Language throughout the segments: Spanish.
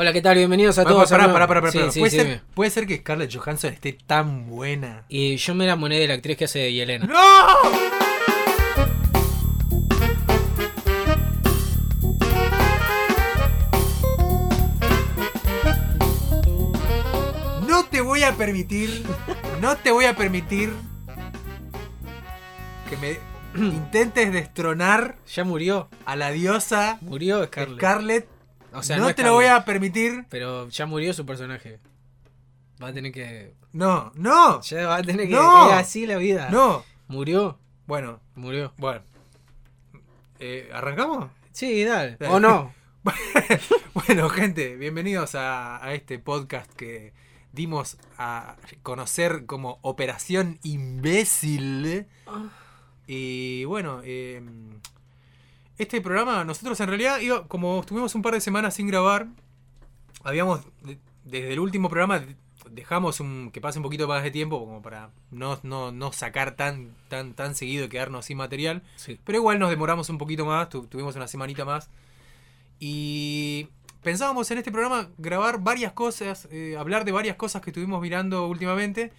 Hola, ¿qué tal? Bienvenidos a Bueno, todos. pará, pará, pará, pará, Sí, pará. sí, ¿Puede, sí, ser, puede ser que Scarlett Johansson esté tan buena. Y yo me enamoré de la actriz que hace de Yelena. ¡No! No te voy a permitir, no te voy a permitir que me intentes destronar Ya murió. a la diosa Murió Scarlett. Scarlett. O sea, no, no, te lo voy a permitir. Pero ya murió su personaje. Va a tener que. No, no, Ya va a tener que. No. Es así la vida. no. Murió. Bueno, Murió. bueno. Eh, ¿Arrancamos? Sí, dale. Dale. O no. Bueno, gente, bienvenidos a, a este podcast que dimos a conocer como Operación Imbécil. Y bueno, eh, este programa, nosotros en realidad, iba- como estuvimos un par de semanas sin grabar, habíamos, de- desde el último programa, de- dejamos un, que pase un poquito más de tiempo como para no, no, no sacar tan, tan, tan seguido y quedarnos sin material. Sí. Pero igual nos demoramos un poquito más, tu- tuvimos una semanita más. Y pensábamos en este programa grabar varias cosas, eh, hablar de varias cosas que estuvimos mirando últimamente.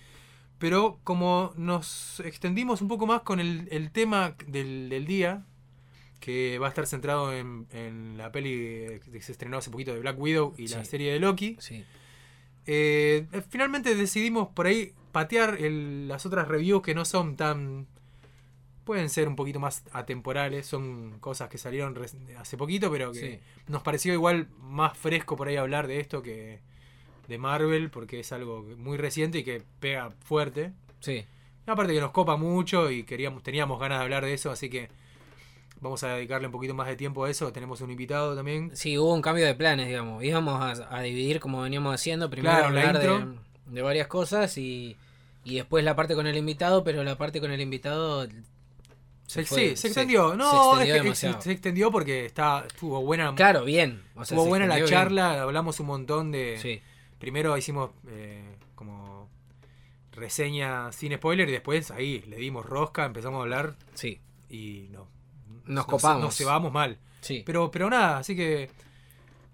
Pero como nos extendimos un poco más con el, el tema del, del día, que va a estar centrado en, en la peli que se estrenó hace poquito de Black Widow y la serie de Loki, Sí. eh, finalmente decidimos por ahí patear el- las otras reviews que no son tan... Pueden ser un poquito más atemporales, son cosas que salieron hace poquito, pero que Sí. nos pareció igual más fresco por ahí hablar de esto que de Marvel, porque es algo muy reciente y que pega fuerte. Sí. Aparte que nos copa mucho y queríamos, teníamos ganas de hablar de eso, así que vamos a dedicarle un poquito más de tiempo a eso. Tenemos un invitado también. Sí, hubo un cambio de planes, digamos. Íbamos a, a dividir como veníamos haciendo. Primero Claro, la hablar de, varias cosas y, y después la parte con el invitado, pero la parte con el invitado. Se, fue- sí, se extendió. se no, extendió es que se, demasiado. se extendió porque está, estuvo buena, Claro, bien. O sea, estuvo se buena la bien. charla, hablamos un montón de... Sí. Primero hicimos eh, como reseña sin spoiler y después ahí le dimos rosca, empezamos a hablar Sí, y no. Nos copamos. Nos cebamos mal. sí. Pero, pero nada, así que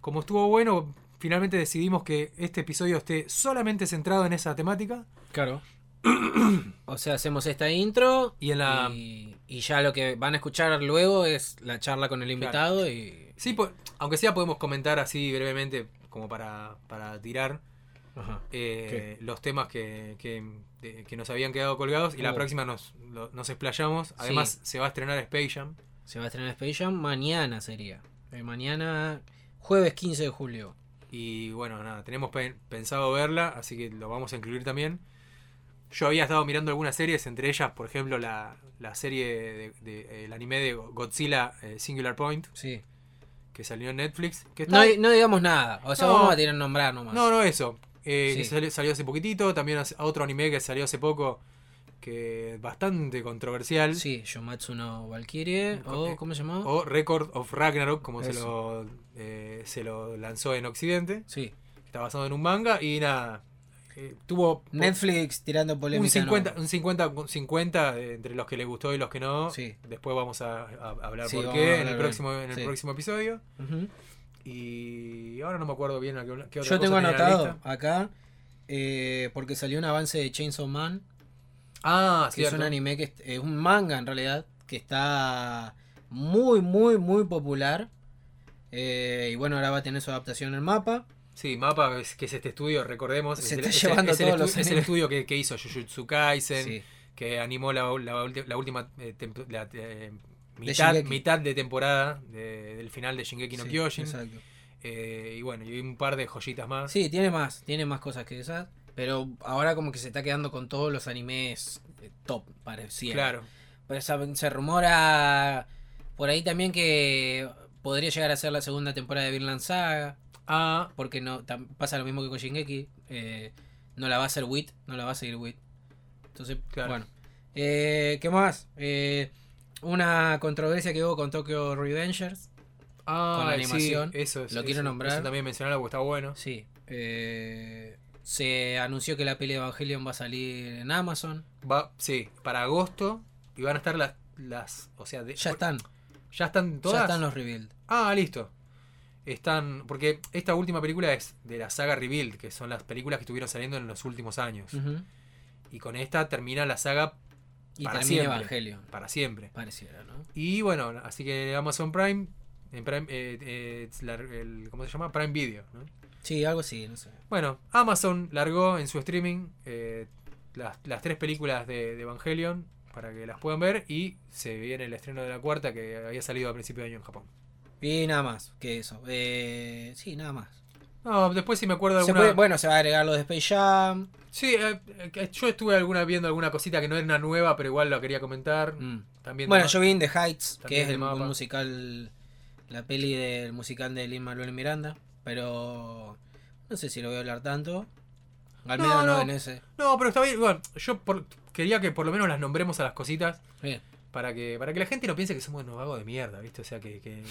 como estuvo bueno, finalmente decidimos que este episodio esté solamente centrado en esa temática. Claro. o sea, hacemos esta intro Y en la... y, y ya lo que van a escuchar luego es la charla con el invitado y... Sí, aunque sea podemos comentar así brevemente como para, para tirar Ajá. eh, los temas que, que, de- que nos habían quedado colgados y la próxima nos, lo- nos explayamos. Además se va a estrenar Space Jam. Se va a estrenar Space Jam mañana sería. Eh, mañana, jueves 15 de julio. Y bueno, nada, tenemos pe- pensado verla, así que lo vamos a incluir también. Yo había estado mirando algunas series, entre ellas, por ejemplo, la, la serie de, de- el anime de Godzilla eh, Singular Point, Sí. que salió en Netflix. Que No, está... no digamos nada. O sea, No. vamos a tirar nombrar nomás. no, no, eso. Eh, Sí. que salió, salió hace poquitito, también otro anime que salió hace poco, que es bastante controversial. Sí, Yomatsu no Valkyrie. O, Eh, ¿cómo se llama? O Record of Ragnarok, como se lo, eh, se lo lanzó en Occidente. Sí. Está basado en un manga y nada. eh, tuvo Netflix tirando polémica. un 50, no. un 50, un 50 de- entre los que le gustó y los que no. Sí. Después vamos a, a hablar Sí, por qué en el próximo, en el Sí. próximo episodio. Y ahora no me acuerdo bien a qué, qué otra Yo cosa tengo anotado acá eh, porque salió un avance de Chainsaw Man, Ah, que es un anime que es, es un manga en realidad, que está muy, muy, muy popular. Eh, y bueno, ahora va a tener su adaptación en el mapa. Sí, Mapa, es- que es este estudio, recordemos. Se es está es llevando es el todos estu- los Es el estudio que, que hizo Jujutsu Kaisen, Sí. que animó la, la la última eh, tempo- la, eh, De mitad, Shingeki. mitad de temporada de- del final de Shingeki no Sí, Kyojin. exacto. Eh, y bueno, y un par de joyitas más. Sí, tiene más, tiene más cosas que esas. Pero ahora como que se está quedando con todos los animes eh, top, pareciera. Claro. Pues se, se rumora por ahí también que podría llegar a ser la segunda temporada de Vinland Saga. Ah, Porque no tam- pasa lo mismo que con Shingeki. eh, no la va a hacer Wit, no la va a seguir Wit. Entonces, Claro. bueno. Eh, ¿Qué más? Eh, una controversia que hubo con Tokyo Revengers. ah, Con la sí, animación. eso es- Lo quiero eso- nombrar. Eso también mencionarlo porque está bueno. Sí. eh, se anunció que la peli de Evangelion va a salir en Amazon. Va, sí, para agosto. Y van a estar las. las o sea, de- Ya están. ¿Ya están todas? Ya están los rebuild. Ah, listo. están. Porque esta última película es de la saga Rebuild, que son las películas que estuvieron saliendo en los últimos años. Y con esta termina la saga Y Para siempre. Evangelion. para siempre. Pareciera, ¿no? Y bueno, así que Amazon Prime. En Prime eh, eh, la- el- ¿Cómo se llama? Prime Video. ¿no? Sí, algo así, no sé. Bueno, Amazon largó en su streaming eh, las, las tres películas de, de Evangelion para que las puedan ver y se viene el estreno de la cuarta que había salido a principio de año en Japón. Y nada más que eso. Eh, sí, nada más. No, después si me acuerdo de alguna... puede- bueno, se va a agregar lo de Space Jam. Sí, eh, eh, yo estuve alguna viendo alguna cosita que no era una nueva, pero igual lo quería comentar. Mm. También Bueno, yo vi In The Heights, También que es el un musical, la peli del musical de Lin Manuel Miranda, pero no sé si lo voy a hablar tanto. Al No, menos no, no. en ese. No, pero está bien. Bueno, yo por- quería que por lo menos las nombremos a las cositas Bien. para que para que la gente no piense que somos unos vagos de mierda, ¿viste? O sea, que, que,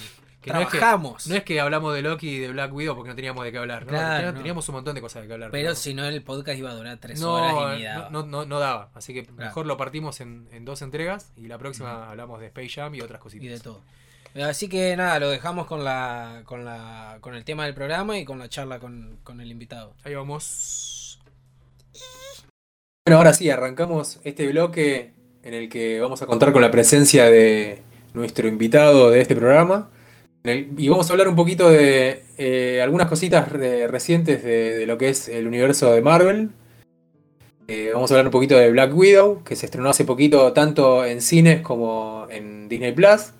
que no es que Trabajamos. no es que hablamos de Loki y de Black Widow porque no teníamos de qué hablar, ¿no? Claro, Teníamos- no. Teníamos un montón de cosas de qué hablar. pero si no, el podcast iba a durar tres horas y ni no, daba. no, no- no daba. Así que Claro. mejor lo partimos en, en dos entregas y la próxima hablamos de Space Jam y otras cositas. y de todo. Así que nada, lo dejamos con la, con la, con el tema del programa y con la charla con, con el invitado. Ahí vamos. Bueno, ahora sí, arrancamos este bloque en el que vamos a contar con la presencia de nuestro invitado de este programa. Y vamos a hablar un poquito de eh, algunas cositas de- recientes de, de lo que es el universo de Marvel. Eh, vamos a hablar un poquito de Black Widow, que se estrenó hace poquito tanto en cines como en Disney Plus.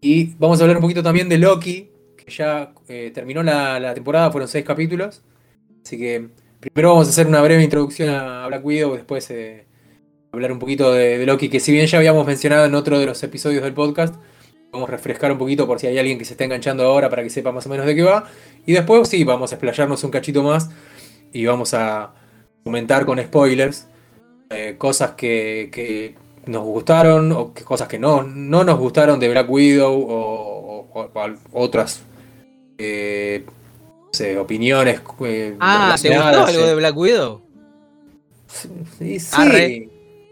Y vamos a hablar un poquito también de Loki, que ya eh, terminó la, temporada, fueron seis capítulos. Así que primero vamos a hacer una breve introducción a Black Widow, después eh, hablar un poquito de, de Loki, que si bien ya habíamos mencionado en otro de los episodios del podcast, vamos a refrescar un poquito por si hay alguien que se está enganchando ahora para que sepa más o menos de qué va. Y después sí, vamos a explayarnos un cachito más y vamos a comentar con spoilers eh, cosas que, que nos gustaron o cosas que no, no nos gustaron de Black Widow o, o- o al- otras eh, no sé, opiniones. eh, Ah, ¿te gustó algo eh. de Black Widow? Sí, sí. Arre.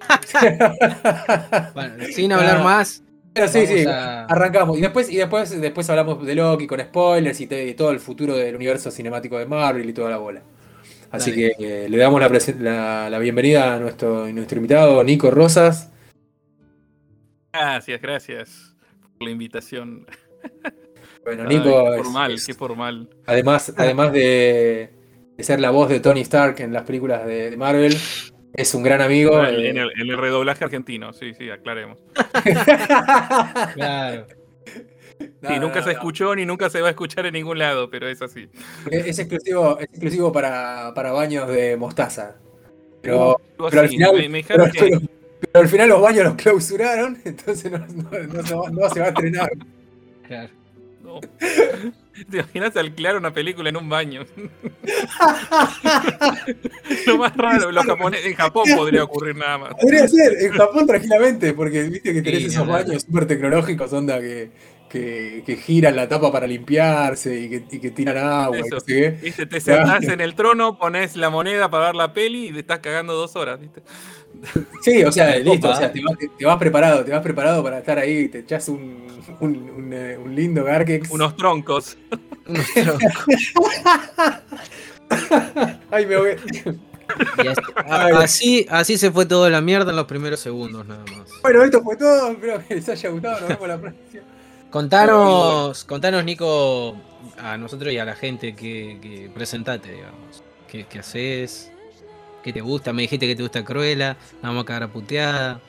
Bueno, sin hablar más. Pero sí, sí, a- arrancamos. Y después, y después, después hablamos de Loki con spoilers y, te- y todo el futuro del universo cinemático de Marvel y toda la bola. Así Dale. que eh, le damos la, la- la bienvenida a nuestro, nuestro invitado Nico Rosas. Gracias, gracias por la invitación. Bueno, Ay, Nico, qué es- formal, es- qué formal. además, además de, de ser la voz de Tony Stark en las películas de, de Marvel, es un gran amigo. en, eh, en el, en el redoblaje argentino, sí, sí, aclaremos. Claro. No, Sí, nunca no, se no. escuchó ni nunca se va a escuchar en ningún lado, pero es así. Es, es exclusivo, es exclusivo para, para baños de mostaza. Pero, Algo pero al así, final, me, me pero, dijeron que pero- al final los baños los clausuraron, entonces no, no- no se, va, no se va a estrenar. claro. no. ¿Te imaginas alquilar una película en un baño? Lo más raro, los japoneses, en Japón podría ocurrir nada más. Podría ser, en Japón tranquilamente, porque viste que tenés Sí, esos baños súper tecnológicos, onda que, que, que giran la tapa para limpiarse y que, y que tiran agua y Eso. ¿Viste? Te sentás en el trono, pones la moneda para ver la peli y te estás cagando dos horas, ¿viste? Sí, o sea, listo, o sea, te vas, te- te vas preparado, te vas preparado para estar ahí, te echas un, un, un, eh, un lindo Gargex. Unos troncos. Nuestro- Ay, me y así, a- así, así se fue toda la mierda en los primeros segundos, nada más. Bueno, esto fue todo, espero que les haya gustado, nos vemos la próxima. Contanos, contanos, Nico, a nosotros y a la gente que, que presentate, digamos. ¿Qué, qué haces? ¿Qué te gusta? Me dijiste que te gusta Cruella, la vamos a cagar a puteada.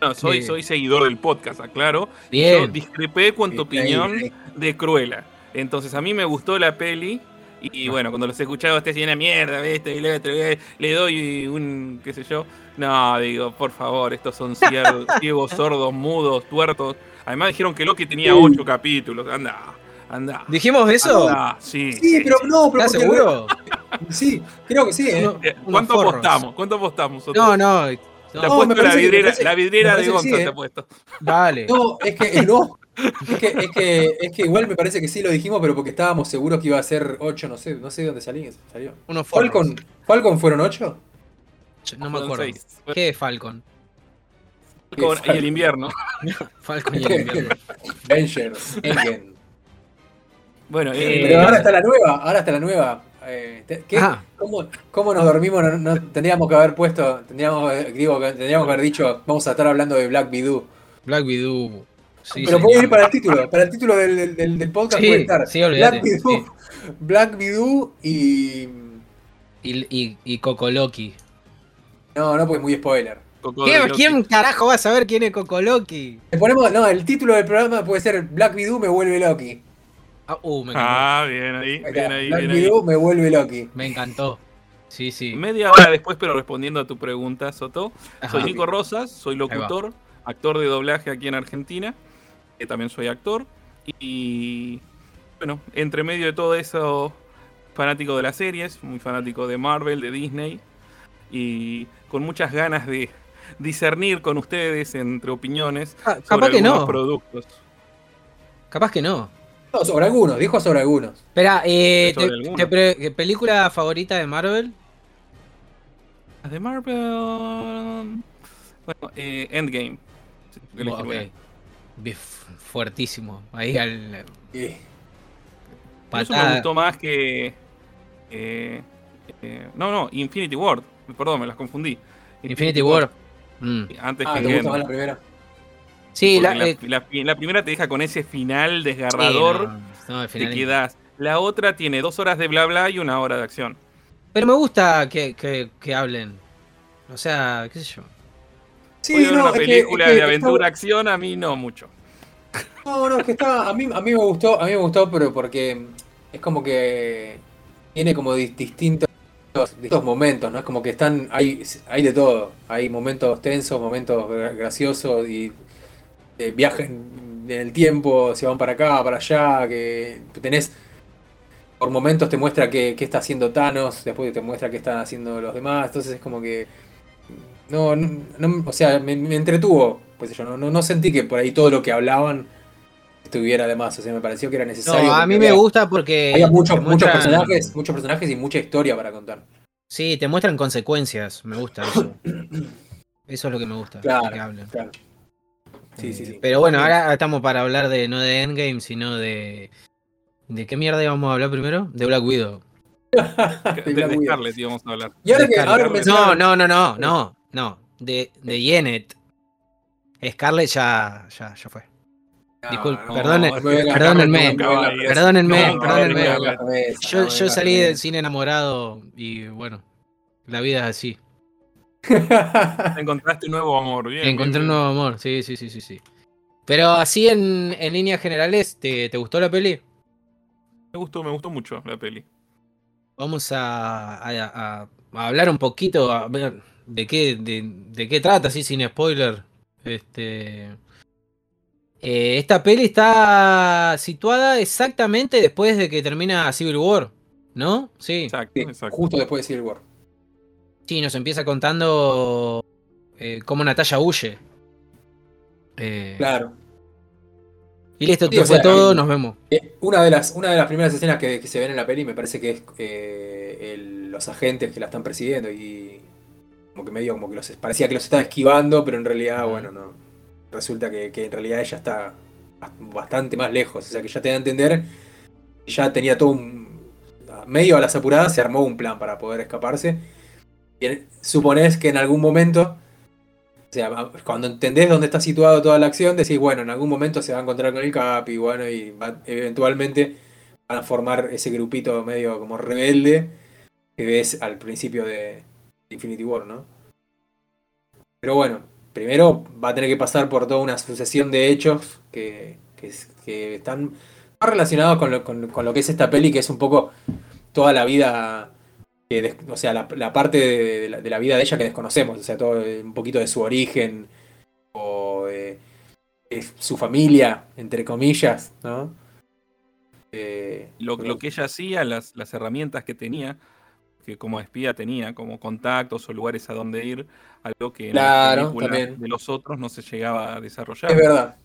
No, soy, Sí. soy seguidor del podcast, aclaro. Yo Bien. discrepé con tu opinión de Cruella. Entonces a mí me gustó la peli. Y, y bueno, cuando los he escuchado, este una mierda, ¿viste? Y le, doy un, qué sé yo. No, digo, por favor, estos son ciegos, sordos, mudos, tuertos. Además dijeron que Loki tenía Sí. ocho capítulos. Anda, anda. ¿Dijimos eso? anda, sí. Sí, pero no, pero ¿Estás porque- seguro? Sí, creo que sí, ¿eh? Eh, unos ¿Cuánto forros. apostamos? ¿Cuánto apostamos? No, no. Te no, puesto la vidriera, parece- la vidriera de Gonza, sí, te ¿eh? ha puesto. Dale. No, es que no. Es que, es, que, es que igual me parece que sí lo dijimos, pero porque estábamos seguros que iba a ser 8, no sé, no sé de dónde salí, salió. Forros. Falcon, Falcon fueron 8? No me acuerdo. seis. ¿Qué es Falcon? Con- y el invierno. Falcon y el invierno. Avengers, Endgame. Bueno, Eh, Pero ahora está la nueva, ahora está la nueva. Eh, ¿qué? Ah. ¿Cómo, cómo nos dormimos? No, no- tendríamos que haber puesto, tendríamos, eh, digo, que tendríamos que haber dicho, vamos a estar hablando de Black Widow. Black Widow. Sí, Pero puede ir para el título, para el título del, del- del- podcast Sí, puede estar sí, olvídate, Black Widow, Black Widow y... Y, y, y Cocoloqui. No, no, porque es muy spoiler. ¿Quién, carajo va a saber quién es Cocoloqui? Le ponemos, no, el título del programa puede ser Black Widow me vuelve Loki. Ah, uh, me encantó. Ah, bien ahí, bien ahí, Black bien ahí. Widow me vuelve Loki. Me encantó. Sí, sí. Media hora después, pero respondiendo a tu pregunta, Soto. Ajá. Soy Nico Rosas, soy locutor, actor de doblaje aquí en Argentina, que también soy actor. Y bueno, entre medio de todo eso, fanático de las series, muy fanático de Marvel, de Disney, y con muchas ganas de discernir con ustedes entre opiniones Ah, sobre capaz que algunos no. productos. Capaz que no. No, sobre algunos, dijo sobre algunos. Espera, eh, Sobre te- alguno. te pre- ¿qué ¿película favorita de Marvel? Las de Marvel. Bueno, eh, Endgame. Bif, Fuertísimo. Ahí al. Eh, Eso me Patada. gustó más que. eh, eh, no, no, Infinity War. Perdón, me las confundí. Infinity War. Mm. Antes ah, que ¿te gusta la primera? Sí, Porque la, la, eh, la- la primera te deja con ese final sí, desgarrador. no, no, al te quedas. La otra tiene dos horas de bla bla y una hora de acción. Pero me gusta que, que, que hablen. O sea, qué sé yo. Sí, Voy a ver una es que- película es que de está- aventura acción, a mí no mucho. No, no, es que está. A mí, a mí me gustó, a mí me gustó, pero porque es como que tiene como di- distintos, distintos momentos, ¿no? Es como que están. Hay, hay de todo. Hay momentos tensos, momentos gra- graciosos y eh, viajes en el tiempo, se van para acá, para allá, que tenés. Por momentos te muestra qué, qué está haciendo Thanos, después te muestra qué están haciendo los demás, entonces es como que. No, no, no- o sea, me, me entretuvo, pues yo, no, no, no sentí que por ahí todo lo que hablaban estuviera de más, o sea, me pareció que era necesario. No, a mí me había- gusta porque. Había muchos, muchos personajes, muchos personajes y mucha historia para contar. Sí, te muestran consecuencias. Me gusta eso. Eso es lo que me gusta. Claro, que hablen. claro. Sí, sí, sí. Pero bueno, ahora estamos para hablar de no de Endgame, sino de. ¿De qué mierda íbamos a hablar primero? De Black Widow. De, De de Black Widow. Scarlett íbamos a hablar. Y ahora de que, ahora que No, no, no, no, no, no. De, de Yenet. Scarlett ya, ya, ya fue. No, disculpe, no, vengas perdónenme. Perdónenme, No, perdónenme. Yo, salí del cine enamorado y bueno, la vida es así. Encontraste un nuevo amor. Bien, Encontré un nuevo amor, sí, sí, sí, sí, sí. Pero así en, en líneas generales, ¿te, ¿te gustó la peli? Me gustó, me gustó mucho la peli. Vamos a, a- a- a hablar un poquito, a ver de qué, de, de qué trata, así sin spoiler. Este, eh, esta peli está situada exactamente después de que termina Civil War, ¿no? Sí. Exacto, exacto. justo después de Civil War. Sí, nos empieza contando eh, cómo Natalia huye. Eh, Claro. Y listo, Sí, esto o fue sea, todo, hay- nos vemos. Eh, Una de las, una de las primeras escenas que, que se ven en la peli me parece que es eh, el- los agentes que la están persiguiendo y como que medio como que los parecía que los estaba esquivando, pero en realidad, bueno, no. Resulta que, en realidad ella está bastante más lejos, o sea que ya te da a entender ya tenía todo un medio a las apuradas se armó un plan para poder escaparse. Y suponés que en algún momento o sea, cuando entendés dónde está situado toda la acción, decís, bueno, en algún momento se va a encontrar con el Cap y bueno, y va- eventualmente van a formar ese grupito medio como rebelde que ves al principio de Infinity War, ¿no? Pero bueno, primero va a tener que pasar por toda una sucesión de hechos que, que, que están más relacionados con lo, con- con lo que es esta peli, que es un poco toda la vida, que des- o sea, la, la parte de, de la, de la vida de ella que desconocemos, o sea, todo eh, un poquito de su origen o de, de su familia, entre comillas, ¿no? Eh, lo que ella hacía, las, las herramientas que tenía, que como espía tenía, como contactos o lugares a donde ir, algo que en la película de los otros no se llegaba a desarrollar. es verdad.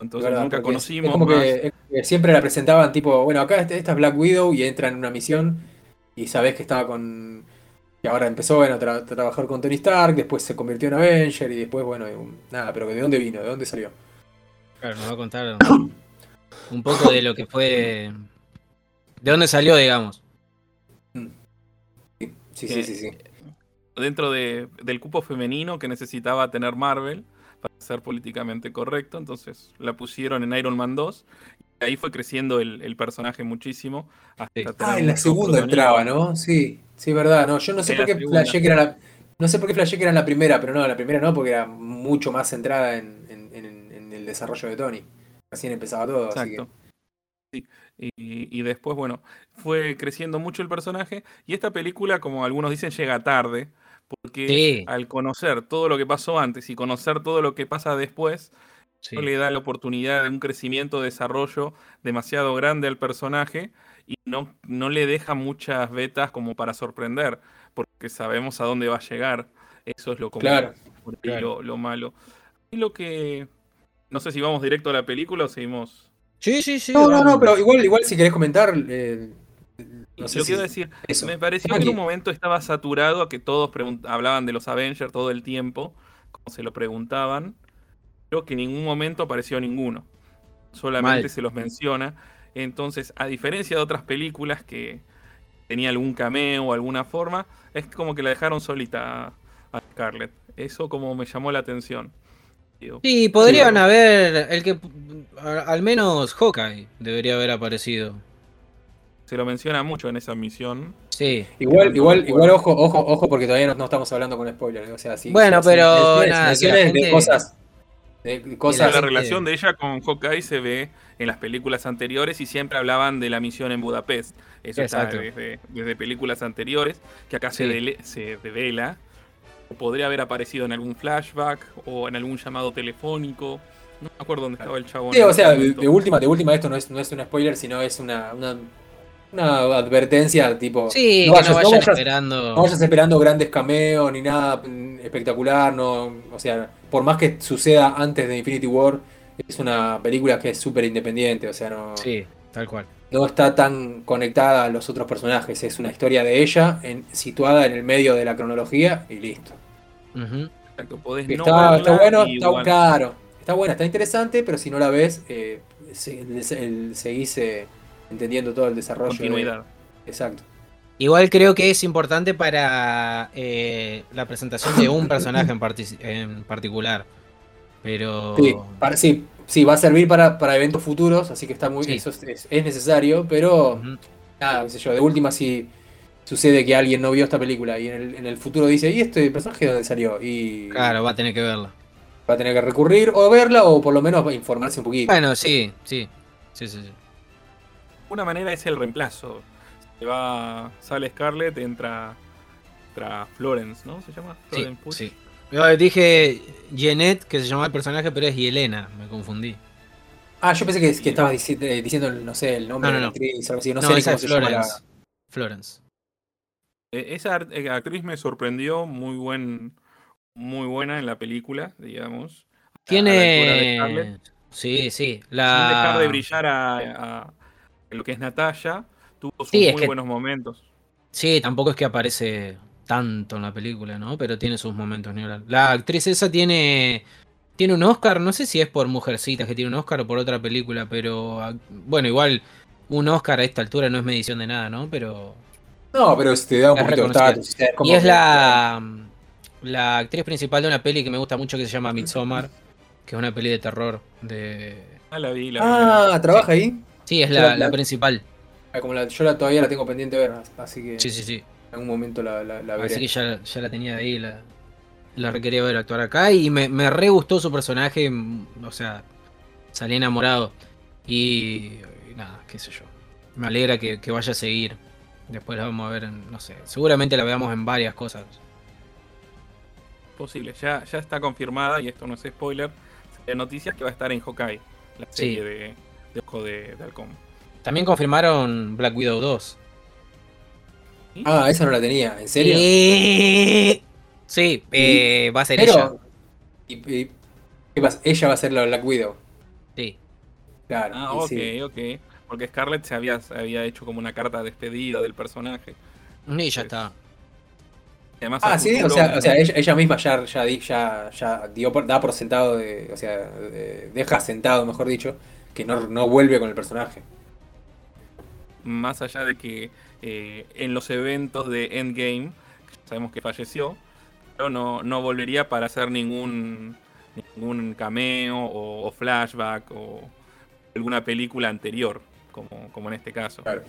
Entonces verdad, nunca conocimos es como más. que, es que siempre la presentaban tipo, bueno, acá este- esta es Black Widow y entra en una misión y sabés que estaba con... que ahora empezó bueno, a, tra- a trabajar con Tony Stark, después se convirtió en Avenger y después, bueno, un- nada, pero ¿de dónde vino? ¿De dónde salió? Claro, nos va a contar. un poco de lo que fue. ¿De dónde salió, digamos? Sí, sí, Que- sí, sí. Dentro de- del cupo femenino que necesitaba tener Marvel para ser políticamente correcto, entonces la pusieron en Iron Man 2. Y ahí fue creciendo el, el personaje muchísimo. Hasta Ah, en la segunda entraba, ¿no? Sí, sí, verdad. No, yo no sé En por qué flashé que era la. No sé por qué flashé que era la primera, pero no, la primera no, porque era mucho más centrada en, en- en- en el desarrollo de Tony. Recién empezaba todo, así que. Exacto. Sí. Y, y después, bueno, fue creciendo mucho el personaje. Y esta película, como algunos dicen, llega tarde. Porque Sí. al conocer todo lo que pasó antes y conocer todo lo que pasa después, Sí. no le da la oportunidad de un crecimiento, desarrollo demasiado grande al personaje y no, no le deja muchas vetas como para sorprender, porque sabemos a dónde va a llegar. Eso es lo como Claro, lo, lo malo. Y lo que. No sé si vamos directo a la película o seguimos. Sí, sí, sí. No, no, no, pero igual, igual si querés comentar. eh, no sé lo si- que iba a decir, eso. me pareció que en un momento estaba saturado a que todos hablaban de los Avengers todo el tiempo, como se lo preguntaban. Creo que en ningún momento apareció ninguno. Solamente Mal. se los menciona. Entonces, a diferencia de otras películas que tenía algún cameo o alguna forma, es como que la dejaron solita a, a Scarlett. Eso como me llamó la atención. Digo, Sí, podrían Sí. haber. El que. Al menos Hawkeye debería haber aparecido. Se lo menciona mucho en esa misión. Sí. Igual, No igual, igual, ojo, ojo, ojo, porque todavía no, no estamos hablando con spoilers. O sea, sí. Bueno, sí, pero sí, nada, de cosas. De la relación de ella con Hawkeye se ve en las películas anteriores y siempre hablaban de la misión en Budapest. Eso Exacto. está desde, desde películas anteriores, que acá se, dele- se devela. O podría haber aparecido en algún flashback o en algún llamado telefónico. No me acuerdo dónde estaba el chabón. Sí, o sea, de, última, de última esto no es, no es un spoiler, sino es una, una, una advertencia tipo. Sí, no que vayas, no no vayan vayas- esperando. no vayas esperando grandes cameos ni nada espectacular, no, o sea, por más que suceda antes de Infinity War, es una película que es súper independiente, o sea, no, Sí, tal cual. no está tan conectada a los otros personajes, es una historia de ella en- situada en el medio de la cronología y listo. Exacto, podés está, está bueno, está igual- claro, está buena, está interesante, pero si no la ves, eh, se- el- el- seguís eh, entendiendo todo el desarrollo. de- continuidad. exacto. Igual creo que es importante para eh, la presentación de un personaje en, particular. Pero. Sí, para- sí, sí, va a servir para, para eventos futuros, así que está muy, Sí. eso es, es- es necesario, pero nada, qué sé yo, de última si sucede que alguien no vio esta película y en el, en el futuro dice, ¿y este personaje de dónde salió? Y Claro, va a tener que verla. va a tener que recurrir o verla o por lo menos informarse un poquito. Bueno, sí, sí. Sí, sí, sí. Una manera es el reemplazo. Se va, sale Scarlett, entra, entra Florence, ¿no? ¿Se llama? Sí, Florence Pugh. sí. Yo dije Jeanette, que se llamaba el personaje, pero es Yelena, me confundí. Ah, yo pensé que, que estabas dici- eh, diciendo, no sé, el nombre No, no, de la no. actriz, algo así, no, No, sé esa cómo es se llama la- Florence. Florence. Eh, Esa eh, actriz me sorprendió, muy buen, muy buena en la película, digamos. Tiene. Sí, sí. Sin dejar de brillar a lo que es Natalia, tuvo sus Sí, es muy que- buenos momentos. Sí, tampoco es que aparece tanto en la película, ¿no? Pero tiene sus momentos, hablar. La actriz esa tiene. Tiene un Oscar, no sé si es por Mujercitas que tiene un Oscar o por otra película, pero. ah, Bueno, igual un Oscar a esta altura no es medición de nada, ¿no? Pero. No, pero te da un Es poquito de Y es la. La actriz principal de una peli que me gusta mucho que se llama Midsommar, que es una peli de terror. de Ah, la vi, la vi, la vi. Ah, ¿trabaja ahí? Sí, es la, la- la principal. Ah, Como la, yo la, todavía la tengo pendiente de ver, así que Sí, sí, sí. en algún momento la, la, la veré. Así que ya, ya la tenía de ahí, la, la requería ver actuar acá y me, me re gustó su personaje, o sea, salí enamorado. Y, y nada, qué sé yo. Me alegra que, que vaya a seguir. Después la vamos a ver en, no sé, seguramente la veamos en varias cosas. Posible, ya, ya está confirmada, y esto no es spoiler, de noticias que va a estar en Hawkeye, la Sí. serie de, de Ojo de, de Halcón. También confirmaron Black Widow 2. Ah, esa no la tenía, ¿en serio? Eh, Sí, eh, va a ser Pero, ella. y- y- ¿qué pasa? Ella va a ser la Black Widow. Sí. Claro. Ah, ok, sí. ok. Porque Scarlett se había, se había hecho como una carta de despedida del personaje. Y ya está. Además, Ah, sí, o sea, o sea ella, ella misma ya, ya, ya, ya dio por- da por sentado, de, o sea, de- deja sentado, mejor dicho, que no, no vuelve con el personaje. Más allá de que eh, en los eventos de Endgame, sabemos que falleció, pero no, no volvería para hacer ningún, ningún cameo o, o flashback o alguna película anterior, como, como en este caso. Claro.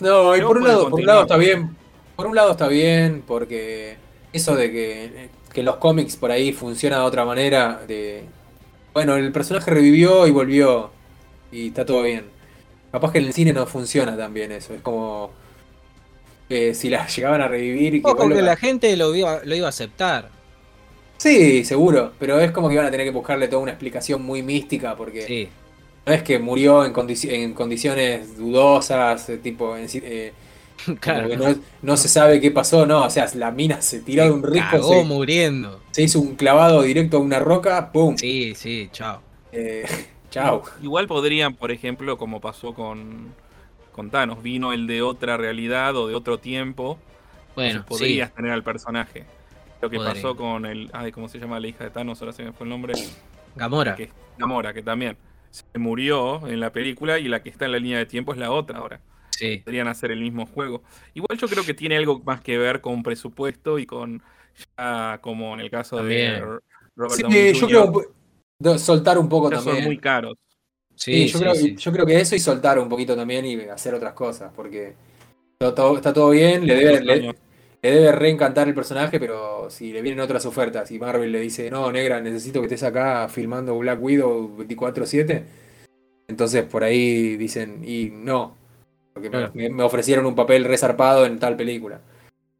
No, y por un, lado, por un lado está bien. Por un lado está bien, porque eso de que, que los cómics por ahí funcionan de otra manera, de bueno, el personaje revivió y volvió. Y está todo bien. Capaz que en el cine no funciona tan bien eso. Es como eh, si la llegaban a revivir y que Ojo que la gente lo iba, lo iba a aceptar. Sí, seguro. Pero es como que iban a tener que buscarle toda una explicación muy mística. Porque Sí. no es que murió en, condici- en condiciones dudosas, eh, tipo en, eh, Claro. que no, no se sabe qué pasó, no. O sea, la mina se tiró de un risco, se, muriendo. se hizo un clavado directo a una roca, ¡pum! Sí, sí, chao. Eh, chao. Igual podrían, por ejemplo, como pasó con, con Thanos, vino el de otra realidad o de otro tiempo, Bueno, podrías tener al personaje. Lo que Podría. pasó con el. Ay, ¿cómo se llama la hija de Thanos? Ahora se me fue el nombre. Gamora. Que Gamora, que también se murió en la película y la que está en la línea de tiempo es la otra ahora. Sí. Podrían hacer el mismo juego. Igual yo creo que tiene algo más que ver con presupuesto y con. Ya como en el caso También. de Robert Sí, Downey yo Jr., creo soltar un poco ya son también. muy caros. Sí, Sí, yo, sí, creo, sí. yo creo que eso y soltar un poquito también y hacer otras cosas, porque todo- todo- está todo bien, le debe, le, años. le debe reencantar el personaje, pero si le vienen otras ofertas y Marvel le dice, no, negra, necesito que estés acá filmando Black Widow 24/7, entonces por ahí dicen, y no, porque me- Claro. me, me ofrecieron un papel resarpado en tal película.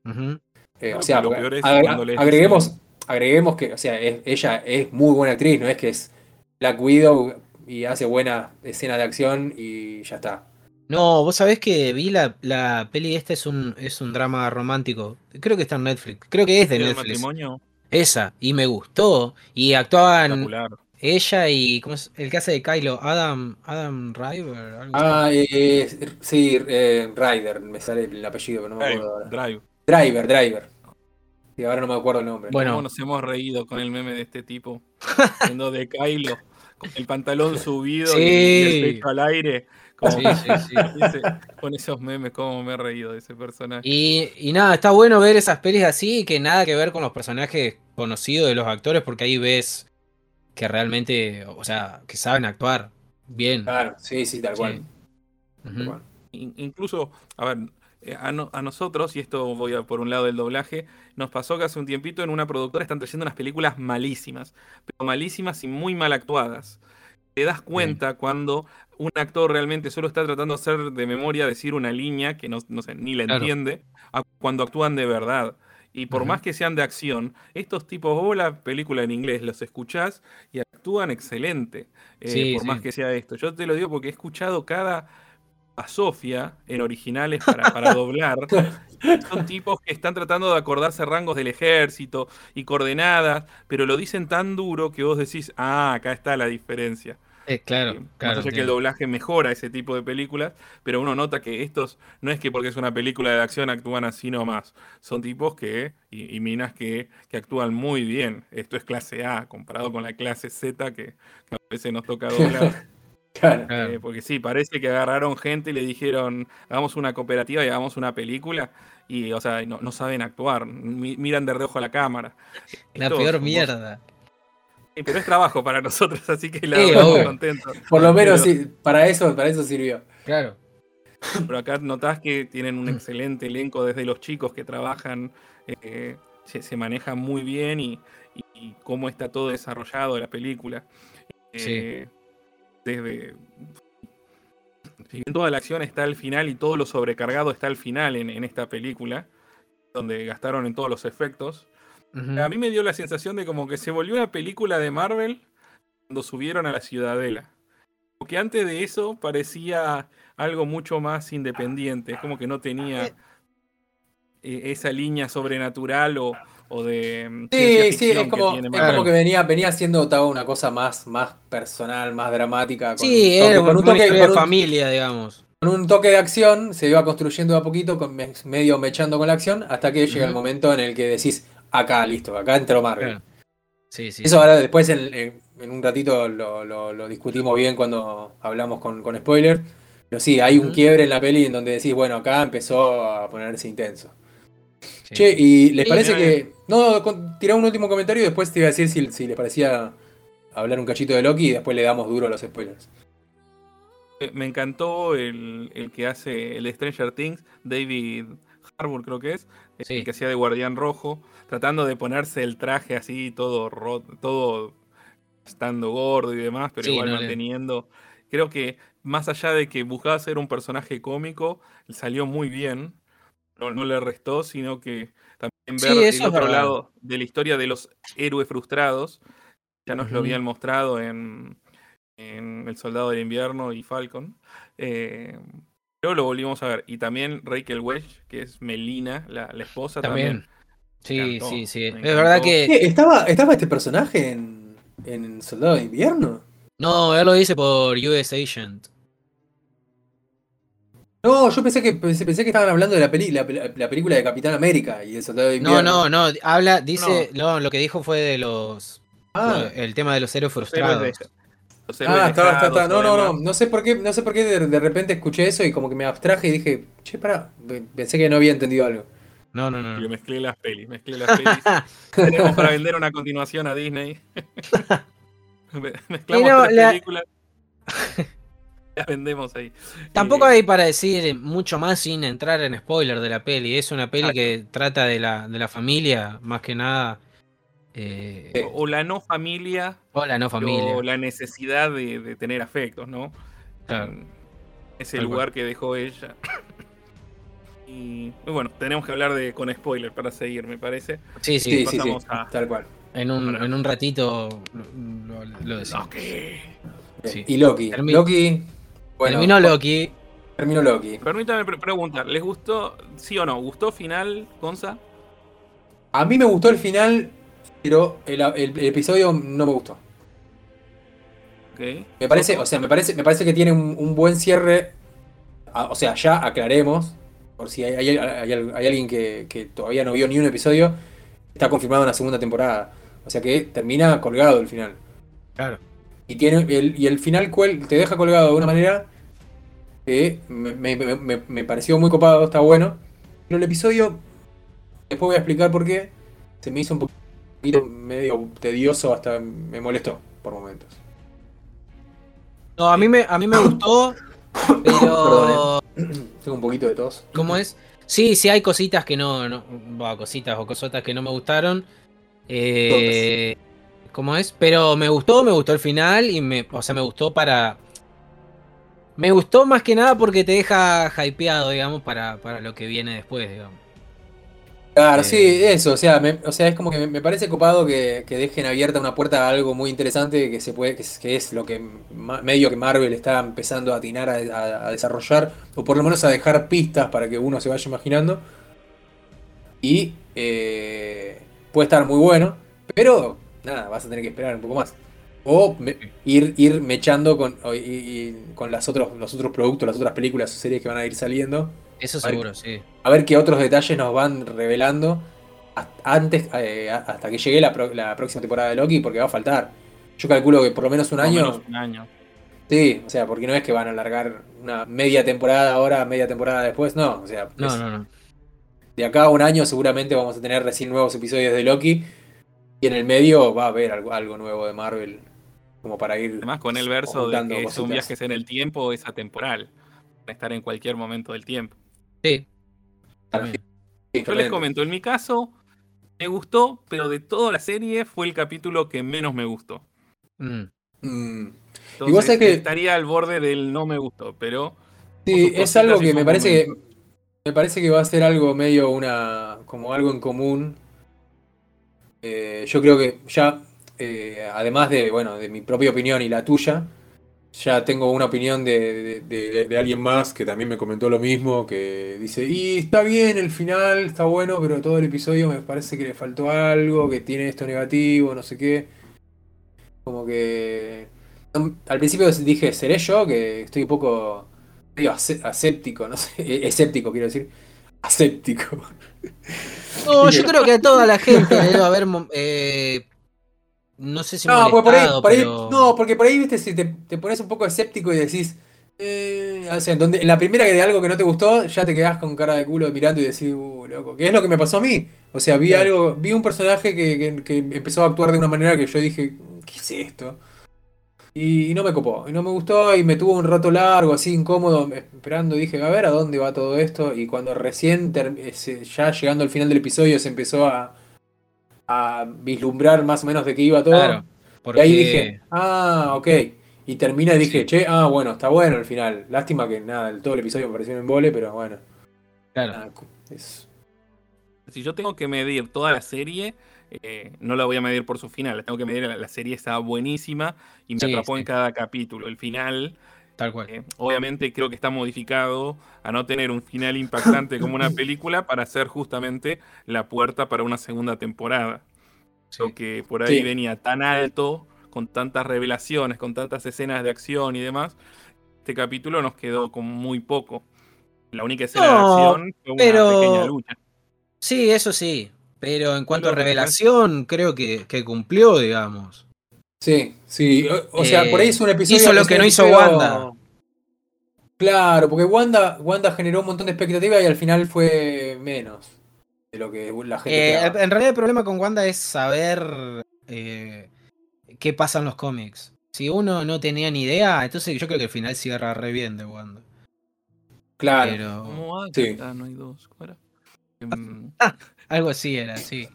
Eh, Claro, o sea, lo peor es agreguemos, agreguemos que, o sea, es- ella es muy buena actriz, no es que es Black Widow y hace buena escena de acción y ya está. No, vos sabés que vi la, la peli esta es un, es un drama romántico. Creo que está en Netflix. Creo que es de ¿El Netflix. matrimonio? Esa. Y me gustó. Y actuaban ella y ¿cómo es? el que hace de Kylo, Adam, Adam Driver, algo Ah, así. eh, sí, eh, Ryder, me sale el apellido, pero no me acuerdo ahora. Drive. Driver, Driver. Y ahora no me acuerdo el nombre. Bueno. ¿Cómo nos hemos reído con el meme de este tipo? Siendo de Kylo, con el pantalón subido y- y, Sí. el pecho al aire. Como, Sí, sí, sí. ese- con esos memes, cómo me he reído de ese personaje. Y, y nada, está bueno ver esas pelis así que nada que ver con los personajes conocidos de los actores, porque ahí ves que realmente, o sea, que saben actuar bien. Claro, sí, sí, tal Sí. cual. Ujú. tal cual. In- incluso, a ver, a, no- a nosotros, y esto voy a por un lado del doblaje, nos pasó que hace un tiempito en una productora están trayendo unas películas malísimas, pero malísimas y muy mal actuadas. Te das cuenta cuando un actor realmente solo está tratando de hacer de memoria, decir una línea que no, no sé, ni la Claro. entiende, a cuando actúan de verdad. Y por más que sean de acción, estos tipos, vos la película en inglés los escuchás y actúan excelente, eh, Sí, por sí. más que sea esto. Yo te lo digo porque he escuchado cada a Sofía en originales para, para doblar. Son tipos que están tratando de acordarse rangos del ejército y coordenadas, pero lo dicen tan duro que vos decís, ah, acá está la diferencia. Eh, claro, Eh, más claro. allá que el doblaje mejora ese tipo de películas, pero uno nota que estos no es que porque es una película de acción actúan así nomás. Son tipos que, y, y minas que, que actúan muy bien. Esto es clase A comparado con la clase Z que, que a veces nos toca doblar. Claro. Claro. Eh, porque sí, parece que agarraron gente y le dijeron, hagamos una cooperativa y hagamos una película. Y, o sea, no, no saben actuar, mi- miran de reojo a la cámara. La Esto peor somos- mierda. Sí, pero es trabajo para nosotros, así que la Sí, verdad contento. Por lo menos Pero- sí, para eso, para eso sirvió. Claro. Pero acá notás que tienen un excelente elenco desde los chicos que trabajan, eh, se, se manejan muy bien y, y- y cómo está todo desarrollado la película. Eh, Desde. Si bien toda la acción está al final y todo lo sobrecargado está al final en, en esta película, donde gastaron en todos los efectos, a mí me dio la sensación de como que se volvió una película de Marvel cuando subieron a la Ciudadela. Porque antes de eso parecía algo mucho más independiente. Es como que no tenía eh, esa línea sobrenatural o, o de mm, Sí, sí, es que como, tiene es como que venía, venía siendo toda una cosa más, más personal, más dramática. Con Sí, un toque- era con un toque- de familia, digamos. con un toque de acción, se iba construyendo de a poquito, con me- medio mechando con la acción, hasta que llega el momento en el que decís, acá, listo, acá entró Marvel. Claro. Sí, sí. Eso ahora después, en- en- en un ratito lo, lo- lo discutimos bien cuando hablamos con, con spoiler. Pero sí, hay un quiebre en la peli en donde decís, bueno, acá empezó a ponerse intenso. Sí. Che, ¿y les Sí, parece que.? No, con- tirá un último comentario y después te iba a decir si, si les parecía hablar un cachito de Loki y después le damos duro a los spoilers. Eh, Me encantó el, el que hace el Stranger Things, David Harbour creo que es, el Sí. que hacía de Guardián Rojo, tratando de ponerse el traje así, todo roto, todo estando gordo y demás, pero Sí, igual no le- manteniendo. Creo que más allá de que buscaba ser un personaje cómico, salió muy bien. No, no le restó, sino que Sí, ver eso el es otro verdad. lado de la historia de los héroes frustrados. Ya nos lo habían mostrado en, en El Soldado del Invierno y Falcon. Eh, pero lo volvimos a ver. Y también Rachel Wedge, que es Melina, la, la esposa también. También. Sí, encantó, sí, sí. Es verdad que. ¿Estaba, ¿Estaba este personaje en, en Soldado de Invierno? No, él lo dice por US Agent. No, yo pensé que pensé, pensé que estaban hablando de la, peli, la, la película de Capitán América y el Soldado de No, Invierno. no, no. Habla, dice. No, lo que dijo fue de los. Ah, El tema de los héroes Los héroes frustrados. los héroes ah, está, está, está. No, no, no. No sé por qué, no sé por qué de, de repente escuché eso y como que me abstraje y dije, che, pará, pensé que no había entendido algo. No, no, no. Yo no. mezclé las pelis, mezclé las pelis. Tenemos para vender una continuación a Disney. Me- Mezclamos no, tres la- películas. Vendemos ahí. Tampoco Eh, hay para decir mucho más sin entrar en spoiler de la peli. Es una peli que trata de la, de la familia, más que nada. Eh, o, o la no familia, o la no familia. o la necesidad de, de tener afectos, ¿no? Claro. Ese Tal lugar que dejó ella. Y, y bueno, tenemos que hablar de con spoiler para seguir, me parece. Sí, sí. Sí, sí, a- tal cual. En, un, en un ratito lo, decimos. Ok. Sí. Y Loki. Loki. Bueno, Terminó Loki. terminó Loki. Permítame pre- preguntar, ¿les gustó, sí o no? ¿Gustó final, Gonza? A mí me gustó el final, pero el, el- el episodio no me gustó. Ok. Me parece, o sea, me parece, me parece que tiene un, un buen cierre. O sea, ya aclaremos, por si hay, hay- hay- hay alguien que, que todavía no vio ni un episodio, está confirmado una segunda temporada. O sea que termina colgado el final. Claro. Y tiene el, y el final te deja colgado de una manera que me, me- me- pareció muy copado, está bueno. Pero el episodio, después voy a explicar por qué, se me hizo un poquito medio tedioso, hasta me molestó por momentos. No, a mí me, a mí me gustó, pero. Tengo un poquito de tos. ¿Cómo es? Sí, sí hay cositas que no, no cositas o cosotas que no me gustaron. Eh, ¿Cómo es? Pero me gustó, me gustó el final y me, o sea, me gustó para, me gustó más que nada porque te deja hypeado, digamos, para, para lo que viene después, digamos. Claro, Eh, sí, eso, o sea, me, o sea, es como que me, parece copado que, que dejen abierta una puerta a algo muy interesante que se puede, que es, que es lo que medio que Marvel está empezando a atinar a, a- a desarrollar, o por lo menos a dejar pistas para que uno se vaya imaginando. Y eh, puede estar muy bueno, pero nada, vas a tener que esperar un poco más. O me- ir, ir mechando con, o- y- y con las otros, los otros productos, las otras películas o series que van a ir saliendo. Eso seguro, sí. A ver qué otros detalles nos van revelando hasta- antes, eh, hasta que llegue la, pro- la próxima temporada de Loki, porque va a faltar. Yo calculo que por lo menos un Por año. menos un año. Sí, o sea, porque no es que van a alargar una media temporada ahora, media temporada después, no. O sea, No, es- no, no. de acá a un año seguramente vamos a tener recién nuevos episodios de Loki. Y en el medio va a haber algo, algo nuevo de Marvel, como para ir. Además, con el verso de que son cositas. viajes en el tiempo, es atemporal. Van a estar en cualquier momento del tiempo. Sí. también. Sí, Yo les comento, en mi caso, me gustó, pero de toda la serie fue el capítulo que menos me gustó. Mm. Mm. Entonces, vos sabés que- estaría al borde del no me gustó, pero Sí, es algo que me parece que me parece que va a ser algo medio una como algo en común. Eh, yo creo que ya eh, además de bueno de mi propia opinión y la tuya, ya tengo una opinión de, de- alguien más que también me comentó lo mismo, que dice y está bien el final, está bueno, pero todo el episodio me parece que le faltó algo, que tiene esto negativo, no sé qué. Como que al principio dije, ¿seré yo? Que estoy un poco ace- aséptico, no sé, escéptico quiero decir. Aséptico. No, yo creo que a toda la gente le debe haber mo- eh, no sé si No, porque por ahí, por ahí- pero- no, porque por ahí, viste, si te, te pones un poco escéptico y decís, eh, o sea, en donde, en la primera que de algo que no te gustó, ya te quedás con cara de culo mirando y decís, uh, loco, que es lo que me pasó a mí. O sea, vi algo, vi un personaje que, que- que empezó a actuar de una manera que yo dije, ¿qué es esto? Y, no me copó, y no me gustó, y me tuvo un rato largo, así incómodo, esperando, dije, a ver a dónde va todo esto, y cuando recién, ese- ya llegando al final del episodio, se empezó a, a vislumbrar más o menos de qué iba todo. Claro. Y ahí dije, ah, ok. Y termina y dije, che, ah, bueno, está bueno el final. Lástima que nada, el- todo el episodio me pareció un embole, pero bueno. claro. nada, es- Si yo tengo que medir toda la serie, eh, no la voy a medir por su final. La tengo que medir, la, la serie está buenísima y me Sí, atrapó sí. en cada capítulo. El final, Tal cual. eh, obviamente creo que está modificado a no tener un final impactante como una película para ser justamente la puerta para una segunda temporada. Sí. Lo que por ahí Sí. venía tan alto, con tantas revelaciones, con tantas escenas de acción y demás, este capítulo nos quedó con muy poco. La única escena No, de acción fue una pero- pequeña lucha. Sí, eso sí. Pero en cuanto a que revelación, creo que, que cumplió, digamos. Sí, sí. O, o sea, Eh, por ahí es un episodio. hizo lo es que no hizo Wanda. Claro, porque Wanda, Wanda generó un montón de expectativa y al final fue menos de lo que la gente Eh, en realidad el problema con Wanda es saber eh, qué pasa en los cómics. Si uno no tenía ni idea, entonces yo creo que el final cierra re bien de Wanda. Claro. Pero ¿Cómo va? Sí. Ah, no hay dos. ¿Cómo era? algo así era, sí.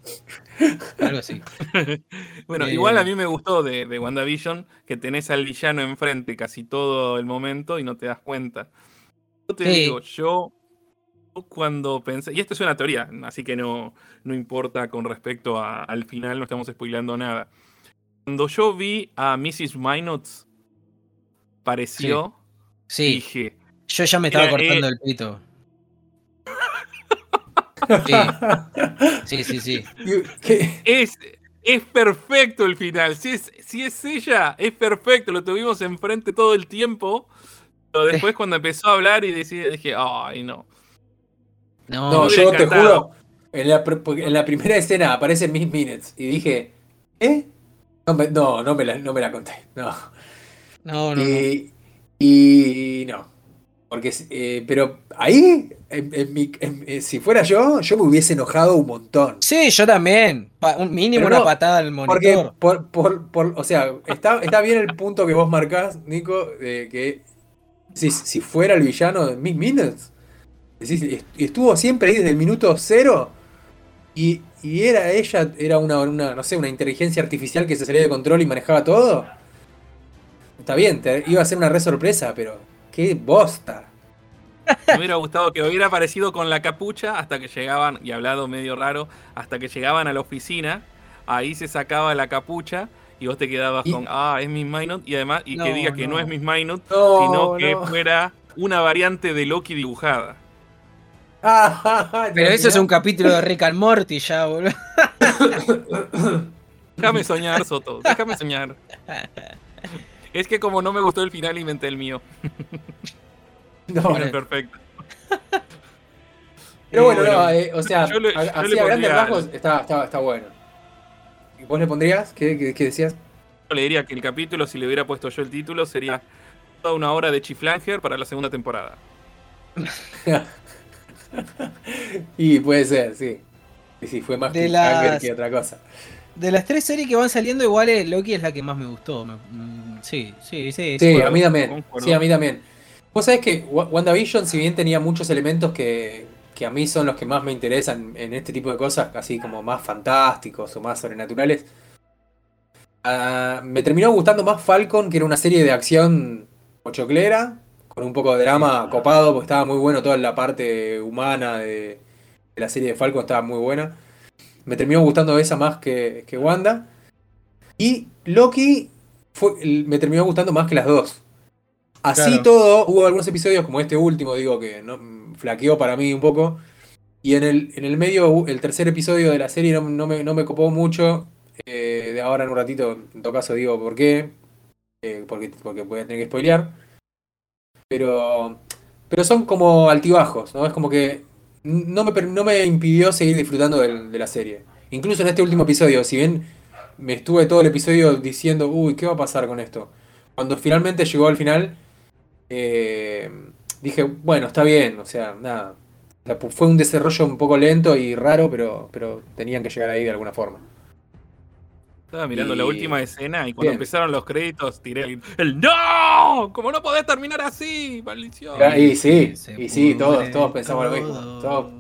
Algo así. bueno, Eh, igual a mí me gustó de, de WandaVision que tenés al villano enfrente casi todo el momento y no te das cuenta. Yo te Sí. digo, yo cuando pensé, y esto es una teoría, así que no, no importa con respecto a- al final, no estamos spoileando nada. Cuando yo vi a Mrs. Minot, pareció, Sí, dije, yo ya me estaba cortando eh, el pito. Sí, sí, sí. Es, es perfecto el final. Si es, si es ella, es perfecto. Lo tuvimos enfrente todo el tiempo. Pero después cuando empezó a hablar y decía, dije, ay, no. No, No, yo te juro, en la, en la primera escena aparece Miss Minutes y dije, ¿eh? No, me, no, no me la, no me la conté. No. no, no, no. Y, y no. Porque, eh, pero ahí, en- en mi- en- eh, si fuera yo, yo me hubiese enojado un montón. Sí, yo también. Pa- un mínimo Pero una patada al Porque, monitor. por, por, por- o sea, está, está bien el punto que vos marcás, Nico, de que si, si fuera el villano de Miss Minutes, decís, estuvo siempre ahí desde el minuto cero y, y era ella, era una, una, no sé, una inteligencia artificial que se salía de control y manejaba todo. Está bien, te, iba a ser una re sorpresa, pero qué bosta. Me hubiera gustado que hubiera aparecido con la capucha hasta que llegaban, y hablado medio raro, hasta que llegaban a la oficina. Ahí se sacaba la capucha y vos te quedabas Y- con, ah, es Miss Minot. Y además, y que No, diga que no, no. es Miss Minot, No, sino que no. fuera una variante de Loki dibujada. Pero eso es un capítulo de Rick and Morty ya, boludo. Déjame soñar, Soto, déjame soñar. Es que como no me gustó el final, inventé el mío. No, Bueno, perfecto. Pero bueno, Bueno, no, eh, o sea, yo le- yo así a grandes rasgos está, está, está bueno. ¿Y vos le pondrías? ¿Qué, qué, qué decías? Yo le diría que el capítulo, si le hubiera puesto yo el título, sería toda una hora de Chiflanger para la segunda temporada. y puede ser, sí. Y sí, fue más De las- que otra cosa. De las tres series que van saliendo, igual eh, Loki es la que más me gustó. me- mm, sí, sí, sí. Sí, a mí también. Sí, a mí también. Vos sabés que Wa- WandaVision, si bien tenía muchos elementos que, que a mí son los que más me interesan en este tipo de cosas, así como más fantásticos o más sobrenaturales, ah, me terminó gustando más Falcon, que era una serie de acción pochoclera, con un poco de drama copado, porque estaba muy bueno toda la parte humana de, de la serie de Falcon, estaba muy buena. Me terminó gustando esa más que, que Wanda. Y Loki fue, me terminó gustando más que las dos. Así Claro. todo, hubo algunos episodios como este último, digo, que no, flaqueó para mí un poco. Y en el, en el medio, el tercer episodio de la serie no, no me, no me copó mucho. Eh, de ahora en un ratito, en todo caso, digo por qué. Eh, porque, porque voy a tener que spoilear. Pero, pero son como altibajos, ¿no? Es como que no me, no me impidió seguir disfrutando del- de, la serie. Incluso en este último episodio, si bien me estuve todo el episodio diciendo, uy, ¿qué va a pasar con esto? Cuando finalmente llegó al final, eh, dije, bueno, está bien, o sea, nada. Fue un desarrollo un poco lento y raro, pero, pero tenían que llegar ahí de alguna forma. Estaba mirando Y- la última escena y cuando Bien. empezaron los créditos tiré el, el ¡No! ¿Cómo no podés terminar así? ¡Maldición! Y sí, Se y sí, todos, todos pensamos lo mismo. todo. Todos,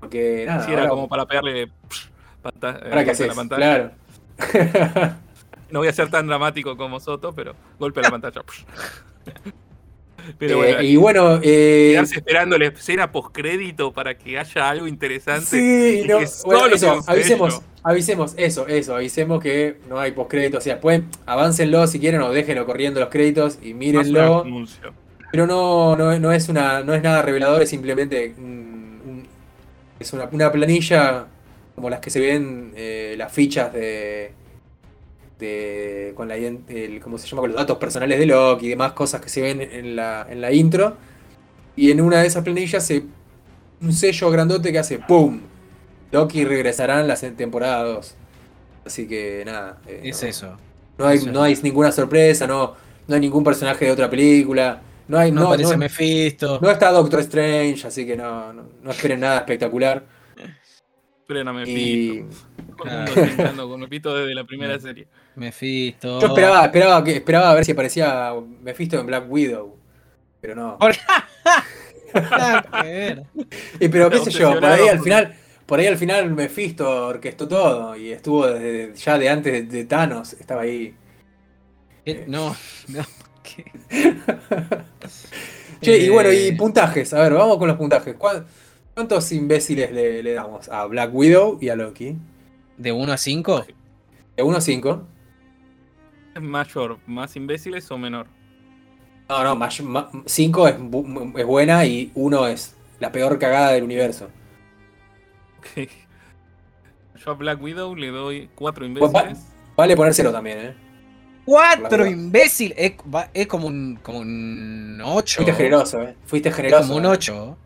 porque nada, Sí, era ahora- como para pegarle psh, pata- eh, ahora golpe qué a haces, la pantalla. claro. No voy a ser tan dramático como Soto, pero golpe a la pantalla. psh. pero Eh, bueno, y bueno, eh, quedarse esperando la escena postcrédito para que haya algo interesante. Sí, y no, que bueno, eso, avisemos. Avisemos, eso, eso, avisemos que no hay postcréditos, o sea, pueden, aváncenlo si quieren o déjenlo corriendo los créditos y mírenlo, pero no, no, no es una, no es nada revelador, es simplemente un- un- es una, una planilla como las que se ven eh, las fichas de, de con la el- ¿cómo se llama? con los datos personales de Loki y demás cosas que se ven en la, en la intro. Y en una de esas planillas se un sello grandote que hace ¡pum! Loki regresará en la temporada 2. Así que nada. eh, Es no, eso. No hay, eso. no hay ninguna sorpresa, no, no hay ningún personaje de otra película. No hay, No, no, aparece no- Mephisto. no está Doctor Strange, así que no, no, no esperen nada espectacular. Esperen a Mephisto. Intentando con Mephisto desde la primera serie. Mephisto. yo esperaba, esperaba, que, esperaba a ver si aparecía Mephisto en Black Widow. Pero no. Y pero qué sé yo, por ahí al por- final, por ahí al final Mephisto orquestó todo y estuvo desde, ya de antes de, de Thanos, estaba ahí. Eh, No, no. ¿qué? Che, y bueno, y Eh, puntajes, a ver, vamos con los puntajes. ¿Cuán- ¿Cuántos imbéciles le, le damos a Black Widow y a Loki? ¿De 1 a 5? De 1 a 5. ¿Es mayor, más imbéciles o menor? No, no, 5 es, bu- es buena y 1 es la peor cagada del universo. Yo a Black Widow le doy cuatro Pues va- imbéciles. Vale ponérselo también, ¿eh? ¡Cuatro La- imbécil! Es, va- es como un, como un 8. Fuiste generoso, ¿eh? Fuiste Es generoso. como un ¿eh? 8.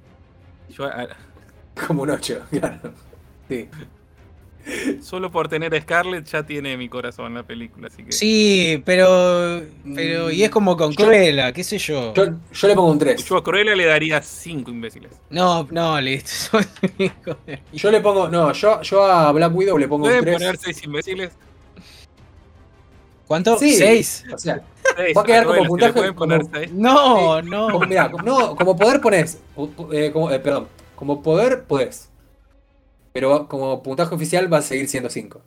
Yo a- Como un 8, claro. Sí. Solo por tener a Scarlett ya tiene mi corazón la película, así que. Sí, pero. pero y es como con Yo- Cruella, qué sé yo. Yo, yo le pongo un 3. Yo a Cruella le daría cinco imbéciles. No, no, listo. Yo le pongo. No, yo, yo a Black Widow le pongo un ¿Pueden 3. poner seis imbéciles? ¿Cuánto? Sí. ¿Seis? O sea, Seis, Va a quedar a como Cruella, puntaje poner como- seis. No, no. como, mirá, no, como poder pones. eh, como, eh, perdón. Como poder podés. Pero como puntaje oficial va a seguir siendo 5.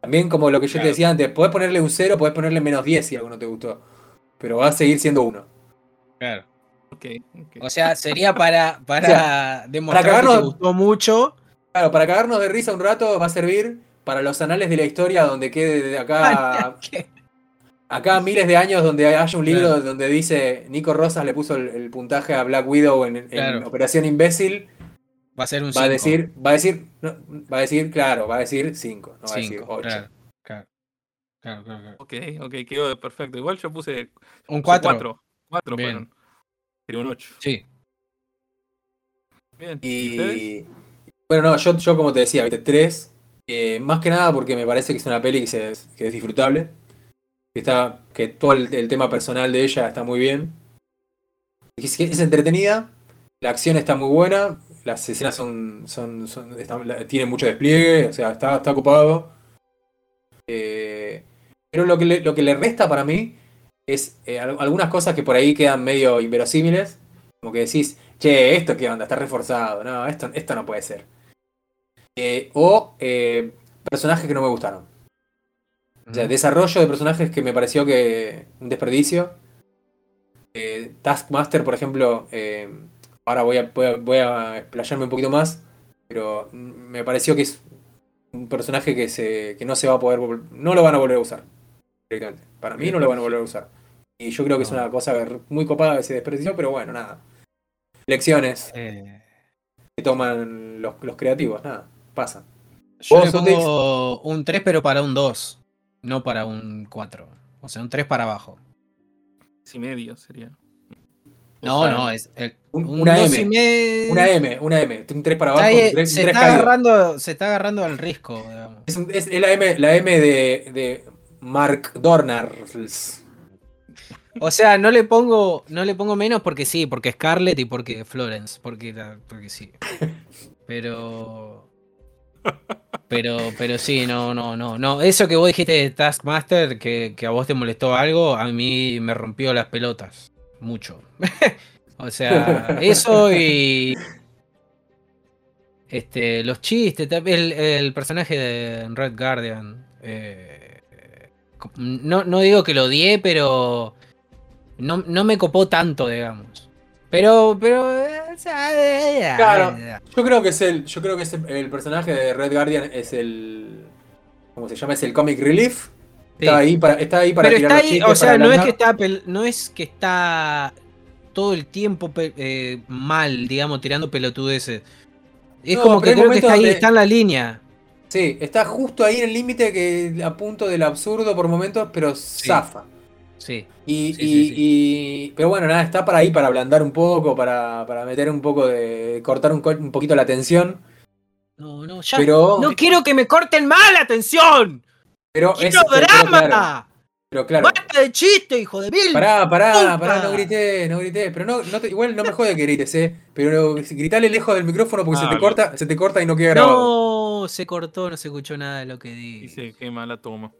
También como lo que yo Claro. te decía antes, podés ponerle un 0, podés ponerle menos 10 si algo no te gustó. Pero va a seguir siendo 1. Claro. Ok, ok. O sea, sería para, para O sea, demostrar para que te cagarnos- gustó mucho. Claro, para cagarnos de risa un rato va a servir para los anales de la historia donde quede de acá ¿Qué? Acá miles de años donde haya un libro Claro. donde dice Nico Rosas le puso el, el puntaje a Black Widow en, en Claro. Operación Imbécil, Va a ser un va a decir, va a decir, no, va a decir, claro, va a decir 5, no va a decir Cinco, 8. claro, claro. Claro, claro. Ok, ok, quedó perfecto. Igual yo puse Un puse 4. cuatro. Cuatro Bien. fueron. Sería un 8. Sí. Bien. ¿Y? Y bueno, no, yo, yo como te decía, viste, 3, más que nada porque me parece que es una peli que, se- que es disfrutable, que está, que todo el, el tema personal de ella está muy bien, es, es entretenida, la acción está muy buena, las escenas son, son, son están- la- tienen mucho despliegue, o sea, está, está ocupado. Eh, pero lo que, le, lo que le resta para mí es eh, al- algunas cosas que por ahí quedan medio inverosímiles, como que decís, che, esto qué onda, está reforzado, no, esto, esto no puede ser. Eh, o personajes que no me gustaron. O sea, desarrollo de personajes que me pareció que un desperdicio. Taskmaster, por ejemplo, ahora voy a, voy, a, voy a explayarme un poquito más, pero me pareció que es un personaje que, se, que no se va a poder, no lo van a volver a usar. Directamente. Para mí no lo van a volver a usar. Y yo creo que es una cosa muy copada ese desperdicio, pero bueno, nada. Lecciones Eh, que toman los, los creativos, nada, pasa. yo le pongo un 3, pero para un 2. No para un 4. O sea, un 3 para abajo. Sí, medio sería. No, sea, no, es el- un- un una M. Una M, una M. Un 3 para Está abajo, ahí, un 3, se, está agarrando, se está agarrando al risco. Es, un- es- es la M, la M de, de Mark Dorner. O sea, no le pongo, no le pongo menos porque sí, porque Scarlett y porque Florence, porque, la- porque sí. Pero. Pero, pero sí, no, no, no, no. Eso que vos dijiste de Taskmaster, que, que a vos te molestó algo, a mí me rompió las pelotas. Mucho. o sea, eso y. Este, los chistes, el, el personaje de Red Guardian. eh, no, no digo que lo odié, pero no, no me copó tanto, digamos. Pero, pero. eh, eh, Claro. Yo creo que es el, yo creo que es el, el personaje de Red Guardian es el, ¿cómo se llama? Es el comic relief. sí. Está ahí para, está ahí para Pero tirar está los ahí, chistes, o sea, no es que está, no es que está todo el tiempo eh, mal, digamos, tirando pelotudeces. Es No, como que creo que está ahí, donde- está en la línea. Sí, está justo ahí en el límite que a punto del absurdo por momentos, pero zafa. Sí. Y, Sí, y- sí, sí. y- pero bueno, nada, está para ahí para ablandar un poco, para, para meter un poco de. cortar un, un poquito la tensión. No, no, ya. Pero. No quiero que me corten mal la atención. pero es- ¡Quiero pero drama! claro, pero claro. ¡Basta de chiste, hijo de mil! Pará, pará, puta! pará, no grité, no grité. Pero no, no te- igual no me jode que grites, eh. Pero gritale lejos del micrófono porque Ah, se te corta, se te corta y no queda grabado. No, se cortó, no se escuchó nada de lo que di. Dice, qué mala toma.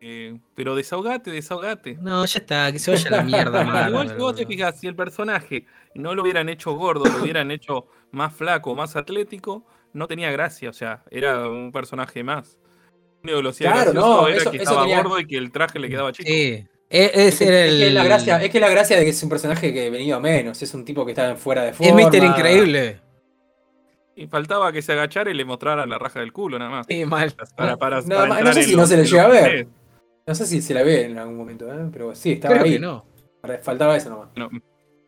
Eh, pero desahogate, desahogate. No, ya está, que se vaya la mierda, mala, Igual si vos te fijas, si el personaje no lo hubieran hecho gordo, lo hubieran hecho más flaco, más atlético, no tenía gracia. O sea, era un personaje más. Lo hacía Claro, no, era eso- que eso estaba tenía- gordo y que el traje le quedaba chico. Sí. Es, Es, es que, el. es que es la gracia, es que es la gracia de que es un personaje que venido a menos, es un tipo que está fuera de Es forma. Mister Increíble. Y faltaba que se agachara y le mostrara la raja del culo, nada más. Sí, mal. Para, para, No, para no sé si no se le llega a ver. es. No sé si se la ve en algún momento, ¿eh? pero sí, estaba Creo ahí. que no. Faltaba eso nomás. No.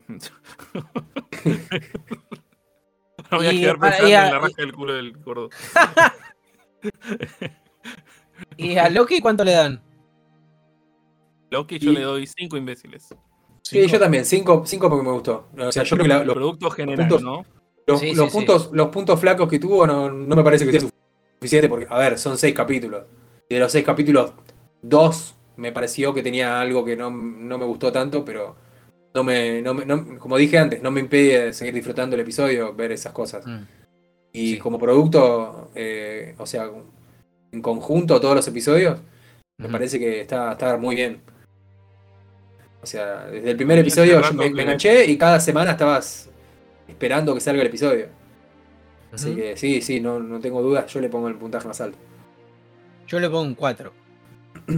No voy a Y quedar pensando y en la raja del culo del gordo. ¿Y a Loki cuánto le dan? Loki yo Y- le doy cinco imbéciles. Sí, yo también, cinco, cinco porque me gustó. O sea, yo creo que la- los, Producto general, puntos- ¿no? los- Sí, los sí, sí. puntos, los puntos flacos que tuvo no, no me parece que sea suficiente porque, a ver, son seis capítulos. Y de los seis capítulos, dos me pareció que tenía algo que no, no me gustó tanto, pero no me, no me- no- como dije antes, no me impide seguir disfrutando el episodio, ver esas cosas. Mm. Y Sí. como producto, eh, o sea, en conjunto todos los episodios, me parece que está, está muy bien. O sea, desde el primer episodio yo me, me enganché y cada semana estabas esperando que salga el episodio. Así que sí, sí, no, no tengo dudas, yo le pongo el puntaje más alto. Yo le pongo un 4.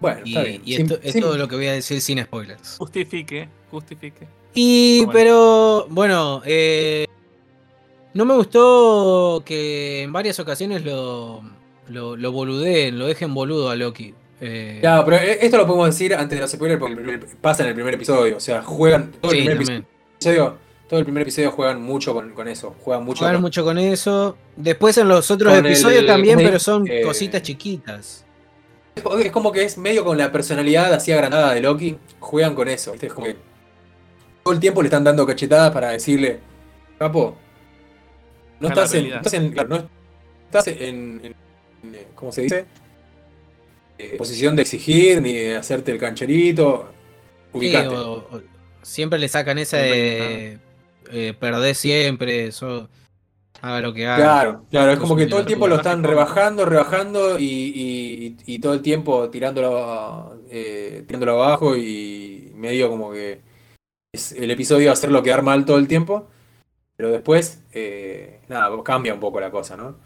Bueno, Y, está bien. y Sin- esto es todo lo que voy a decir sin spoilers. Justifique, justifique. Y, Bueno. pero, bueno, eh, no me gustó que en varias ocasiones lo, lo, lo boludeen, lo dejen boludo a Loki. Eh, Ya, pero eh, esto lo podemos decir antes de los spoilers porque el primer- pasa en el primer episodio. O sea, juegan todo el primer también. episodio. Todo el primer episodio juegan mucho con, con eso. Juegan mucho Juegan con- mucho con eso. Después en los otros el- episodios también, el- pero son eh, cositas chiquitas. Es como que es medio con la personalidad así agrandada de Loki. Juegan con eso. ¿viste? Es como que todo el tiempo le están dando cachetadas para decirle, capo, no estás en, no estás en, claro, no estás en, en- en- ¿cómo se dice? Eh, posición de exigir ni de hacerte el cancherito. Sí, Ubicate. o- o- siempre le sacan esa de eh, perder siempre, eso haga lo que haga. Claro, claro, es como que todo el tiempo lo están rebajando, rebajando y, y- y todo el tiempo tirándolo, eh, tirándolo abajo y medio como que es el episodio hacerlo quedar mal todo el tiempo, pero después, eh, nada, cambia un poco la cosa, ¿no?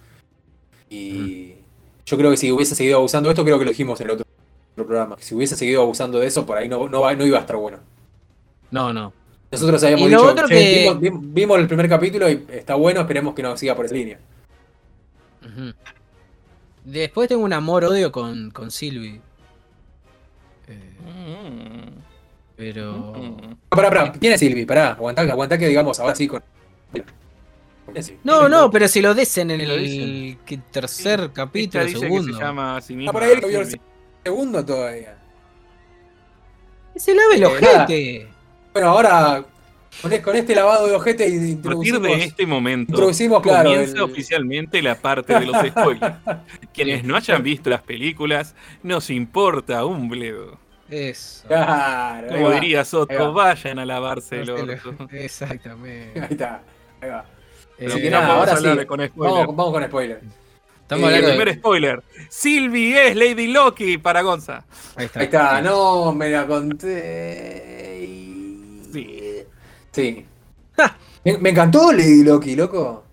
Y yo creo que si hubiese seguido abusando de esto, creo que lo dijimos en el otro, otro programa, si hubiese seguido abusando de eso, por ahí no, no, va- no iba a estar bueno. No, no. Nosotros habíamos Y lo dicho, otro "Che, que- vimos, vimos- vimos el primer capítulo y está bueno, esperemos que no siga por esa línea. Después tengo un amor-odio con, con Sylvie. Eh, Mm, pero. mm. Pará, pará, ¿quién es Silvi? Pará, aguantá, aguantá que digamos ahora sí con. No, no, pero si lo dicen en el tercer capítulo, dice segundo. que se llama a sí misma Ah, por ahí lo vio el segundo todavía. Que se lave el Eh, ojete. Bueno, ahora con, e- con este lavado de ojete A partir introducimos, de este momento introducimos, claro, comienza el- oficialmente la parte de los spoilers. Quienes no hayan visto las películas, nos importa un bledo. Eso. Claro, Como va, diría Soto, va. vayan a lavarse el orto. Exactamente. Ahí está, ahí va. Eh, Así que Ya nada, vamos a ahora hablar sí. con spoiler. Vamos, vamos con spoiler. Estamos Eh, el de. primer spoiler. Sylvie es Lady Loki para Gonza. Ahí está. Ahí está, no me la conté. Sí. Sí. Me, me encantó Lady Loki, loco.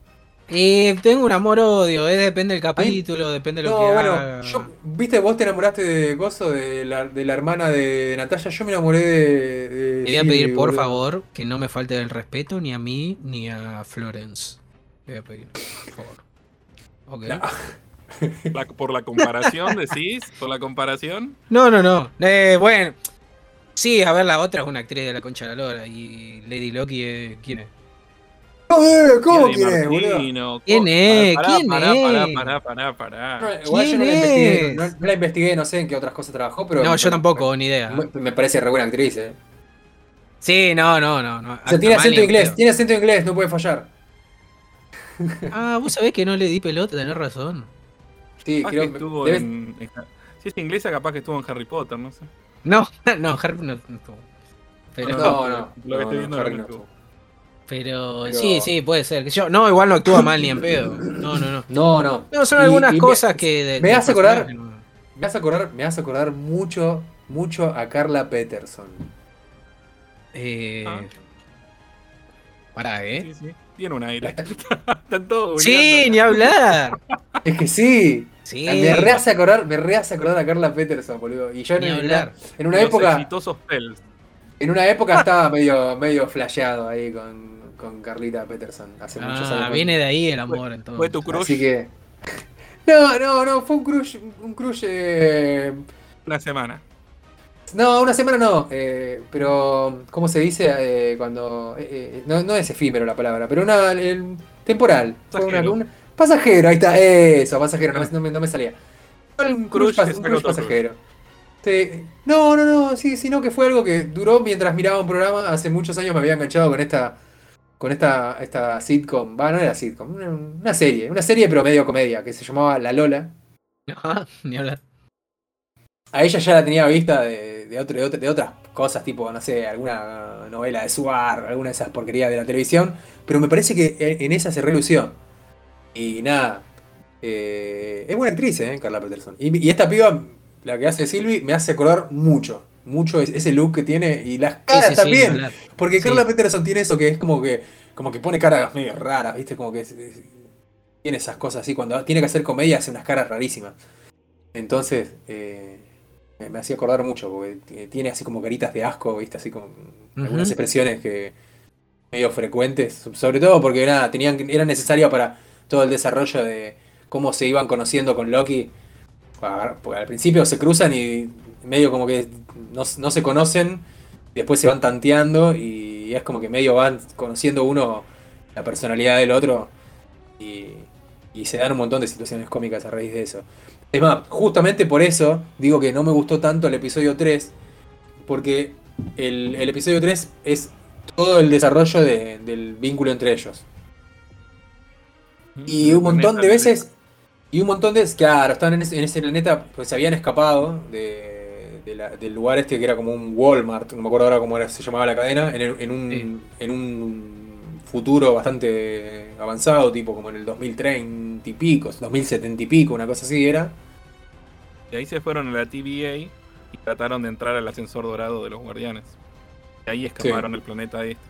Y tengo un amor-odio, eh, depende del capítulo, depende de lo No, que bueno, haga. yo, viste, vos te enamoraste de Gozo, de la, de la hermana de Natalia, yo me enamoré de... de Le voy a pedir, por boludo. favor, que no me falte el respeto ni a mí ni a Florence. Le voy a pedir, por favor. Ok. No. La- por la comparación, decís. Por la comparación. No, no, no. Eh, bueno. Sí, a ver, la otra es una actriz de la concha de la lora. Y Lady Loki, eh, ¿quién es? Joder, ¿Cómo quién es, boludo? ¿Quién es? Pará, ¿Quién pará, es? Pará, pará, pará, pará. No, Igual yo no la, ¿Quién investigué, es? no, no la investigué, no sé en qué otras cosas trabajó, pero... No, me- yo tampoco, ni idea. Me, me parece re buena actriz, eh. Sí, no, no, no. no. O sea, tiene acento inglés, creo. tiene acento inglés, no puede fallar. Ah, vos sabés que no le di pelota, tenés razón. Sí, Capaz que creo estuvo debe- en, Si es inglesa, capaz que estuvo en Harry Potter, no sé. No, no, Harry no, no estuvo. Pero, No, no. Lo que estoy viendo Harry no estuvo. Pero, Pero- sí, sí, puede ser. que Yo, no, igual no actúa mal ni en pedo. No, no, no. No, no. No, son Y- algunas y me- cosas que. de- me del hace acordar- no. Me hace acordar, me hace acordar mucho, mucho a Carla Peterson. Eh, Ah. Pará, ¿eh? Sí, sí. Tiene un aire. Están todos Sí, ni hablar. Es que sí. Sí. Me rehace acordar, me rehace acordar a Carla Peterson, boludo. Y yo Ni en hablar. una, en una Los época, en una época estaba medio, medio flasheado ahí con, con Carlita Peterson hace muchos Ah, años. viene de ahí el amor, entonces. Fue tu crush Así que. No, no, no, fue un crush, un crush. eh, una semana. No, una semana no, eh, pero ¿cómo se dice eh, cuando eh, eh, no, no es efímero la palabra, pero una el- temporal, fue una, Pasajero. una- pasajero, ahí está, eso, pasajero, no me, no me- no me salía. Fue Un crush, Crush un crush pasajero. Sí. No, no, no, sí, sino que fue algo que duró mientras miraba un programa. Hace muchos años me había enganchado con esta, con esta, esta sitcom, va, no era sitcom, una, una serie, una serie pero medio comedia que se llamaba La Lola. Ah, ni hablar. A ella ya la tenía vista de, de, otro- de, otro- de otras cosas, tipo, no sé, alguna novela de Suar, alguna de esas porquerías de la televisión, pero me parece que en, en esa se relució. Y nada, eh, es buena actriz, ¿eh? Carla Peterson. Y, y esta piba, la que hace Silvi, me hace acordar mucho, mucho es- ese look que tiene y las caras sí, también. porque sí. Carla Peterson tiene eso que es como que, como que pone caras medio raras, ¿viste? Como que es- es- tiene esas cosas así, cuando tiene que hacer comedia hace unas caras rarísimas. Entonces, eh, me, hacía acordar mucho, porque tiene así como caritas de asco, ¿viste? Así como algunas expresiones que medio frecuentes, sobre todo porque nada, tenían, eran necesarias para todo el desarrollo de cómo se iban conociendo con Loki. Porque al principio se cruzan y medio como que no, no se conocen, después se van tanteando y es como que medio van conociendo uno la personalidad del otro y, y se dan un montón de situaciones cómicas a raíz de eso. Es más, justamente por eso digo que no me gustó tanto el episodio 3, porque el, el episodio 3 es todo el desarrollo de- del vínculo entre ellos. Y un montón de veces, y un montón de veces, claro, estaban en ese, en ese planeta, pues se habían escapado de, de la- del lugar este que era como un Walmart, no me acuerdo ahora cómo era, se llamaba la cadena, en, el- en un, Sí. en un futuro bastante avanzado, tipo como en el 2030 y pico, 2070 y pico, una cosa así era. Y ahí se fueron a la TVA y trataron de entrar al ascensor dorado de los guardianes. Y ahí escaparon el planeta este.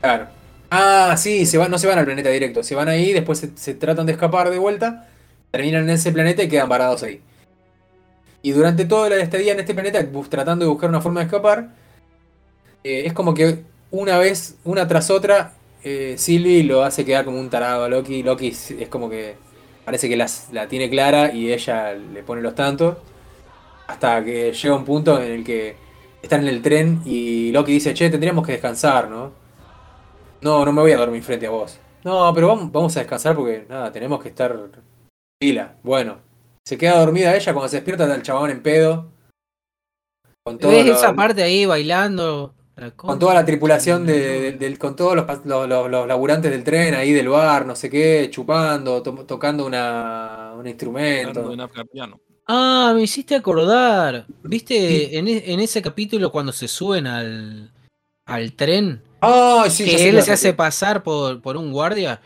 Claro. Ah, sí, se van, no se van al planeta directo, se van ahí, después se, se tratan de escapar de vuelta, terminan en ese planeta y quedan varados ahí. Y durante toda la estadía en este planeta, tratando de buscar una forma de escapar, eh, es como que una vez, una tras otra, eh, Sylvie lo hace quedar como un tarado a Loki. Loki es es como que parece que las- la tiene clara y ella le pone los tantos. Hasta que llega un punto en el que están en el tren y Loki dice, che, tendríamos que descansar, ¿no? No, no me voy a dormir frente a vos. No, pero vamos, vamos a descansar porque nada, tenemos que estar pila. Bueno, se queda dormida ella, cuando se despierta está el chabón en pedo. Con, todo ¿Ves lo- esa parte ahí bailando? La con toda la tripulación, de, con todos los, los, los- los laburantes del tren ahí del bar, no sé qué, chupando, to- tocando una, un instrumento. Ah, me hiciste acordar. ¿Viste en, e- en ese capítulo cuando se suben al, al tren? Ah, sí, ya sé que él se hace pasar por, por un guardia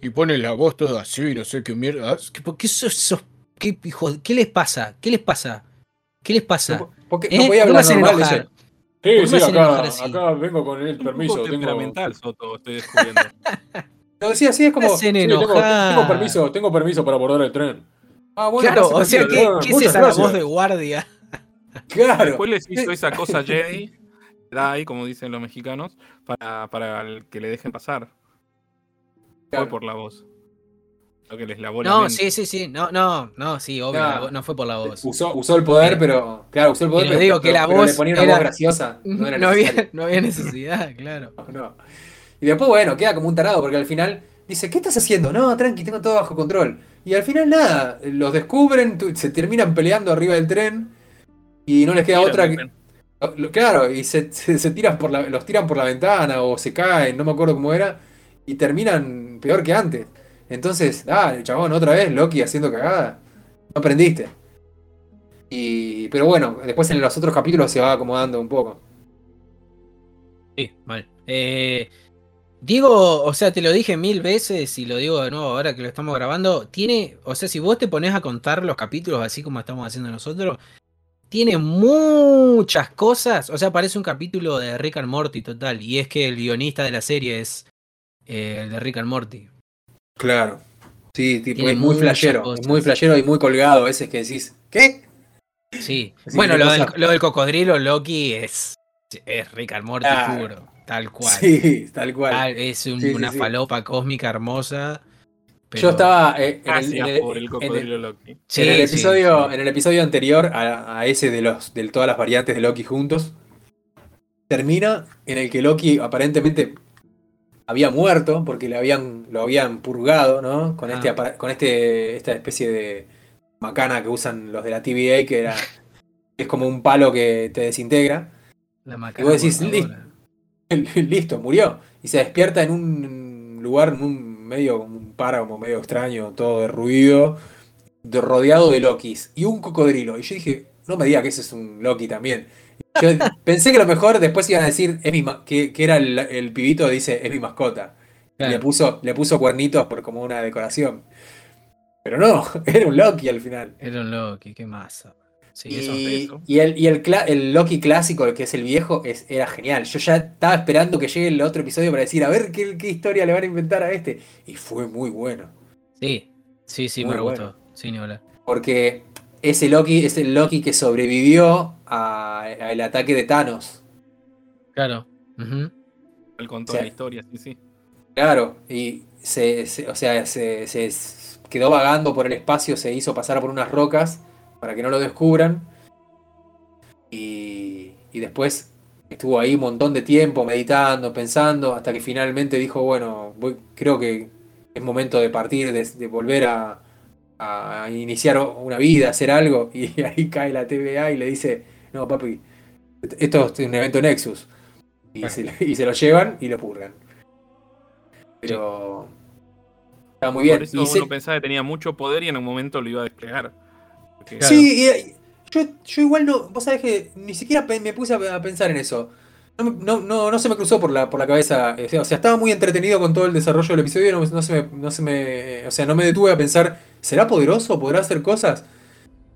y pone la voz toda así, no sé qué mierda. ¿Qué- ¿Por qué sos, sos- qué, hijo, qué les pasa? ¿Qué les pasa? ¿Qué les pasa? ¿Por qué ¿Eh? no ¿Por qué me hablar normal? Sí, sí, acá, así? acá vengo con el Un permiso. poco Tengo... temperamental, Soto, estoy descubriendo. No, sí, así es como. sí, tengo, permiso, tengo permiso para abordar el tren. Ah, bueno, Claro, o sea, ¿qué, qué es esa gracias. voz de guardia? Claro. Después les hizo esa cosa Jedi, Jedi, como dicen los mexicanos, para, para el que le dejen pasar. Claro. Fue por la voz. Lo que les lavó la No, mente. sí, sí, sí. No, no, no, sí, obvio. No. la voz- No fue por la voz. Usó, usó el poder, Pero- pero. Claro, usó el poder, pero pero, digo que pero- la pero le voz ponía una era- voz graciosa. No, No, era había, necesario. no había necesidad, claro. No. Y después, bueno, queda como un tarado porque al final dice, ¿qué estás haciendo? No, tranqui, tengo todo bajo control. Y al final nada, los descubren, se terminan peleando arriba del tren y no les queda Mira, otra que... Claro, y se, se- se tiran por la, los tiran por la ventana o se caen, no me acuerdo cómo era, y terminan peor que antes. Entonces, dale, chabón, otra vez, Loki haciendo cagada. No aprendiste. Y, pero bueno, después en los otros capítulos se va acomodando un poco. Sí, mal. Eh, digo, o sea, te lo dije mil veces y lo digo de nuevo ahora que lo estamos grabando. Tiene, o sea, si vos te pones a contar los capítulos así como estamos haciendo nosotros, tiene muchas cosas. O sea, parece un capítulo de Rick and Morty total. Y es que el guionista de la serie es eh, el de Rick and Morty. Claro. Sí, tipo, Tiene es muy flashero. cosas. Es muy flashero y muy colgado. A veces que decís, ¿qué? Sí. Así bueno, lo del, lo del cocodrilo Loki es, es Rick and Morty Claro. puro. Tal cual. Sí, tal cual. Tal- es un- Sí, sí, una sí. falopa cósmica hermosa. pero- Yo estaba eh, en, el, Gracias en el- por el en el- cocodrilo Loki. Sí, en el sí, episodio, en el episodio anterior a, a ese de los de todas las variantes de Loki juntos, termina en el que Loki aparentemente había muerto porque le habían, lo habían purgado, ¿no? Con este Ah. apara- con este esta especie de macana que usan los de la TVA que era es como un palo que te desintegra. La Y macana vos decís, voladora. Listo, murió. Y se despierta en un lugar, en un medio, un páramo medio extraño, todo derruido, de- rodeado de Lokis y un cocodrilo. Y yo dije, no me diga que ese es un Loki también. Yo pensé que lo mejor después iban a decir es mi ma- que, que era el, el pibito, dice, es mi mascota. Y le Claro. puso, le puso cuernitos por como una decoración. Pero no, era un Loki al final. Era un Loki, qué masa. Sí. Y, el, y el, Loki clásico, el que es el viejo, es, era genial. Yo ya estaba esperando que llegue el otro episodio para decir, a ver qué, qué historia le van a inventar a este. Y fue muy bueno. Sí, sí, sí, Muy me bueno. gustó. Sí, ni hablar. Porque ese Loki es el Loki que sobrevivió a- al ataque de Thanos. Claro. Ujú. Él contó O sea, la historia, sí, sí. Claro, y se, se- o sea, se, quedó vagando por el espacio, se hizo pasar por unas rocas para que no lo descubran. Y, y después estuvo ahí un montón de tiempo meditando, pensando, hasta que finalmente dijo, bueno, voy- creo que es momento de partir, de, de volver a, a iniciar una vida, hacer algo. Y ahí cae la TVA y le dice, no, papi, esto es un evento Nexus. Y, se, y se lo llevan y lo purgan. Pero... Está muy bien. Por eso Y uno se- pensaba que tenía mucho poder y en un momento lo iba a desplegar. Porque- Claro. Sí, y, eh, yo, yo igual no, vos sabés que ni siquiera me puse a, pensar en eso. No, no, no, no se me cruzó por la, por la cabeza. eh, O sea, estaba muy entretenido con todo el desarrollo del episodio. No, no se me, no se me, o sea, no me detuve a pensar, ¿será poderoso? ¿Podrá hacer cosas?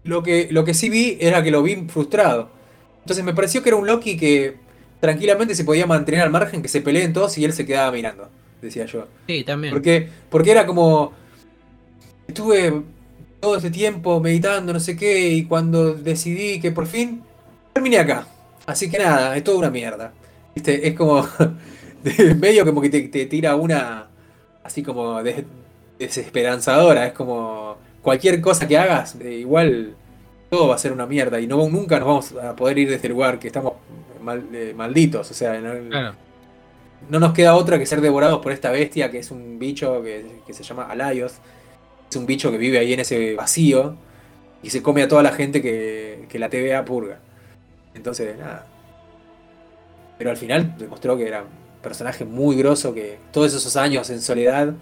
Lo que, lo que sí vi era que lo vi frustrado. Entonces me pareció que era un Loki que tranquilamente se podía mantener al margen, que se peleen todos y él se quedaba mirando, decía yo. Sí, también. Porque, porque era como. Estuve todo este tiempo meditando, no sé qué, y cuando decidí que por fin terminé acá. Así que nada, es toda una mierda. ¿Viste? Es como. de- medio como que te, te tira una. Así como des- desesperanzadora. Es como. Cualquier cosa que hagas, eh, igual todo va a ser una mierda. Y no, nunca nos vamos a poder ir de este lugar que estamos mal- eh, malditos. O sea, no- Claro. no nos queda otra que ser devorados por esta bestia que es un bicho que, que se llama Alaios. Es un bicho que vive ahí en ese vacío y se come a toda la gente que, que la TVA purga. Entonces, nada. Pero al final demostró que era un personaje muy grosso, que todos esos años en soledad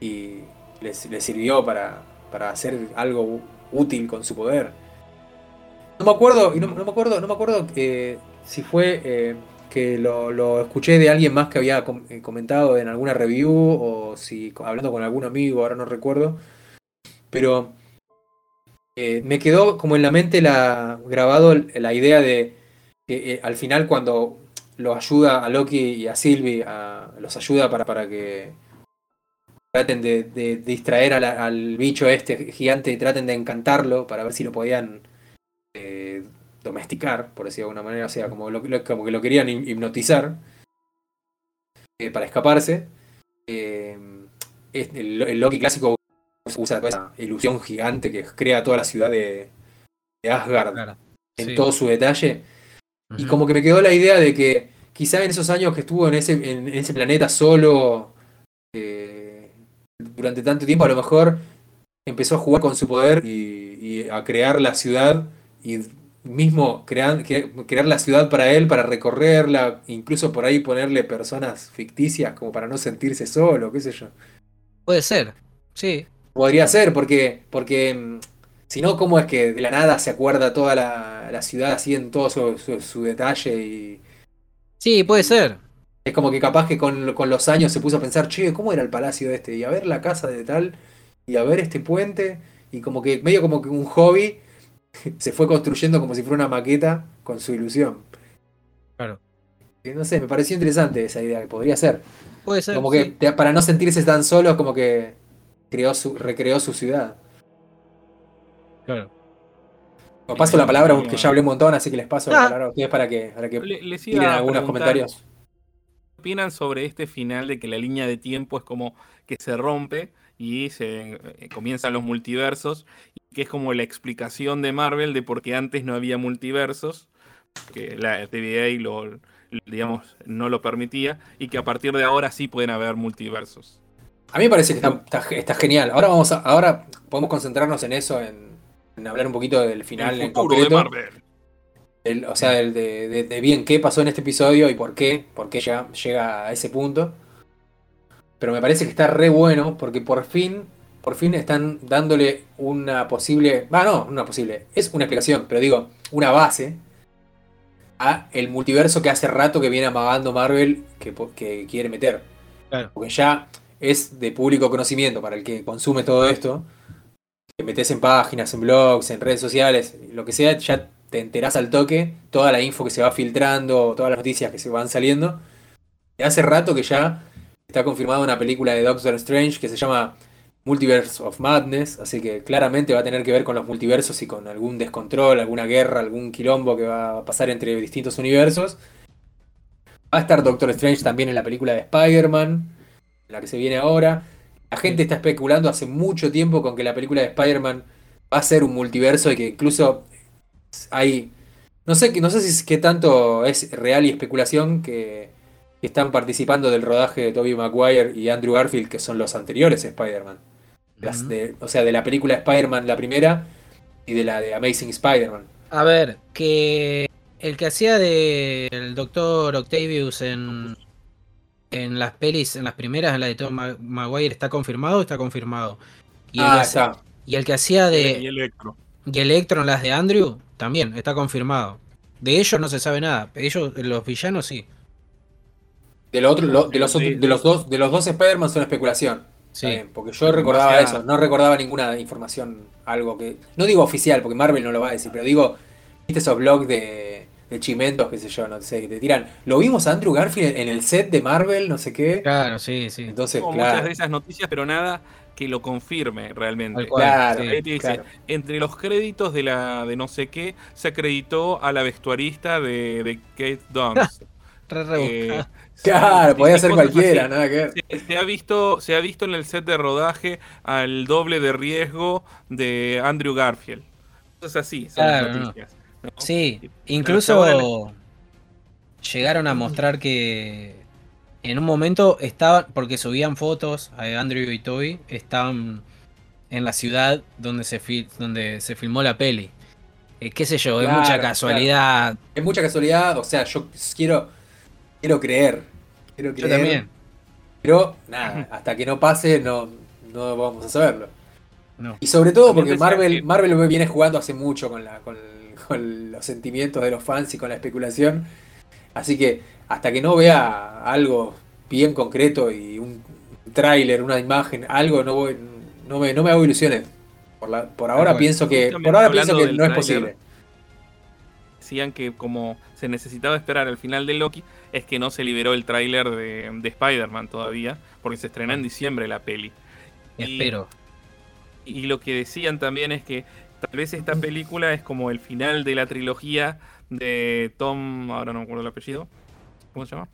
y le sirvió para, para hacer algo útil con su poder. No me acuerdo, no, me acuerdo, no me acuerdo eh, si fue eh, que lo, escuché de alguien más que había eh, comentado en alguna review o si hablando con algún amigo, ahora no recuerdo. Pero me quedó como en la mente grabado la idea de que al final cuando lo ayuda a Loki y a Sylvie, los ayuda para, para que traten de, distraer al bicho este gigante y traten de encantarlo para ver si lo podían eh, domesticar, por decirlo de alguna manera, o sea, como, como que lo querían hipnotizar eh, para escaparse. Eh, el, Loki clásico usa esa ilusión gigante que crea toda la ciudad de, Asgard en todo su detalle. Y como que me quedó la idea de que quizá en esos años que estuvo en ese, en, ese planeta solo, durante tanto tiempo, a lo mejor empezó a jugar con su poder y, a crear la ciudad y mismo crear, crear la ciudad para él, para recorrerla, incluso por ahí ponerle personas ficticias como para no sentirse solo, qué sé yo. Puede ser, sí. Podría ser, porque, porque mm, si no, ¿cómo es que de la nada se acuerda toda la, ciudad así en todo su, detalle? y Sí, puede ser. Es como que capaz que con, los años se puso a pensar, che, ¿cómo era el palacio este? Y a ver la casa de tal, y a ver este puente, y como que medio como que un hobby se fue construyendo como si fuera una maqueta con su ilusión. Claro. no sé, me pareció interesante esa idea, que podría ser. Puede ser. Como que para no sentirse tan solo, como que creó su, recreó su ciudad. Claro. paso la palabra, que ya hablé un montón, así que les paso la ah. palabra a ustedes para que, para que tiren algunos comentarios opinan sobre este final de que la línea de tiempo es como que se rompe y se eh, comienzan los multiversos, y que es como la explicación de Marvel de por qué antes no había multiversos, que la TVA lo, digamos, no lo permitía, y que a partir de ahora sí pueden haber multiversos. A mí me parece que está, genial. Ahora vamos a, ahora podemos concentrarnos en eso, en, hablar un poquito del final en concreto. De Marvel o sea, el de, bien qué pasó en este episodio y por qué, por qué ya llega a ese punto. Pero me parece que está re bueno porque por fin, por fin están dándole una posible, ah no, una posible, es una explicación, pero digo, una base a el multiverso que hace rato que viene amagando Marvel que, que quiere meter. Porque ya es de público conocimiento para el que consume todo esto. Que metes en páginas, en blogs, en redes sociales, lo que sea, ya te enterás al toque toda la info que se va filtrando, todas las noticias que se van saliendo. Hace rato que ya está confirmada una película de Doctor Strange que se llama Multiverse of Madness, así que claramente va a tener que ver con los multiversos y con algún descontrol, alguna guerra, algún quilombo que va a pasar entre distintos universos. Va a estar Doctor Strange también en la película de Spider-Man, la que se viene ahora. La gente está especulando hace mucho tiempo con que la película de Spider-Man va a ser un multiverso y que incluso hay. No sé, no sé si es que tanto es real y especulación que, están participando del rodaje de Tobey Maguire y Andrew Garfield, que son los anteriores Spider-Man. O sea, de la película Spider-Man, la primera, y de la de Amazing Spider-Man. A ver, que el que hacía del Doctor Octavius en, en las pelis, en las primeras, en la de Tobey Maguire, ¿está confirmado o está confirmado? Y el, ah, Y el que hacía de. Y Electro. Y Electro en las de Andrew, también, está confirmado. De ellos no se sabe nada. Ellos, los villanos sí. De, lo otro, de, los, de los dos, de los dos Spider-Man son especulación. Sí. porque yo recordaba eso, no recordaba ninguna información, algo que. No digo oficial, porque Marvel no lo va a decir, pero digo, viste esos blogs de, de chimentos, qué sé yo, no sé, que te tiran. Lo vimos a Andrew Garfield en el set de Marvel, no sé qué. Claro, sí, sí. Entonces, claro. muchas de esas noticias, pero nada que lo confirme realmente. Claro, Entre los créditos de la de no sé qué, se acreditó a la vestuarista de, de Kate Dunst. eh, claro, podía ser cualquiera, nada que ver. Se, ha visto, se ha visto en el set de rodaje al doble de riesgo de Andrew Garfield. Entonces así, son las noticias. Sí, incluso llegaron a mostrar que en un momento estaban, porque subían fotos a Andrew y Toby, estaban en la ciudad donde se, donde se filmó la peli. eh, qué sé yo, es mucha claro. casualidad. Es mucha casualidad, o sea, yo quiero, quiero creer. Quiero Yo creer. también. Pero nada, hasta que no pase no, no vamos a saberlo. No. Y sobre todo porque Marvel, que- Marvel viene jugando hace mucho con, la, con, con los sentimientos de los fans y con la especulación. Así que hasta que no vea algo bien concreto y un tráiler, una imagen, algo, no voy, no me, no me hago ilusiones. Por, la- por ahora pienso que, por ahora pienso que no es posible. decían que como se necesitaba esperar al final de Loki, es que no se liberó el tráiler de, de Spider-Man todavía, porque se estrena en diciembre la peli. Y- Espero. Y lo que decían también es que tal vez esta película es como el final de la trilogía de Tom, ahora no me acuerdo el apellido, ¿cómo se llama?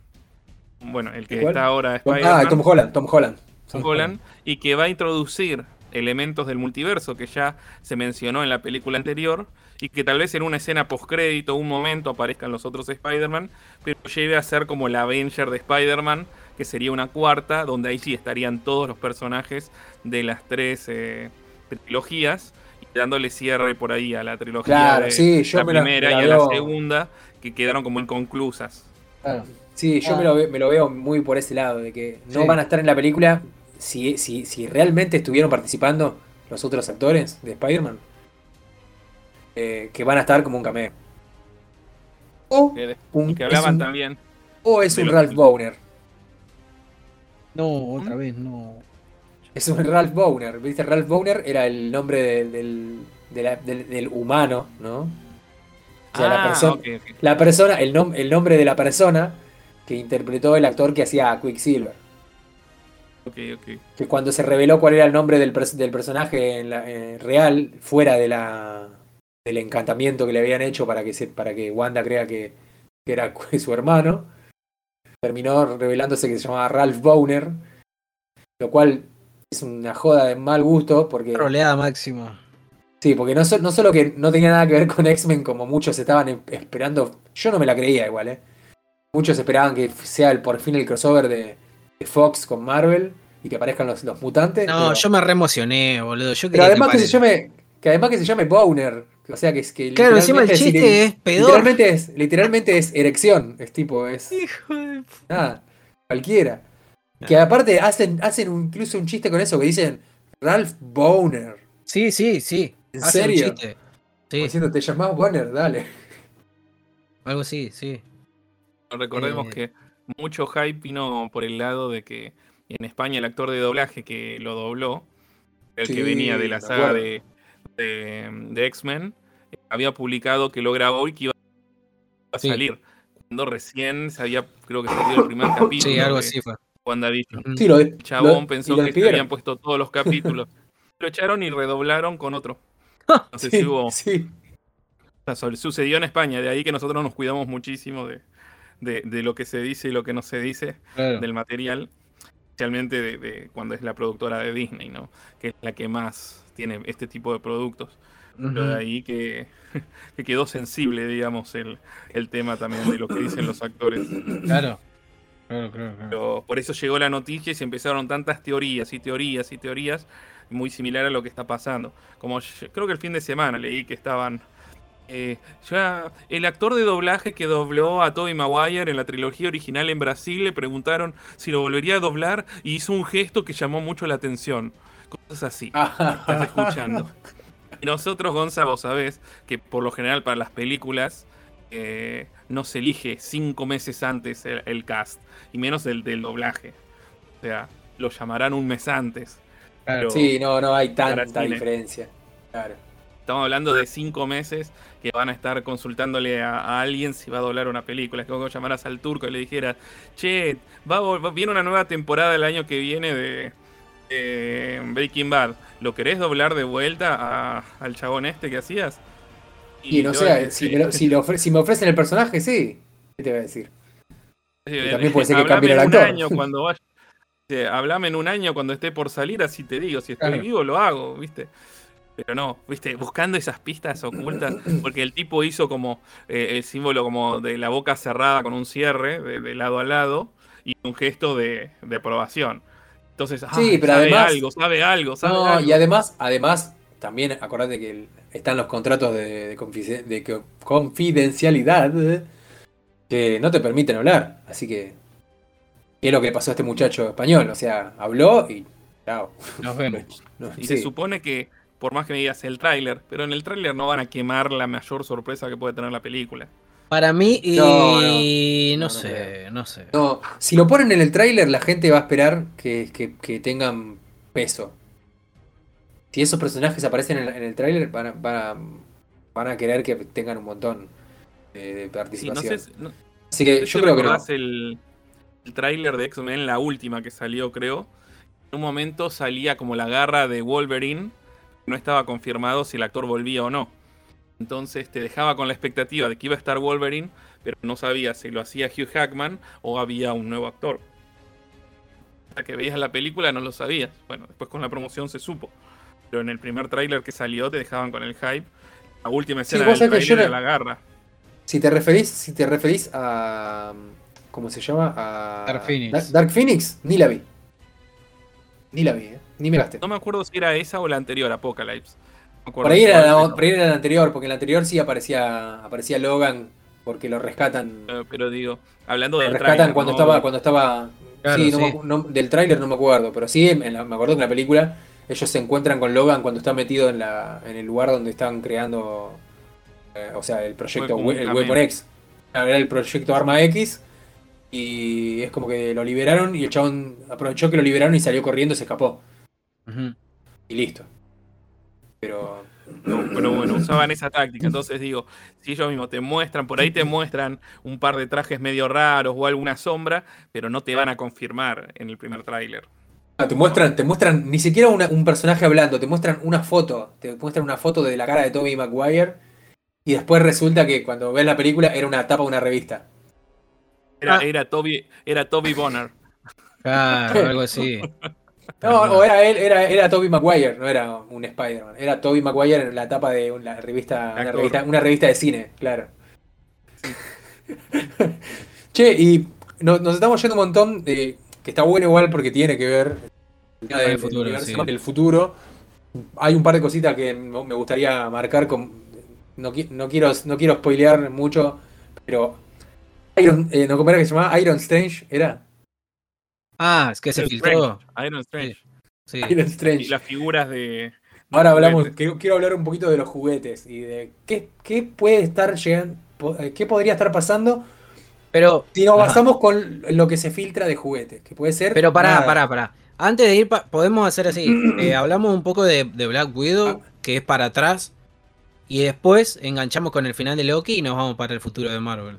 Bueno, el que ¿Cuál? está ahora Spider-Man. ah, Tom Holland, Tom Holland. Tom Holland, y que va a introducir elementos del multiverso que ya se mencionó en la película anterior y que tal vez en una escena postcrédito un momento aparezcan los otros Spider-Man, pero lleve a ser como la Avenger de Spider-Man, que sería una cuarta, donde ahí sí estarían todos los personajes de las tres eh, trilogías y dándole cierre por ahí a la trilogía Claro, de sí, yo la me la- primera me la y a la segunda, que quedaron como inconclusas. Claro. Sí, yo Ah. me, lo, ve- me lo veo muy por ese lado, de que no Sí. van a estar en la película si, si, si realmente estuvieron participando los otros actores de Spider-Man. eh, que van a estar como un cameo. O, Que, un- que es hablaban un- también. o es un Ralph Bowner. No, otra vez no. Es un Ralph Bowner. ¿Viste? Ralph Bowner era el nombre del, del- del humano, ¿no? O sea, la Ah, persona, la persona el, nom- el nombre de la persona que interpretó el actor que hacía a Quicksilver. Ok, ok. que cuando se reveló cuál era el nombre del, pers- del personaje en la- eh, real, fuera de la del encantamiento que le habían hecho para que se, para que Wanda crea que, que era su hermano, terminó revelándose que se llamaba Ralph Bowner, lo cual es una joda de mal gusto porque Troleada máxima. Sí, porque no, so- no solo que no tenía nada que ver con X-Men como muchos estaban em- esperando, yo no me la creía igual, eh. Muchos esperaban que sea el, por fin el crossover de, de Fox con Marvel y que aparezcan los, los mutantes. No, pero- yo me re emocioné, boludo. Yo pero además que, se llame, que además que se llame Bowner. O sea que es que Claro, encima el chiste es pedor. literalmente es, literalmente es erección. Es tipo, es Hijo de... nada, cualquiera. Que aparte hacen, hacen incluso un chiste con eso que dicen Ralph Bowner. Sí, sí, sí. ¿En Hacen un serio? chiste. Sí, diciendo, te llamás Bowner, dale. algo así, sí. Recordemos Eh. que mucho hype vino por el lado de que en España el actor de doblaje que lo dobló, el Sí, que venía de la saga de, de, de X-Men, había publicado que lo grabó y que iba a Sí. salir. Cuando recién se había, creo que salió el primer capítulo Sí, algo así fue. WandaVision. Sí, lo, chabón lo- pensó lo que se habían puesto todos los capítulos. lo echaron y redoblaron con otro. No sé Sí, si hubo sí. o sea, su- sucedió en España, de ahí que nosotros nos cuidamos muchísimo de, de- de lo que se dice y lo que no se dice Claro. del material, especialmente de, de cuando es la productora de Disney, ¿no? Que es la que más tiene este tipo de productos. Pero de ahí que, que quedó sensible, digamos, el, el tema también de lo que dicen los actores. Claro. Claro, claro, claro. Pero por eso llegó la noticia y se empezaron tantas teorías y teorías y teorías, muy similar a lo que está pasando. Como yo- creo que el fin de semana leí que estaban. eh, ya el actor de doblaje que dobló a Tobey Maguire en la trilogía original en Brasil le preguntaron si lo volvería a doblar y hizo un gesto que llamó mucho la atención. Cosas así. Estás escuchando. Y nosotros, Gonza, vos sabés que por lo general para las películas eh, no se elige cinco meses antes el, el cast, y menos el del doblaje. O sea, lo llamarán un mes antes. Claro. Sí, no, no hay tanta diferencia. Claro. Estamos hablando de cinco meses que van a estar consultándole a, a alguien si va a doblar una película. Es como que llamaras al turco y le dijeras, che, va, va- viene una nueva temporada el año que viene de, de Breaking Bad. ¿Lo querés doblar de vuelta a- al chabón este que hacías? Y no sé, si me, si, ofre- si me ofrecen el personaje, sí. ¿Qué te voy a decir? Sí, también puede ser que cambie el en un actor. año cuando vaya. Hablame en un año cuando esté por salir, así te digo. Si estoy Claro. vivo, lo hago, ¿viste? Pero no, ¿viste? Buscando esas pistas ocultas, porque el tipo hizo como eh, el símbolo como de la boca cerrada con un cierre de, de lado a lado y un gesto de, de aprobación. Entonces, ah, Sí, pero sabe además- algo, sabe algo, sabe No, algo. y además, además, también acordate que el- están los contratos de, de de co- confidencialidad que no te permiten hablar. Así que, ¿qué es lo que le pasó a este muchacho español? O sea, habló y chao. Nos vemos. No, Y sí. se supone que, por más que me digas el tráiler, pero en el tráiler no van a quemar la mayor sorpresa que puede tener la película. Para mí, y No, no, no. No, no sé, no sé. No, si lo ponen en el tráiler, la gente va a esperar que, que- que tengan peso. Si esos personajes aparecen en, el- en el tráiler, van a, van, a, van a querer que tengan un montón de, de Sí, no participación. sé, si- no- Así que yo creo que no. el, el tráiler de X-Men, la última que salió, creo. En un momento salía como la garra de Wolverine. No estaba confirmado si el actor volvía o no. Entonces te dejaba con la expectativa de que iba a estar Wolverine, pero no sabía si lo hacía Hugh Hackman o había un nuevo actor. Hasta que veías la película no lo sabías. Bueno, después con la promoción se supo. Pero en el primer tráiler que salió te dejaban con el hype. La última Sí, escena vos del sabés que yo era la garra. Si te referís, si te referís a. ¿Cómo se llama? A. Dark Phoenix. Dark, Dark Phoenix, ni la vi. Ni la vi, ¿eh? Ni me gasté. No me acuerdo si era esa o la anterior, Apocalypse. No Por ahí, era la, pero- por ahí era la anterior, porque en la anterior sí aparecía, aparecía Logan, porque lo rescatan. eh, Pero digo, hablando Lo del rescatan tráiler, cuando ¿no? estaba, cuando estaba. Claro, sí, no sí. me acu- no- del tráiler no me acuerdo, pero sí, en la- me acuerdo que en la película ellos se encuentran con Logan cuando está metido en la, en el lugar donde están creando, eh, o sea, el proyecto, we- el. Weapon X. Era el proyecto Arma X y es como que lo liberaron y el chabón aprovechó que lo liberaron y salió corriendo y se escapó. Y listo. Pero No, pero bueno, usaban esa táctica. Entonces digo, si ellos mismos te muestran, por ahí te muestran un par de trajes medio raros o alguna sombra, pero no te van a confirmar en el primer tráiler. Ah, te muestran, te muestran ni siquiera una- un personaje hablando, te muestran una foto, te muestran una foto de la cara de Tobey Maguire y después resulta que cuando ves la película era una tapa de una revista. Era, Ah. era Toby, era Toby Bonner. Claro, algo así. No, o era él, era, era Tobey Maguire, no era un Spider-Man, era Tobey Maguire en la tapa de una revista, una revista, una revista de cine, claro. che, y no- nos estamos yendo un montón de. que está bueno igual porque tiene que ver el el futuro, universo, sí. con el futuro. Hay un par de cositas que me gustaría marcar con. No, no quiero, no quiero spoilear mucho, pero. Iron, eh, no, ¿cómo era que se llamaba? Iron Strange, ¿era? Ah, es que se Iron filtró. Strange, Iron Strange. Sí. Iron Y Strange. las figuras de. Ahora hablamos, quiero, quiero hablar un poquito de los juguetes y de qué, qué puede estar llegando, eh, qué podría estar pasando Pero, si nos Ajá. basamos con lo que se filtra de juguetes, que puede ser. pero pará, nada. pará, pará. Antes de ir, pa- podemos hacer así. Eh, hablamos un poco de, de Black Widow, que es para atrás. Y después enganchamos con el final de Loki y nos vamos para el futuro de Marvel.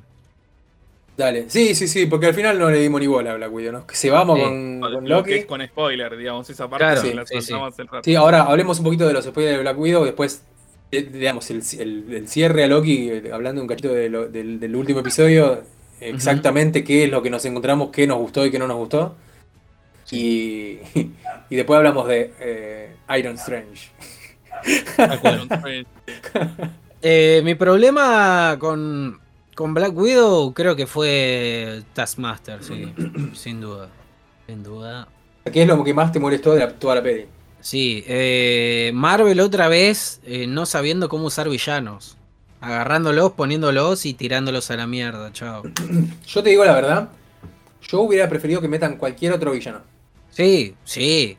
Dale, sí, sí, sí, porque al final no le dimos ni bola a Black Widow, ¿no? Que se vamos Sí. con, con Lo que Loki. es con spoiler, digamos, esa parte Claro, sí, la sí, sí. saltamos el rato. Sí, ahora hablemos un poquito de los spoilers de Black Widow, después, eh, digamos, el, el- el cierre a Loki, eh, hablando un cachito de lo- del, del último episodio, exactamente qué es lo que nos encontramos, qué nos gustó y qué no nos gustó. Y, y después hablamos de eh, Iron Strange. Iron Strange. Eh, mi problema con, con Black Widow creo que fue Taskmaster, sí, sin duda. Sin duda. ¿Qué es lo que más te molestó de la- toda la peli? Sí, eh, Marvel otra vez eh, no sabiendo cómo usar villanos. Agarrándolos, poniéndolos y tirándolos a la mierda, chao. Yo te digo la verdad, yo hubiera preferido que metan cualquier otro villano. Sí, sí.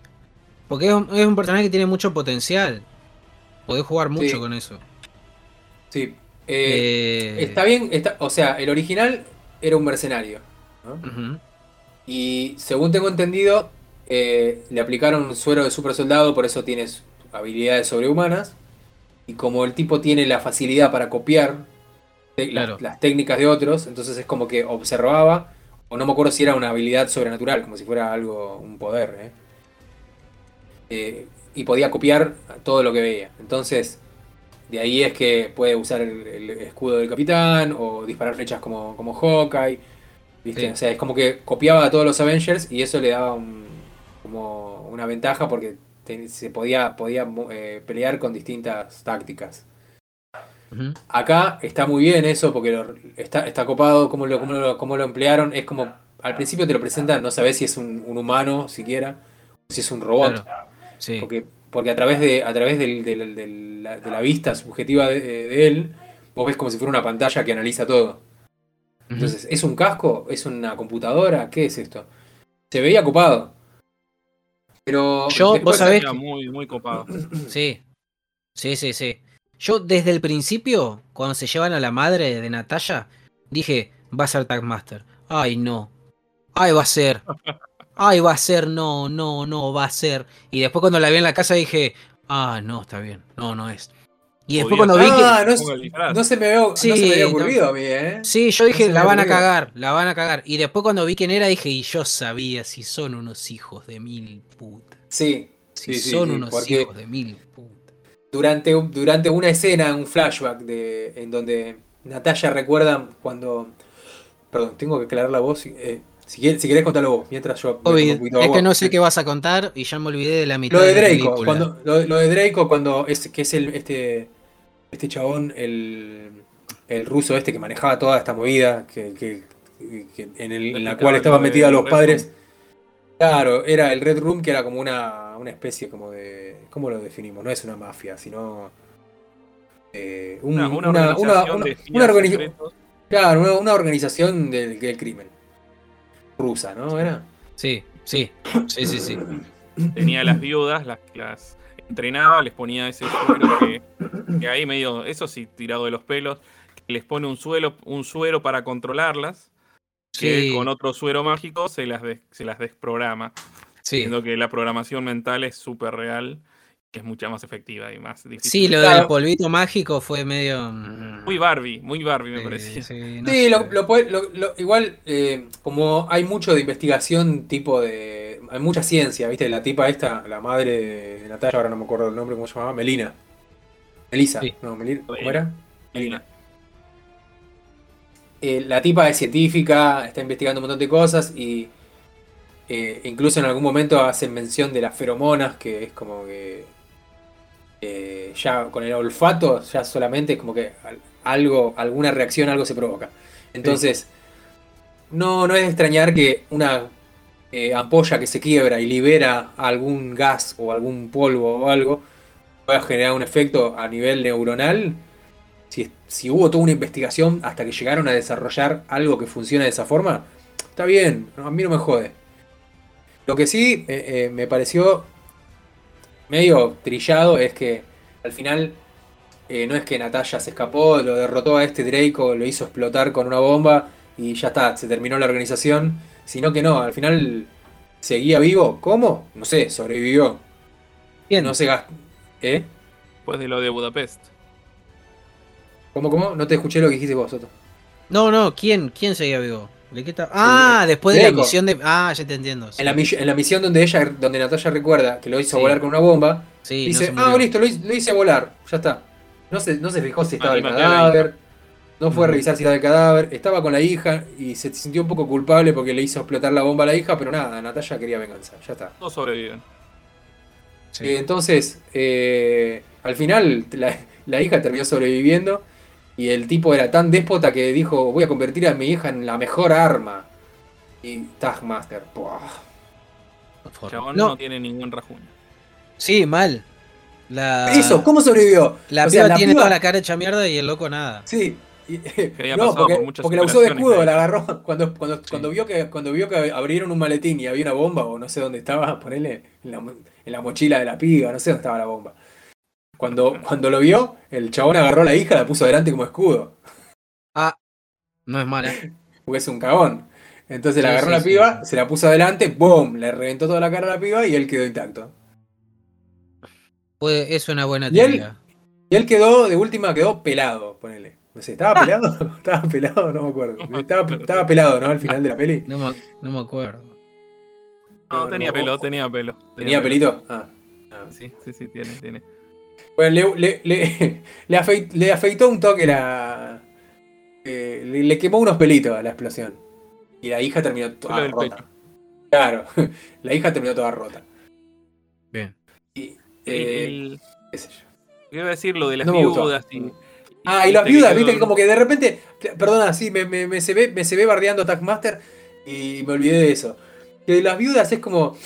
Porque es un, es un personaje que tiene mucho potencial. Podés jugar mucho Sí. con eso. Sí. Eh, Eh, Está bien, está, o sea, el original era un mercenario. Y según tengo entendido, eh, le aplicaron un suero de super soldado, por eso tienes habilidades sobrehumanas. Y como el tipo tiene la facilidad para copiar te- las- Claro. las, técnicas de otros, entonces es como que observaba, o no me acuerdo si era una habilidad sobrenatural, como si fuera algo, un poder. y podía copiar todo lo que veía. Entonces, de ahí es que puede usar el, el escudo del capitán o disparar flechas como, como Hawkeye. ¿viste? Sí. O sea, es como que copiaba a todos los Avengers y eso le daba un- como una ventaja porque te- se podía, podía eh, pelear con distintas tácticas. Acá está muy bien eso porque lo- está, está copado cómo lo, cómo, lo, cómo lo emplearon. Es como, al principio te lo presentan, no sabes si es un, un humano siquiera, o si es un robot. Claro. Sí. Porque porque a través de, a través del- del- del- la, de la vista subjetiva de, de él, vos ves como si fuera una pantalla que analiza todo. Entonces, ¿es un casco? ¿Es una computadora? ¿Qué es esto? Se veía copado. Pero. Yo, vos sabés- Era muy, muy copado. Sí. Sí, sí, sí. Yo desde el principio, cuando se llevan a la madre de Natalia, dije, va a ser Tagmaster. Ay, no. Ay, va a ser. Ay, va a ser, no, no, no, va a ser. Y después cuando la vi en la casa dije, ah, no, está bien. No, no es. Y después cuando vi que... Ah, no, se- disfraz. no se me Sí, no se me había no. ocurrido a mí, ¿eh? Sí, yo dije, la van a cagar, la van a cagar. Y después cuando vi quién era, dije, y yo sabía si son unos hijos de mil putas. Sí. Si Sí, son sí, unos hijos de mil putas. durante, un- durante una escena, un flashback de, en donde Natalia recuerda cuando. Perdón, tengo que aclarar la voz. eh, si, quieres, si querés contarlo vos, mientras yo. me de es que no sé qué vas a contar y ya me olvidé de la mitad Lo de la Draco, película. cuando, lo, lo de Draco cuando es que es el este este chabón, el, el ruso este que manejaba toda esta movida, que, que- que en, el- en la cual estaban de metidos los padres. Claro, era el Red Room que era como una, una especie como de. ¿Cómo lo definimos? No es una mafia, sino. eh, un- Una, una, una, una- organización una- de una espías organi- secretos. claro, una, una organización del, del crimen. Rusa, ¿no? Era. Sí, sí, sí, sí, sí. Tenía las viudas, las, las entrenaba, les ponía ese suero que, que ahí medio, eso sí, tirado de los pelos, que les pone un suelo, un suero para controlarlas, que Sí, con otro suero mágico se las, des- se las desprograma. sí. Siendo que la programación mental es súper real, que es mucha más efectiva y más difícil. Sí, lo Claro. del polvito mágico fue medio. mm, Muy Barbie, muy Barbie me sí, parecía. sí, no Sí, sé. lo, lo puede- lo- lo- igual, eh, como hay mucho de investigación, tipo de. Hay mucha ciencia, ¿viste? La tipa esta, la madre de Natalia, ahora no me acuerdo el nombre, ¿cómo se llamaba? Melina. Melisa. Sí. No, Melina. ¿Cómo era? Melina. Eh, la tipa es científica, está investigando un montón de cosas y. eh, incluso en algún momento hacen mención de las feromonas, que es como que. Eh, ya con el olfato, ya solamente es como que al- algo, alguna reacción, algo se provoca. Entonces, no, no es extrañar que una eh, ampolla que se quiebra y libera algún gas o algún polvo o algo pueda generar un efecto a nivel neuronal. Si, si hubo toda una investigación hasta que llegaron a desarrollar algo que funcione de esa forma, está bien, a mí no me jode. Lo que sí eh, me pareció medio trillado es que al final eh, no es que Natalia se escapó, lo derrotó a este Draco, lo hizo explotar con una bomba y ya está, se terminó la organización, sino que no, al final seguía vivo. ¿Cómo? No sé, sobrevivió. Bien, No se gastó. ¿Eh? Después de lo de Budapest. ¿Cómo, cómo? No te escuché lo que dijiste vos, Soto. No, no, ¿quién, quién seguía vivo? ¿De qué está? Ah, después de la misión de. Ah, ya te entiendo. sí. En la, mis- en la misión donde ella, donde Natalia recuerda que lo hizo Sí. volar con una bomba, Sí, no dice, se ah, listo, lo hice, lo hice volar, ya está. No se, no se fijó si estaba Ah, el cadáver, no fue a Ujú. revisar si estaba el cadáver, estaba con la hija y se sintió un poco culpable porque le hizo explotar la bomba a la hija, pero nada, Natalia quería venganza, ya está. Todos sobreviven. Sí. Eh, entonces, eh, al final la, la hija terminó sobreviviendo y el tipo era tan déspota que dijo, voy a convertir a mi hija en la mejor arma. Y Taskmaster, ¡buah! Por- Chabón no, no, tiene ningún rajuño. sí, mal. La, Eso, ¿cómo sobrevivió? La O sea, piba tiene piba- toda la cara hecha mierda y el loco nada. Sí. y- había no, porque, por porque la usó de escudo, la agarró. Cuando, cuando, cuando, vio que, cuando vio que abrieron un maletín y había una bomba, o no sé dónde estaba, ponele en la, mo- en la mochila de la piba, no sé dónde estaba la bomba. Cuando, cuando lo vio, el chabón agarró a la hija y la puso adelante como escudo. Ah, no es mala. Porque es un cagón. Entonces la Sí, agarró sí, la piba, sí. se la puso adelante, ¡boom! Le reventó toda la cara a la piba y él quedó intacto. Puede- es una buena ¿Y él? teoría. Y él quedó, de última, quedó pelado, ponele. No sé, ¿estaba pelado? ¿Estaba pelado? No me acuerdo. Estaba, estaba pelado, ¿no? Al final de la peli. No me, no me acuerdo. No, No, tenía no. pelo, tenía pelo. ¿Tenía pelito? Ah. Ah. Sí, sí, sí, tiene, tiene. Bueno, le, le, le, le afeit- le afeitó un toque la. eh, le, le quemó unos pelitos a la explosión. Y la hija terminó toda rota. pecho. Claro, la hija terminó toda rota. Bien. Y, eh, El- qué sé yo. iba a decir lo de las No viudas y. Ah, y las viste viudas, viste que como que de repente. Perdona, sí, me, me, me se ve, me se ve bardeando Taskmaster y me olvidé de eso. Que las viudas es como.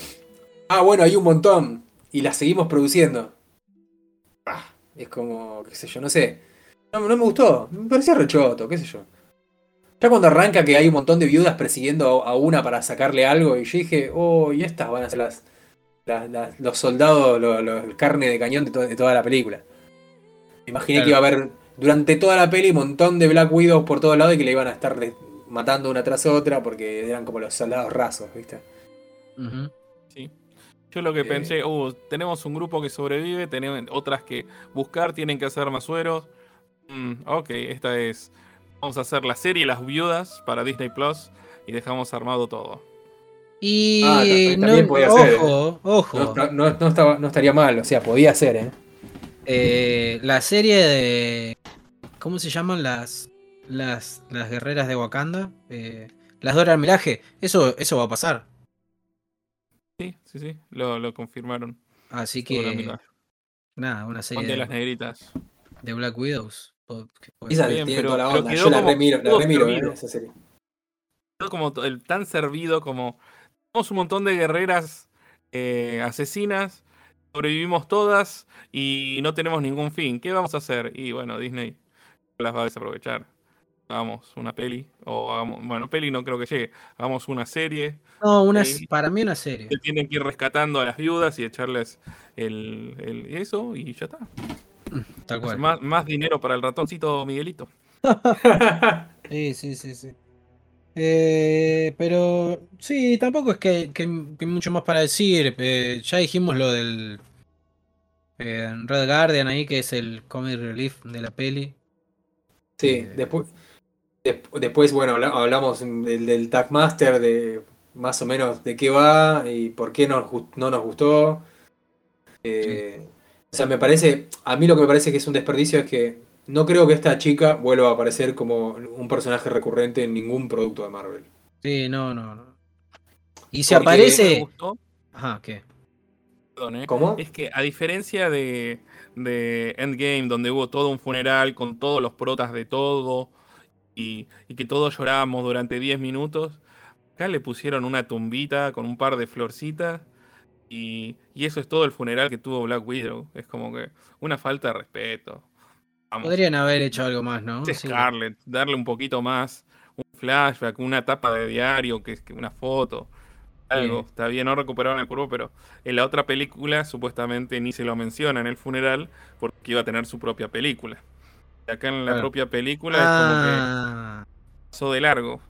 Ah, bueno, hay un montón. y las seguimos produciendo. Es como, qué sé yo, no sé. No, no me gustó, me parecía rechoto, qué sé yo. Ya cuando arranca que hay un montón de viudas persiguiendo a una para sacarle algo, y yo dije, oh, y estas van a ser las, las- las- los soldados, lo- lo- el carne de cañón de, to- de toda la película. Me imaginé que iba a haber durante toda la peli un montón de Black Widows por todos lados y que le iban a estar matando una tras otra porque eran como los soldados rasos, ¿viste? Sí. Yo lo que Eh. pensé, uh, tenemos un grupo que sobrevive, tenemos otras que buscar, tienen que hacer más sueros. Mm, ok, esta es. Vamos a hacer la serie Las Viudas para Disney Plus y dejamos armado todo. Y Ah, ta- no, también podía ser, ojo, ojo. No, no- no estaba, no estaría mal, o sea, podía ser, ¿eh? Eh, la serie de. ¿Cómo se llaman las. Las, las guerreras de Wakanda? Eh, las Dora Milaje. Eso, eso va a pasar. Sí, sí, sí, lo, lo confirmaron. Así que. Nada, una serie Ponte las de, negritas. de Black Widows. Esa bien, tiene pero- toda la onda. quedó Yo la remiro, la remiro, ¿eh? Esa serie. Como el, tan servido como. Tenemos un montón de guerreras eh, asesinas, sobrevivimos todas y no tenemos ningún fin. ¿Qué vamos a hacer? Y bueno, Disney las va a desaprovechar. Hagamos una peli, o hagamos, bueno, peli no creo que llegue, hagamos una serie, No, una, para mí una serie. que tienen que ir rescatando a las viudas y echarles el, el- eso y ya está. Tal cual. Más, más dinero para el ratoncito Miguelito. Sí, sí, sí, sí. Eh, pero sí, tampoco es que, que- que hay mucho más para decir. Eh, ya dijimos lo del eh, Red Guardian ahí, que es el comic relief de la peli. Sí, Eh. después, desp- después bueno, habla- hablamos del, del Tagmaster, de más o menos de qué va y por qué gu- no nos gustó. Eh, O sea, me parece, a mí lo que me parece que es un desperdicio es que no creo que esta chica vuelva a aparecer como un personaje recurrente en ningún producto de Marvel. Sí, no, no, no. Y si Porque- aparece. Ajá, ¿qué? perdón, eh, ¿Cómo? Es que a diferencia de, de Endgame, donde hubo todo un funeral con todos los protas de todo y, y que todos llorábamos durante 10 minutos, acá le pusieron una tumbita con un par de florcitas y, y eso es todo el funeral que tuvo Black Widow. Es como que una falta de respeto. Vamos, Podrían haber hecho algo más, ¿no? es. Scarlett, darle un poquito más, un flashback, una tapa de diario, que es una foto. Algo, Sí. está bien, no recuperaron el cuerpo, pero en la otra película supuestamente ni se lo menciona en el funeral porque iba a tener su propia película. Acá en la Claro. propia película es como Ah, que pasó de largo.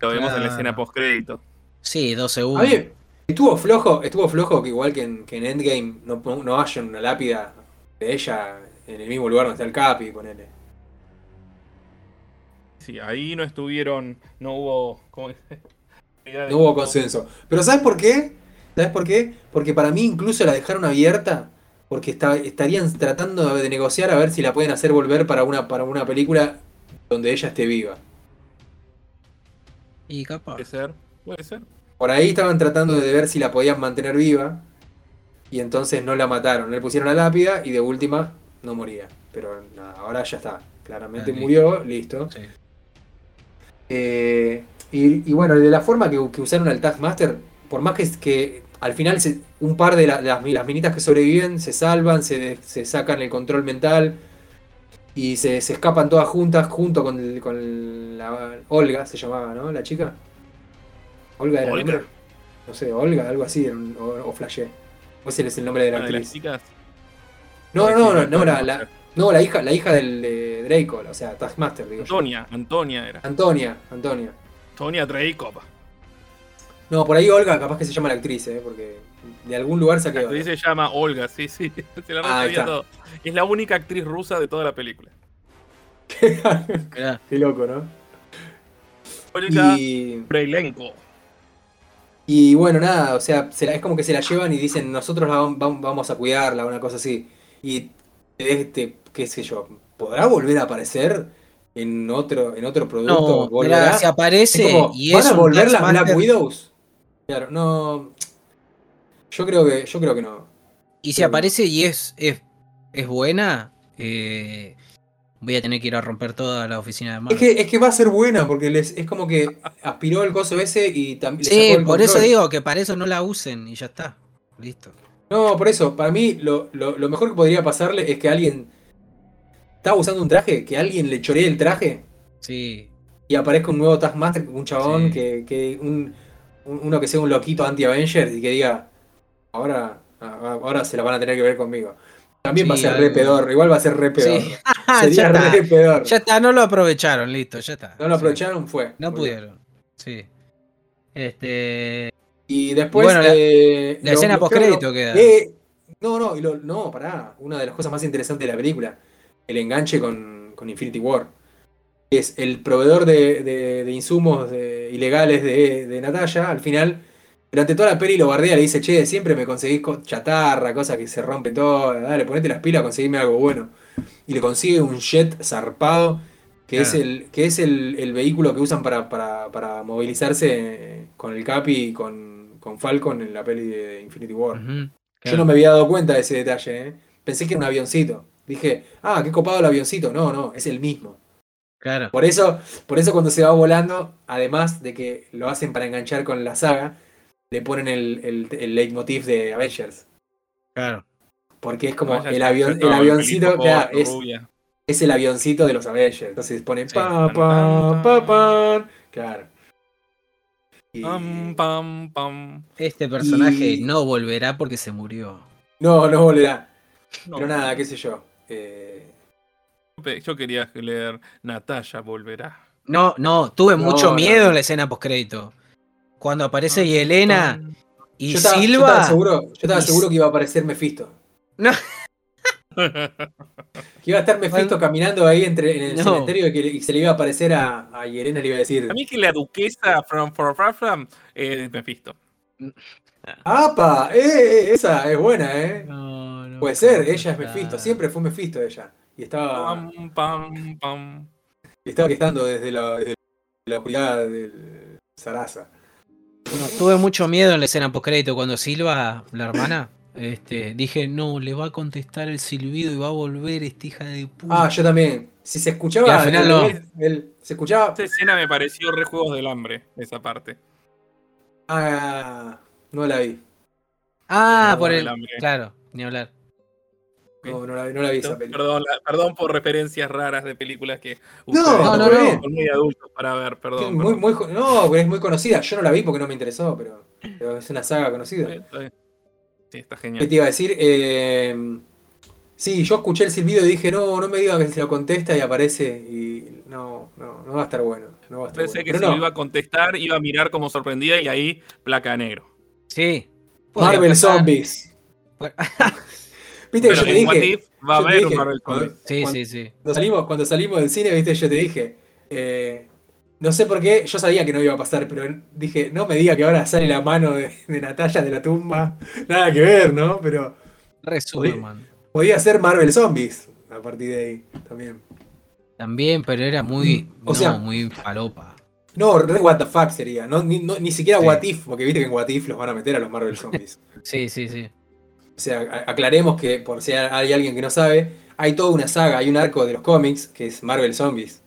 Lo vemos en la escena post crédito. sí, dos A segundos. mí estuvo flojo, estuvo flojo que igual que en, que en Endgame no, no haya una lápida de ella en el mismo lugar donde está el Capi, ponele. Sí, ahí no estuvieron, no hubo. ¿cómo es? No hubo consenso. Pero ¿sabes por qué? ¿Sabes por qué? Porque para mí incluso la dejaron abierta porque está- estarían tratando de negociar a ver si la pueden hacer volver para una, para una película donde ella esté viva. Y capaz. Puede ser, puede ser. Por ahí estaban tratando de ver si la podían mantener viva y entonces no la mataron. Le pusieron la lápida y de última no moría. Pero nada, ahora ya está. Claramente Ah, listo. murió, listo. Sí. Eh, y, y bueno, de la forma que, que usaron al Taskmaster, por más que, que al final se- un par de la- las, mi- las minitas que sobreviven se salvan, se, se sacan el control mental y se, se escapan todas juntas junto con, el- con la Olga, se llamaba, ¿no? La chica. Olga era Olga. No sé, Olga, algo así, o, o flashé. O ese es el nombre de la Una de las actriz. No, no, no, no, acuerdo. la, la- no, la hija, la hija del de Draco, o sea, Taskmaster, digo yo. Antonia, Antonia era. Antonia, Antonia. Antonia Dreykov. No, por ahí Olga capaz que se llama la actriz, ¿eh? porque de algún lugar saqué La Olga. actriz se llama Olga, sí, sí. Se la Ah, todo. Es la única actriz rusa de toda la película. Qué loco, ¿no? Olga Y, Breilenko. y bueno, nada, o sea, se la- es como que se la llevan y dicen, nosotros la vam- vam- vamos a cuidarla, una cosa así. Y, este, qué sé yo, ¿podrá volver a aparecer en otro, en otro producto? No, Es aparece como, y ¿Van es a volver las Black Widows? Claro, no. Yo creo que, yo creo que no. Y si aparece y es, es, es buena, eh, voy a tener que ir a romper toda la oficina de Es Marvel. que, es que va a ser buena, porque les, es como que aspiró el coso ese y también sí, por eso digo que para eso no la usen y ya está. Listo. No, por eso, para mí lo, lo- lo mejor que podría pasarle es que alguien estaba usando un traje, que alguien le choree el traje Sí. y aparezca un nuevo Taskmaster, un chabón, Sí. que, que un- uno que sea un loquito anti-Avenger y que diga, ahora, ahora se la van a tener que ver conmigo. También va a ser re pedor, igual va a ser re pedor. Sí. Sería ya, está. re pedor. ya está, no lo aprovecharon, listo, ya está. No lo aprovecharon, fue. No Fue. pudieron. Sí. Este. Y después. Bueno, eh, la lo- escena postcrédito queda. eh, no, no, y lo- no, pará. Una de las cosas más interesantes de la película. El enganche con, con Infinity War. Es el proveedor de, de- de insumos de- ilegales de, Natalia. Al final, durante toda la peli lo bardea, le dice, che, siempre me conseguís co- chatarra, cosas que se rompen todo. Dale, ponete las pilas, conseguime algo bueno. Y le consigue un jet zarpado. Que es, Claro. el, que es el, el vehículo que usan para, para, para movilizarse eh, con el Capi y con, con Falcon en la peli de Infinity War. Yo claro. no me había dado cuenta de ese detalle, ¿eh? Pensé que era un avioncito. Dije, ah, qué copado el avioncito. No, no, es el mismo. Claro. Por eso, por eso cuando se va volando, además de que lo hacen para enganchar con la saga, le ponen el, el, el leitmotiv de Avengers. Claro. Porque es como el, avión, el avioncito, claro, es, es el avioncito de los Avengers. Entonces ponen Sí. pa, pa, pa, pa. Claro. Y- Pam, pam, pam. Este personaje Y- no volverá porque se murió. No, no volverá. No, Pero nada, qué sé yo. Eh, Yo quería leer Natalia volverá. No, no, tuve No, mucho no. miedo en la escena postcrédito. Cuando aparece Yelena y yo, estaba, yo Silva. estaba seguro, yo estaba y- seguro que iba a aparecer Mephisto. No. Que iba a estar Mephisto Bueno. caminando ahí entre, en el No. cementerio y, que, y se le iba a aparecer a, a Yerena y le iba a decir, A mí que la duquesa from for far from eh, Mephisto. ¡Apa! ¡Eh, eh, esa es buena, ¿eh? No, no Puede ser, ella es. Mephisto, siempre fue Mephisto ella. Y estaba, Pam, pam, pam. y estaba estando desde la, desde la oscuridad del Sarasa. No, tuve mucho miedo en la escena postcrédito cuando Silva, la hermana, este, dije, no, le va a contestar el silbido y va a volver esta hija de puta. Ah, yo también. Si se escuchaba, Y al final el- no. el- el- se escuchaba. Esa escena me pareció re Juegos del Hambre, esa parte. Ah, no la vi. Ah, no, por el. Claro, ni hablar. No, no la, no la vi esa película. Perdón, la- perdón por referencias raras de películas que No, no, no, no. son muy adultos para ver, perdón. muy, muy, no, es muy conocida. Yo no la vi porque no me interesó, pero, pero es una saga conocida. Está. Sí, está ¿Qué genial. te iba a decir? Eh, sí, yo escuché el silbido y dije, no, no me diga que se lo contesta y aparece y no, no, no va a estar bueno. No va a estar Pensé bueno. que Pero se no, lo iba a contestar, iba a mirar como sorprendida y ahí placa negro. Sí. Marvel. Zombies. Viste que Pero yo te dije. If va a haber un Marvel cuando- Zombies. Sí, sí, sí. Cuando salimos, cuando salimos del cine, viste, yo te dije. eh, no sé por qué, yo sabía que no iba a pasar, pero dije, no me diga que ahora sale la mano de, de Natalia de la tumba. Nada que ver, ¿no? Pero Re Superman. podía ser Marvel Zombies a partir de ahí también. También, pero era muy. O no, sea- muy falopa. No, re what the fuck sería. No, ni, no- ni siquiera Sí. What If, porque viste que en What If los van a meter a los Marvel Zombies. Sí, sí, sí. O sea, aclaremos que por si hay alguien que no sabe, hay toda una saga, hay un arco de los cómics que es Marvel Zombies.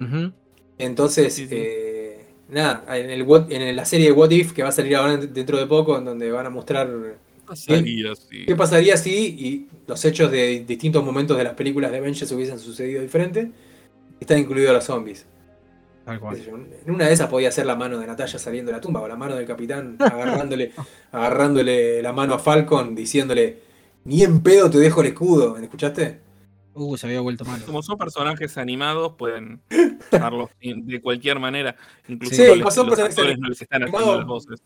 Ujú. Entonces, Sí, sí. eh, nada, en, el What- en la serie de What If que va a salir ahora dentro de poco, en donde van a mostrar Va a salir así. qué pasaría si y los hechos de distintos momentos de las películas de Avengers hubiesen sucedido diferente, están incluidos los zombies. Tal cual. En una de esas podía ser la mano de Natalia saliendo de la tumba, o la mano del capitán agarrándole, agarrándole la mano a Falcon, diciéndole, ni en pedo te dejo el escudo. ¿Me escuchaste? Uh, se había vuelto malo. Como son personajes animados, pueden usarlos de cualquier manera. Incluso Sí, les- como son los personajes no les están haciendo animados. las voces.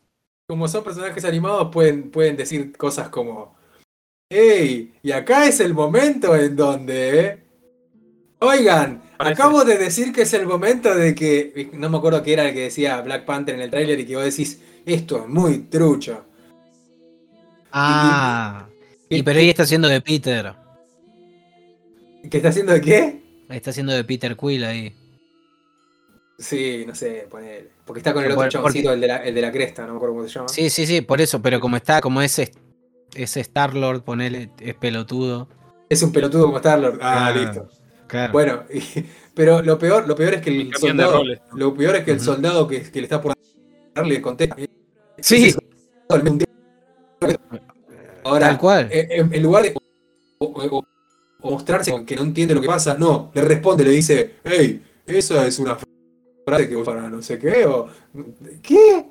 Como son personajes animados, pueden, pueden decir cosas como, ¡Ey! Y acá es el momento en donde... Oigan, Parece- acabo de decir que es el momento de que... No me acuerdo qué era el que decía Black Panther en el tráiler y que vos decís, esto es muy trucho. Ah. y- Y pero ahí está haciendo de Peter. ¿Qué está haciendo de qué? Está haciendo de Peter Quill ahí. Sí, no sé, ponele. Porque está con el otro porque- chaboncito, el, de la, el de la cresta, no me acuerdo cómo se llama. Sí, sí, sí, por eso, pero como está, como ese, ese Star Lord, ponele, es pelotudo. Es un pelotudo como Star-Lord. Ah, Ah, listo. Claro. Bueno, y- pero lo peor, lo peor es que el soldado, roles. lo peor es que el soldado que, que le está por darle contesta. sí, Ahora, Tal cual. eh, en, en lugar de o, o- o mostrarse con que no entiende lo que pasa, no, le responde, le dice, hey, eso es una frase que vos para no sé qué, o ¿qué?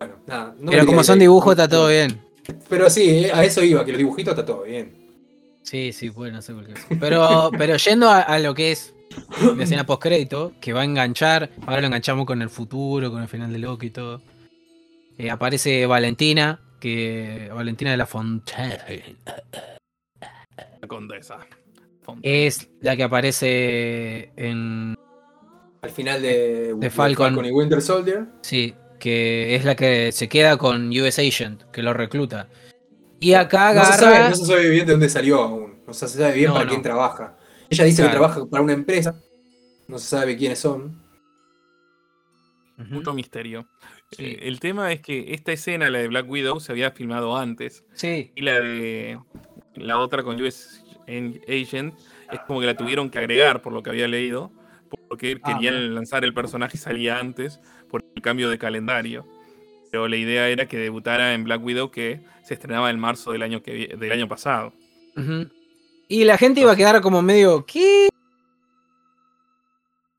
Bueno, nada. no Pero como son dibujos está todo bien. Pero sí, eh, a eso iba, que los dibujitos está todo bien. Sí, sí, pueden hacer cualquier cosa. Pero, pero yendo a, a lo que es la escena post-crédito, que va a enganchar, ahora lo enganchamos con el futuro, con el final de Loki y todo. Eh, aparece Valentina, que Valentina de la Fontaine La condesa. Es la que aparece en Al final de, De Falcon. y Winter Soldier. Sí, que es la que se queda con US Agent, que lo recluta. Y acá No se, sabe, agarra. no se sabe bien de dónde salió aún. No se sabe bien No, para no. quién trabaja. Ella dice Claro. que trabaja para una empresa. No se sabe quiénes son. Mucho misterio. Sí. Eh, el tema es que esta escena, la de Black Widow, se había filmado antes. Sí, Y la de la otra con US Agent es como que la tuvieron que agregar por lo que había leído. Porque Ah, querían lanzar el personaje y salía antes por el cambio de calendario. Pero la idea era que debutara en Black Widow que se estrenaba en marzo del año, que, del año pasado. Y la gente iba a quedar como medio, ¿qué?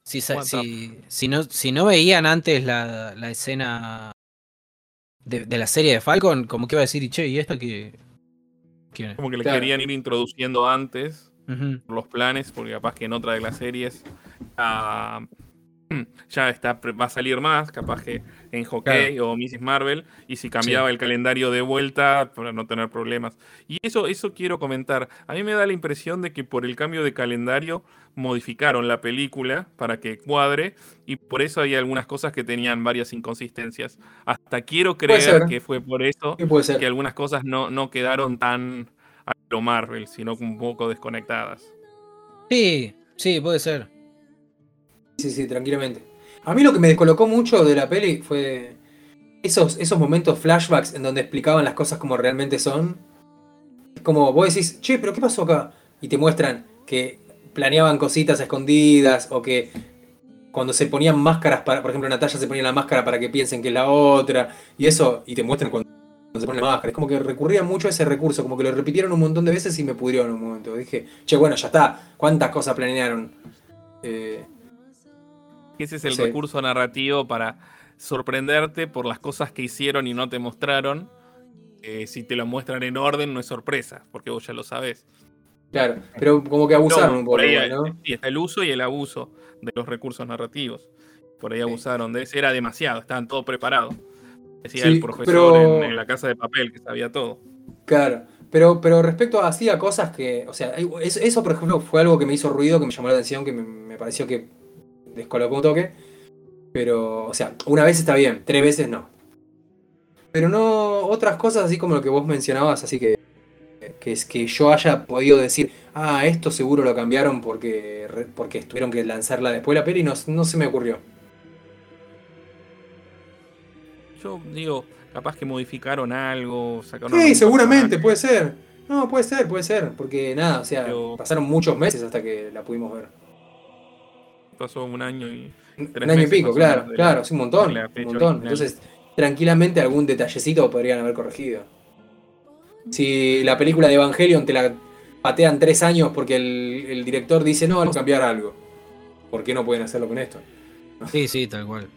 Si, si, si no, si no veían antes la, la escena de, de la serie de Falcon, como que iba a decir, che, ¿y esta qué? ¿Quién es? Como que le Claro. querían ir introduciendo antes por los planes, porque capaz que en otra de las series ah, ya está, va a salir más, capaz que en Hockey o Mrs. Marvel, y si cambiaba el calendario de vuelta para no tener problemas. Y eso, eso quiero comentar. A mí me da la impresión de que por el cambio de calendario modificaron la película para que cuadre, y por eso hay algunas cosas que tenían varias inconsistencias. Hasta quiero creer que fue por eso que algunas cosas no, no quedaron tan a lo Marvel, sino un poco desconectadas. Sí, sí, puede ser. Sí, sí, tranquilamente. A mí lo que me descolocó mucho de la peli fue esos, esos momentos flashbacks en donde explicaban las cosas como realmente son. Es como vos decís, che, pero ¿qué pasó acá? Y te muestran que planeaban cositas escondidas o que cuando se ponían máscaras, para, por ejemplo, Natalia se ponía la máscara para que piensen que es la otra y eso, y te muestran cuando se pone la máscara. Es como que recurrían mucho a ese recurso, como que lo repitieron un montón de veces y me pudrieron un momento. Dije, che, bueno, ya está, ¿cuántas cosas planearon? Eh, Ese es el Sí. recurso narrativo para sorprenderte por las cosas que hicieron y no te mostraron. Eh, si te lo muestran en orden, no es sorpresa, porque vos ya lo sabés. Claro, pero como que abusaron No, un poco, por ahí, ¿no? sí, está el uso y el abuso de los recursos narrativos. Por ahí Sí. abusaron de ese, era demasiado, estaban todo preparado. Decía Sí, el profesor pero- en, en la casa de papel que sabía todo. Claro. Pero, pero respecto a así a cosas que. O sea, eso, eso, por ejemplo, fue algo que me hizo ruido, que me llamó la atención, que me, me pareció que descolocó un toque. Pero, o sea, una vez está bien, tres veces no. Pero no otras cosas así como lo que vos mencionabas, así que. Que es que yo haya podido decir, ah, esto seguro lo cambiaron porque, porque tuvieron que lanzarla después de la peli, no, no se me ocurrió. Yo digo, capaz que modificaron algo, sacaron. Sí, seguramente, puede ser. No, puede ser, puede ser. Porque nada, o sea, Pero- pasaron muchos meses hasta que la pudimos ver. Pasó un año y. Un año y pico, claro, claro, sí, un montón. Un montón. Entonces, tranquilamente algún detallecito podrían haber corregido. Si la película de Evangelion te la patean tres años porque el, el director dice, no, vamos a cambiar algo. ¿Por qué no pueden hacerlo con esto? Sí, sí, tal cual.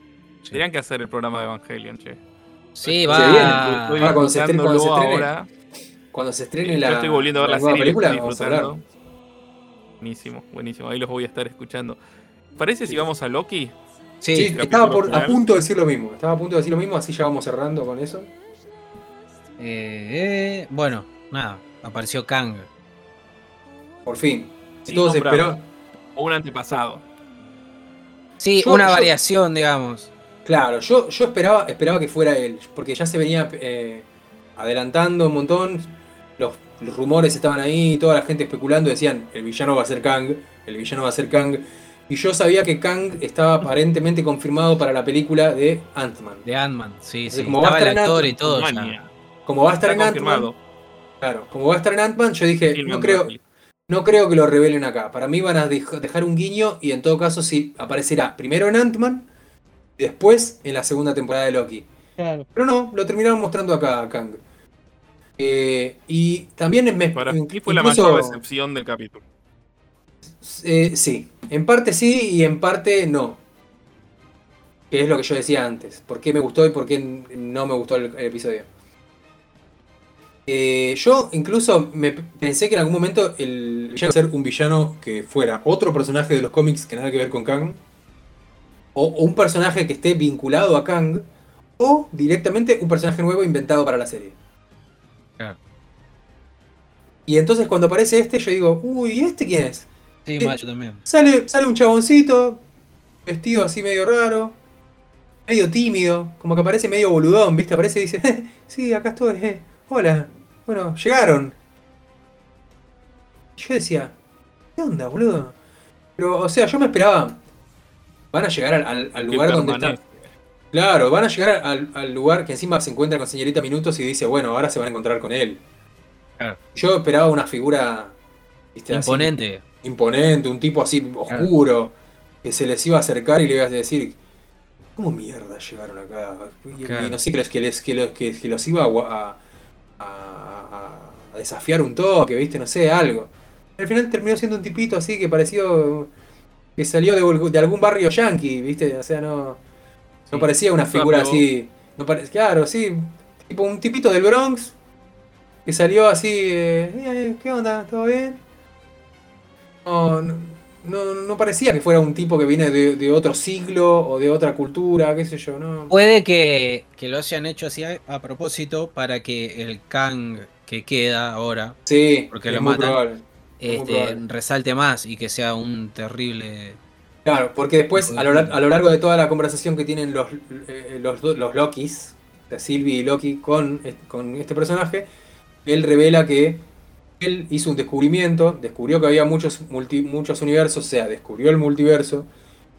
Sí, Tendrían que hacer el programa de Evangelion, che. Sí, va. Ahora cuando se estrene- cuando se disfrutándolo estrene ahora. Cuando se estrene Yo la, estoy volviendo a ver la, serie, película, vamos a hablar. Buenísimo, buenísimo. Ahí los voy a estar escuchando. ¿Parece si vamos a Loki? Sí, estaba por- a punto de decir lo mismo. Estaba a punto de decir lo mismo, así ya vamos cerrando con eso. eh, eh, bueno, nada, apareció Kang. Por fin. Sí, Todos esperó. O un antepasado. Sí, Yo- una yo- variación, digamos. Claro, yo, yo esperaba, esperaba que fuera él, porque ya se venía eh, adelantando un montón, los, los rumores estaban ahí, toda la gente especulando, decían, el villano va a ser Kang, el villano va a ser Kang, y yo sabía que Kang estaba aparentemente confirmado para la película de Ant-Man. De Ant-Man, sí, sí. como va a el estar en actor y todo ya. Como va a estar Está en Ant-Man, confirmado. claro, como va a estar en Ant-Man, yo dije, no creo, no creo que lo revelen acá. Para mí van a dej- dejar un guiño y en todo caso sí aparecerá primero en Ant-Man, después en la segunda temporada de Loki. Claro. Pero no, lo terminaron mostrando acá a Kang. Eh, y también me. Para mí fue la incluso- mayor decepción del capítulo. Eh, sí, en parte sí y en parte no. Que es lo que yo decía antes. ¿Por qué me gustó y por qué no me gustó el, el episodio? Eh, yo incluso me pensé que en algún momento el villano iba a ser un villano que fuera otro personaje de los cómics que nada que ver con Kang. O, o un personaje que esté vinculado a Kang. O directamente un personaje nuevo inventado para la serie. Claro. Y entonces cuando aparece este yo digo, uy, ¿y este quién es? Sí, más, yo también. Sale, sale un chaboncito, vestido así medio raro, medio tímido, como que parece medio boludón, ¿viste? Aparece y dice, "Eh, sí, acá estoy, eh, hola, bueno, llegaron. Y Yo decía, ¿qué onda, boludo? Pero, o sea, yo me esperaba, van a llegar al, al- al Que lugar donde. Claro, van a llegar al, al lugar que encima se encuentra con señorita Minutos y dice, bueno, ahora se van a encontrar con él. Claro. Yo esperaba una figura, ¿viste? así, Imponente. un tipo así oscuro, que se les iba a acercar y le iba a decir, ¿cómo mierda llegaron acá? Y, no sé, que los, que, les, que, los, que, que los iba a, a, desafiar un toque, ¿viste? No sé, algo. Al final terminó siendo un tipito así que pareció que salió de, de algún barrio yankee, ¿viste? O sea, no, parecía una figura así. No pare- claro, sí, tipo un tipito del Bronx que salió así, eh, "Eh, ¿qué onda? ¿Todo bien? No, no, parecía que fuera un tipo que viene de, de otro siglo o de otra cultura, qué sé yo, ¿no? Puede que, que lo hayan hecho así a, a propósito para que el Kang que queda ahora Sí, porque es lo muy matan. probable. muy este, probable. resalte más y que sea un terrible. Claro, porque después, a lo, lar- a lo largo de toda la conversación que tienen los, eh, los, los Lokis, Sylvie y Loki con, est- con este personaje, él revela que él hizo un descubrimiento, descubrió que había muchos, multi- muchos universos, o sea, descubrió el multiverso,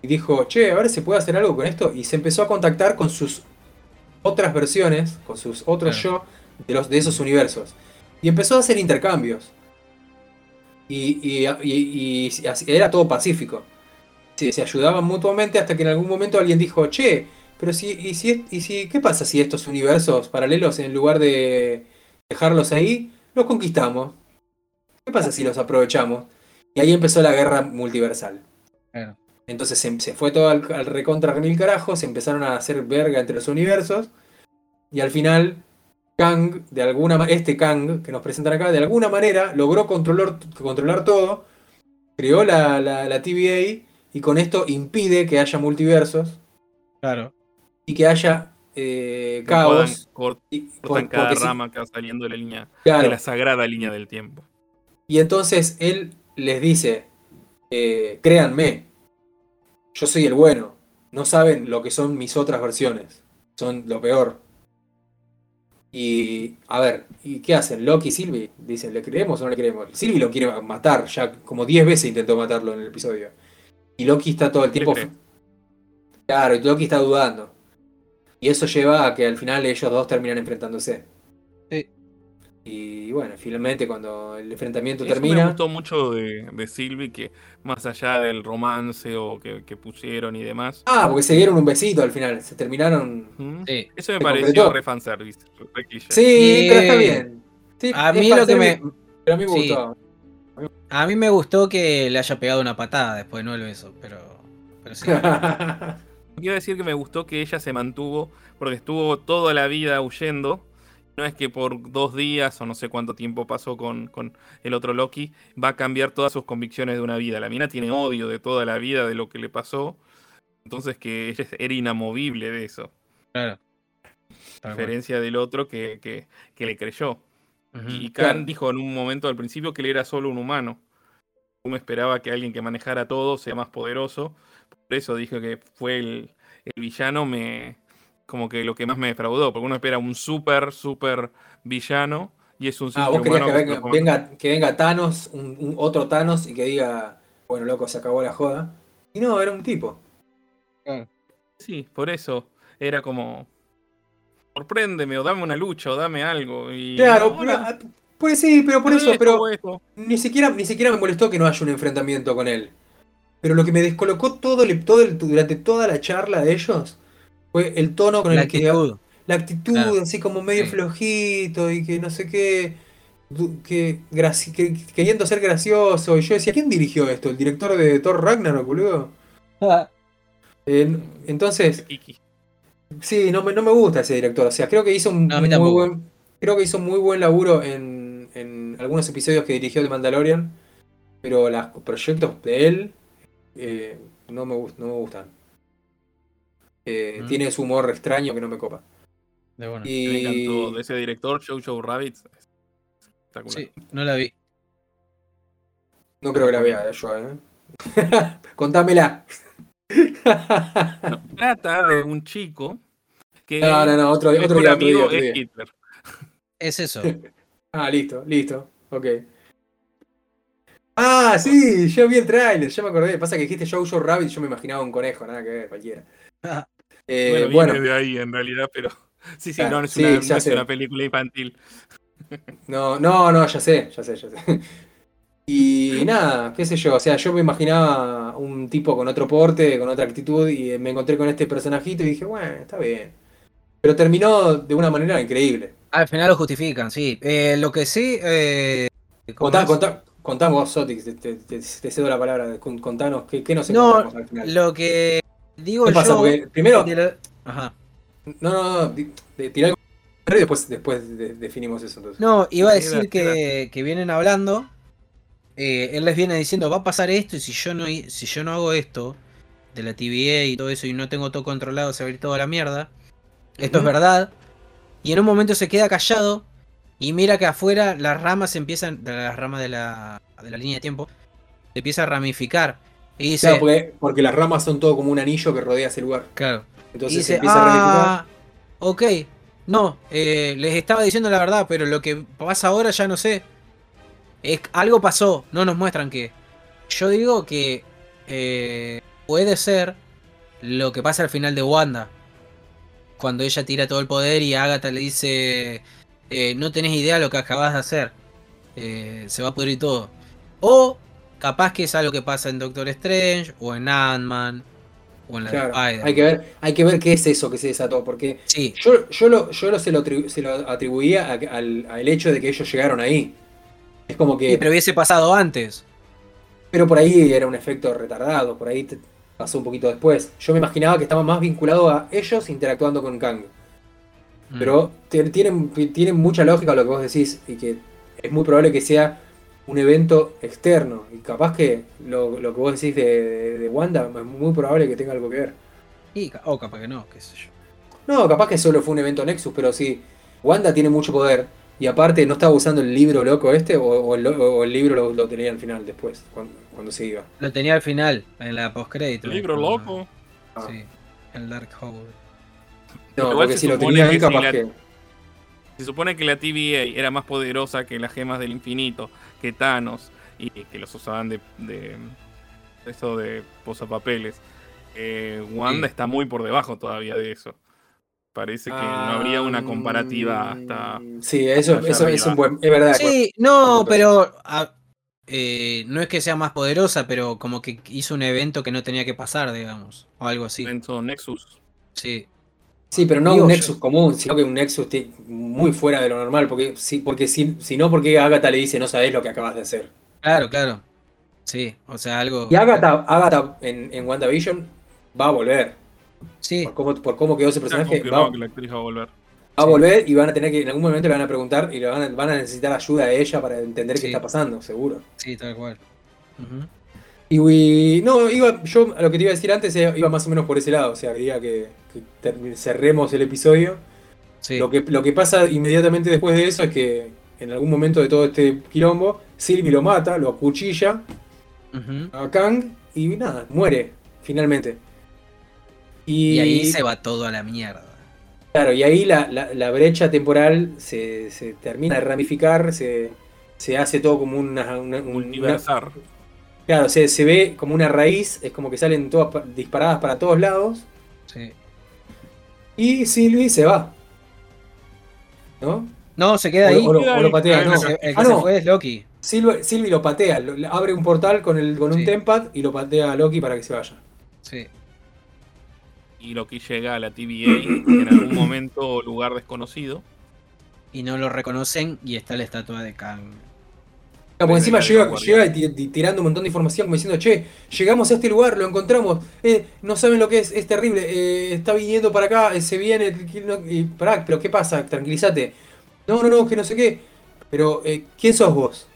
y dijo, che, a ver si puede hacer algo con esto, y se empezó a contactar con sus otras versiones, con sus otros yo de, los, de esos universos. Y empezó a hacer intercambios. Y, y- y- y así- era todo pacífico se, se ayudaban mutuamente hasta que en algún momento alguien dijo, che, pero si, y si, y si, ¿qué pasa si estos universos paralelos, en lugar de dejarlos ahí, los conquistamos? ¿Qué pasa si los aprovechamos? Y ahí empezó la guerra multiversal. Claro. Entonces se, se fue todo al, al recontra mil carajos, se empezaron a hacer verga entre los universos, y al final Kang, de alguna este Kang que nos presentan acá, de alguna manera logró controlar, controlar todo, creó la, la, la TVA y con esto impide que haya multiversos Claro. y que haya eh, caos. y- cortan cada porque rama que va saliendo de la línea, claro. de la sagrada línea del tiempo. Y entonces él les dice, eh, créanme, yo soy el bueno, no saben lo que son mis otras versiones, son lo peor. Y, a ver, ¿y qué hacen? Loki y Sylvie dicen, ¿le creemos o no le creemos? Sylvie lo quiere matar, ya como 10 veces intentó matarlo en el episodio. Y Loki está todo el tiempo... Claro, y Loki está dudando. Y eso lleva a que al final ellos dos terminan enfrentándose. Sí. Y bueno, finalmente cuando el enfrentamiento Eso me termina... gustó mucho de, de Sylvie, que más allá del romance o que, que pusieron y demás, Ah, porque se dieron un besito al final, se terminaron. ¿Mm? Sí. eso me Se pareció re fanservice, re. Sí, Sí. pero está bien. Sí, A es mí lo que me. Pero a mí me sí. gustó. A mí me gustó que le haya pegado una patada después, no el beso, pero. Pero sí. Quiero decir que me gustó que ella se mantuvo, porque estuvo toda la vida huyendo. No es que por dos días o no sé cuánto tiempo pasó con, con el otro Loki, va a cambiar todas sus convicciones de una vida. La mina tiene odio de toda la vida de lo que le pasó. Entonces que ella era inamovible de eso. Claro. A diferencia del otro que, que, que le creyó. Y Khan Claro. dijo en un momento al principio que él era solo un humano. Yo me esperaba que alguien que manejara todo sea más poderoso. Por eso dije que fue el, el villano, me como que lo que más me defraudó. Porque uno espera un súper, súper villano y es un Ah, vos querías que venga, que venga Thanos, un, un otro Thanos, y que diga, bueno, loco, se acabó la joda. Y no, era un tipo. Sí, por eso era como. Sorpréndeme o dame una lucha o dame algo. Y Claro, no, pues sí, pero por no eso, esto pero esto. ni siquiera, ni siquiera me molestó que no haya un enfrentamiento con él. Pero lo que me descolocó todo, el- todo el- durante toda la charla de ellos fue el tono con La el que actitud. la actitud, Claro. así como medio Sí. flojito y que no sé qué, que, que- queriendo ser gracioso. Y yo decía, ¿quién dirigió esto? ¿El director de Thor Ragnarok, boludo? Eh, entonces, sí, no me, no me gusta ese director. O sea, creo que hizo un No, muy tampoco. buen, creo que hizo muy buen laburo en, en algunos episodios que dirigió de Mandalorian. Pero los proyectos de él eh, no, me, no me gustan. Eh, Mm. Tiene su humor extraño que no me copa. De bueno. Y- Me encantó de ese director, Jojo Rabbit. Espectacular. Sí, no la vi. No creo que la vea yo, ¿eh? Contámela. No, trata de un chico que No, no, no, otro, otro día, amigo otro es día. Hitler. Es eso. Ah, listo, listo. Ok. Ah, sí, yo vi el tráiler, ya me acordé. Pasa que dijiste Jojo Rabbit, yo me imaginaba un conejo, nada que ver, cualquiera. Eh, bueno, de ahí en realidad, pero. Sí, sí, Claro, no, no es, sí, una, no es sé. una película infantil. no, no, no, ya sé, ya sé, ya sé. Y nada, qué sé yo, o sea, yo me imaginaba un tipo con otro porte, con otra actitud, y me encontré con este personajito y dije, bueno, está bien. Pero terminó de una manera increíble. Al final lo justifican, sí. Eh, lo que sí. Eh, ¿cómo Contá, contá, contá vos, Sotix, te, te- te- te cedo la palabra, con- contanos, ¿qué, qué nos No, encontramos al final? Lo que digo ¿Qué pasa? yo. Porque primero, la- Ajá. No, no, no, tirá el y después, después de- definimos eso entonces. No, iba a decir que, que vienen hablando. eh, él les viene diciendo, va a pasar esto, y si yo no hi- si yo no hago esto, de la TVA y todo eso, y no tengo todo controlado, se va a ir toda la mierda. Esto es verdad. Y en un momento se queda callado. Y mira que afuera las ramas empiezan. de Las ramas de la, de la línea de tiempo. Se empieza a ramificar. Y dice. Claro, porque, porque las ramas son todo como un anillo que rodea ese lugar. claro. Entonces se empieza a ah, ok, no, eh, les estaba diciendo la verdad, pero lo que pasa ahora ya no sé. Es, algo pasó, no nos muestran qué. Yo digo que eh, puede ser lo que pasa al final de Wanda. Cuando ella tira todo el poder y Agatha le dice, eh, no tenés idea lo que acabas de hacer. Se va a pudrir todo. O capaz que es algo que pasa en Doctor Strange o en Ant-Man o en la Claro, hay que ver, hay que ver qué es eso que se desató, porque Sí, yo, yo, lo, yo lo, se, lo se lo atribuía a- al, al hecho de que ellos llegaron ahí. Es como que. Sí, pero hubiese pasado antes. Pero por ahí era un efecto retardado, por ahí pasó un poquito después. Yo me imaginaba que estaba más vinculado a ellos interactuando con Kang. Mm. Pero tienen, tienen mucha lógica lo que vos decís y que es muy probable que sea un evento externo. Y capaz que lo, lo que vos decís de, de- de Wanda es muy probable que tenga algo que ver. Y, o capaz que no, qué sé yo. No, capaz que solo fue un evento Nexus, pero sí. Wanda tiene mucho poder. Y aparte, ¿no estaba usando el libro loco este? ¿O, o el, o el libro lo, lo tenía al final, después, cuando, cuando se iba? Lo tenía al final, en la postcrédito. Libro Como- loco. Ah. Sí, el Dark Hole. No, Igual porque si lo supone tenía ahí, si capaz la- que. Se supone que la TVA era más poderosa que las gemas del infinito, que Thanos, y que los usaban de, de eso de posapapeles. Eh, Wanda Sí. está muy por debajo todavía de eso. Parece que no habría una comparativa hasta. Ah, Sí, eso, hasta eso es un buen. Es verdad. Sí, no, pero a- eh, no es que sea más poderosa, pero como que hizo un evento que no tenía que pasar, digamos. O algo así. De Nexus. Sí. Sí, pero no Digo un yo. Nexus común, sino que un Nexus muy fuera de lo normal. Porque si, porque si, si no, porque Agatha le dice no sabes lo que acabas de hacer. Claro, claro. Sí, o sea, algo. Y Agatha, Agatha en, en WandaVision va a volver. Sí, Por cómo, por cómo quedó ese personaje, va, va que la actriz va a volver. a volver y van a tener que, en algún momento le van a preguntar y le van a, van a necesitar ayuda de ella para entender Sí. qué está pasando, seguro. sí, tal cual. Y, y- no, iba, yo a lo que te iba a decir antes eh, iba más o menos por ese lado, o sea, quería que, cerremos el episodio. Sí. Lo, que, lo que pasa inmediatamente después de eso es que en algún momento de todo este quilombo, Sylvie lo mata, lo acuchilla a Kang y nada, muere, finalmente. Y, Y ahí se va todo a la mierda. Claro, y ahí la, la- la brecha temporal se, se termina de ramificar, se, se hace todo como una, una-. Claro, se, se ve como una raíz, es como que salen todas pa- disparadas para todos lados. Sí. Y Sylvie se va. ¿No? No, se queda O, ahí. o lo, o lo patea, Ahí no. El que Ah, se no. fue es Loki. Sylvie, Sylvie lo patea, lo- abre un portal con, el, con un tempad y lo patea a Loki para que se vaya. Sí. y Loki llega a la TVA en algún momento o lugar desconocido. Y no lo reconocen y está la estatua de Kang. Porque encima llega, tirando un montón de información como diciendo, che, llegamos a este lugar, lo encontramos, eh, no saben lo que es, es terrible, eh, está viniendo para acá, eh, se viene, y pará, pero ¿qué pasa? Tranquilízate. No, no, no, que no sé qué. Pero, eh, ¿quién sos vos?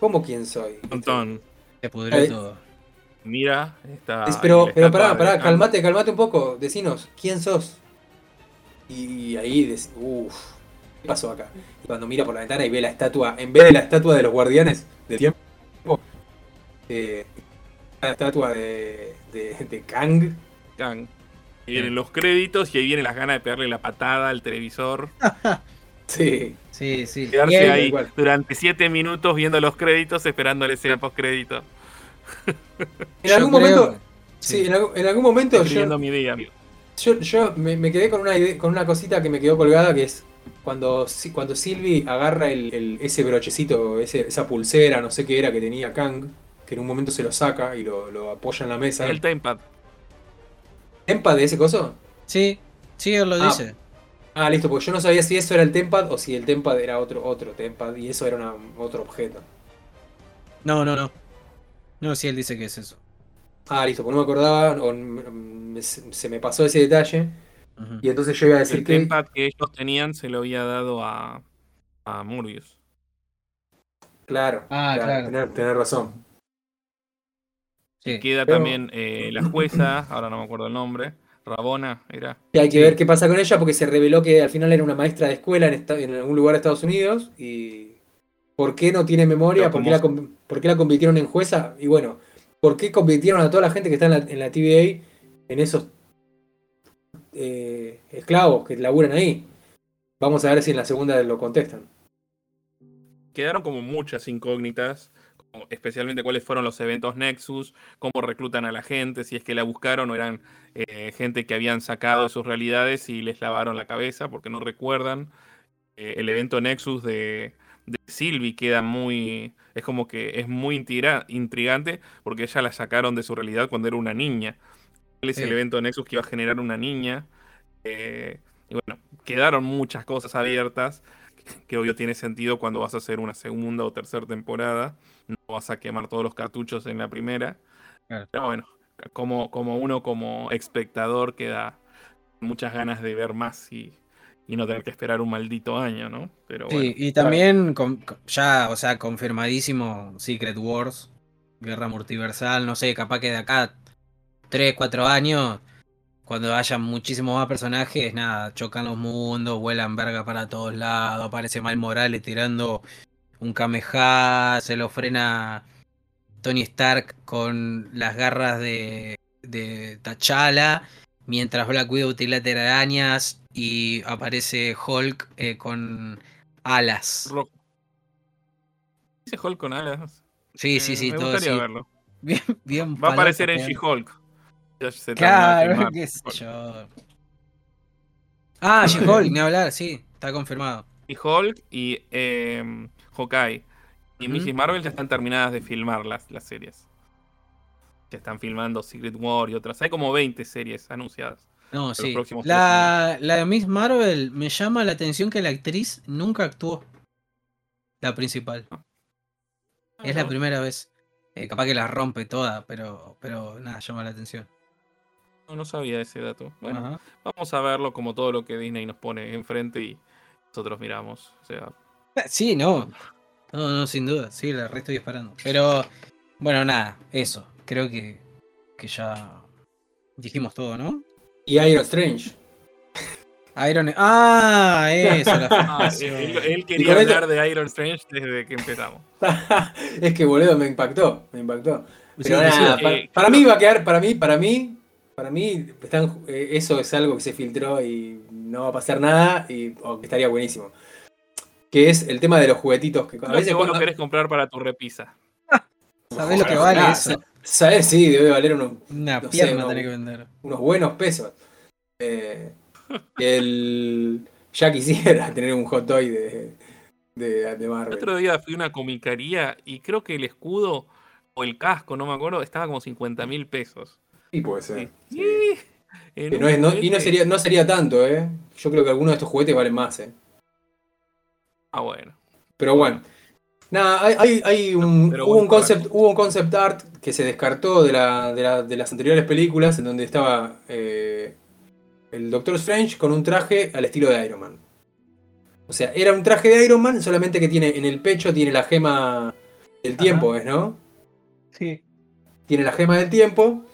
¿Cómo quién soy? Un montón. Se pudrió Eh, todo. Mira, está. Es- pero, pero pará, de pará, calmate, calmate un poco, decinos, ¿quién sos? Y ahí, uff, ¿qué pasó acá? Y cuando mira por la ventana y ve la estatua, en vez de la estatua de los guardianes del tiempo, eh, la estatua de, de, de Kang. Kang. Y vienen los créditos y ahí vienen las ganas de pegarle la patada al televisor. Sí, Sí, sí. Quedarse ahí igual. durante siete minutos viendo los créditos esperando la escena post crédito. en Yo algún creo- momento, sí. sí, en, algún, en algún momento yo, Escribiendo mi día, amigo. yo, yo me, me quedé con una, ide- con una cosita que me quedó colgada que es cuando, Si- cuando Sylvie agarra el, el- ese brochecito, ese- esa pulsera, no sé qué era que tenía Kang, que en un momento se lo saca y lo, lo apoya en la mesa. El timepad. ¿Tempad de ese coso? Sí, sí, él lo Ah. dice. Ah, listo, porque yo no sabía si eso era el Tempad o si el Tempad era otro, otro Tempad y eso era una- otro objeto. No, no, no. No, sí, él dice que es eso. Ah, listo, porque no me acordaba o se me pasó ese detalle Y entonces yo iba a decir El que... timepad que ellos tenían se lo había dado a, a Morbius. Claro, Ah, claro. Tener, tener razón. Sí. Queda Pero- también eh, la jueza, ahora no me acuerdo el nombre. Rabona era. Y hay que Sí. ver qué pasa con ella porque se reveló que al final era una maestra de escuela en, esta- en algún lugar de Estados Unidos y ¿por qué no tiene memoria? ¿Por qué, la, por qué la convirtieron en jueza? Y bueno, ¿por qué convirtieron a toda la gente que está en la, en la TVA en esos eh, esclavos que laburan ahí? Vamos a ver si en la segunda lo contestan. Quedaron como muchas incógnitas, especialmente cuáles fueron los eventos Nexus, cómo reclutan a la gente, si es que la buscaron o eran eh, gente que habían sacado de sus realidades y les lavaron la cabeza porque no recuerdan. Eh, el evento Nexus de, de Sylvie queda muy. Es como que es muy intriga- intrigante porque ella la sacaron de su realidad cuando era una niña. ¿Cuál es el evento Nexus que iba a generar una niña? Eh, y bueno, quedaron muchas cosas abiertas que obvio tiene sentido cuando vas a hacer una segunda o tercera temporada. No vas a quemar todos los cartuchos en la primera. Claro. Pero bueno, como, como uno como espectador queda muchas ganas de ver más y, y no tener que esperar un maldito año, ¿no? Pero Sí, y también con- ya, o sea, confirmadísimo Secret Wars, Guerra Multiversal, no sé, capaz que de acá 3, 4 años, cuando haya muchísimos más personajes, nada, chocan los mundos, vuelan verga para todos lados, aparece Mal Morales tirando un Kameha, se lo frena Tony Stark con las garras de, de T'Challa, mientras Black Widow tira telarañas y aparece Hulk eh, con alas. Ro- Ese Hulk con alas. Sí, Eh, sí, sí, me todo gustaría verlo. Bien, bien Va a aparecer en She-Hulk. Se Claro, qué sé yo. Ah, She-Hulk, ni hablar, sí, está confirmado. She-Hulk y eh, Hawkeye. Y. Mrs. Marvel ya están terminadas de filmar las, las series. Ya están filmando Secret War y otras. Hay como 20 series anunciadas. No, sí. La, la de Miss Marvel me llama la atención que la actriz nunca actuó. La principal. Es la Ah, primera vez. Eh, capaz que la rompe toda, pero, pero nada, llama la atención. No, sabía ese dato. Bueno, Ajá. vamos a verlo como todo lo que Disney nos pone enfrente y nosotros miramos. O sea, Sí, no. No, no, sin duda. Sí, la re estoy esperando. Pero, bueno, nada, eso. Creo que, que ya dijimos todo, ¿no? Y Iron Strange. Iron Ah, eso, la ah, él, quería hablar de Iron Strange desde que empezamos. es que boludo, me impactó, me impactó. Pero sí, nada, sí. para, Eh, para mí va a quedar, para mí, para mí, para mí, están, eh, eso es algo que se filtró y no va a pasar nada y o que estaría buenísimo. Que es el tema de los juguetitos que a Lo que veces vos cuando- lo querés comprar para tu repisa. ¿Sabés lo que vale Ah, eso? sa- ¿Sabés? Sí, debe valer unos, Una no sé, pierna no. tenés que vender. unos buenos pesos. Eh, el, ya quisiera tener un hot toy de, de, de El Marvel. otro día fui a una comicaría y creo que el escudo o el casco, no me acuerdo, estaba como 50 mil pesos. Sí, puede ser. Sí. no es- no- y no sería, no sería tanto, ¿eh? Yo creo que algunos de estos juguetes valen más, ¿eh? Ah, bueno. Pero bueno. Nada, hay, hay, un, hubo, bueno, un concept, hubo un concept art que se descartó de, la, de, la- de las anteriores películas, en donde estaba eh, el Doctor Strange con un traje al estilo de Iron Man. O sea, era un traje de Iron Man, solamente que tiene en el pecho tiene la gema del tiempo, ¿ves, no? Sí. Tiene la gema del tiempo.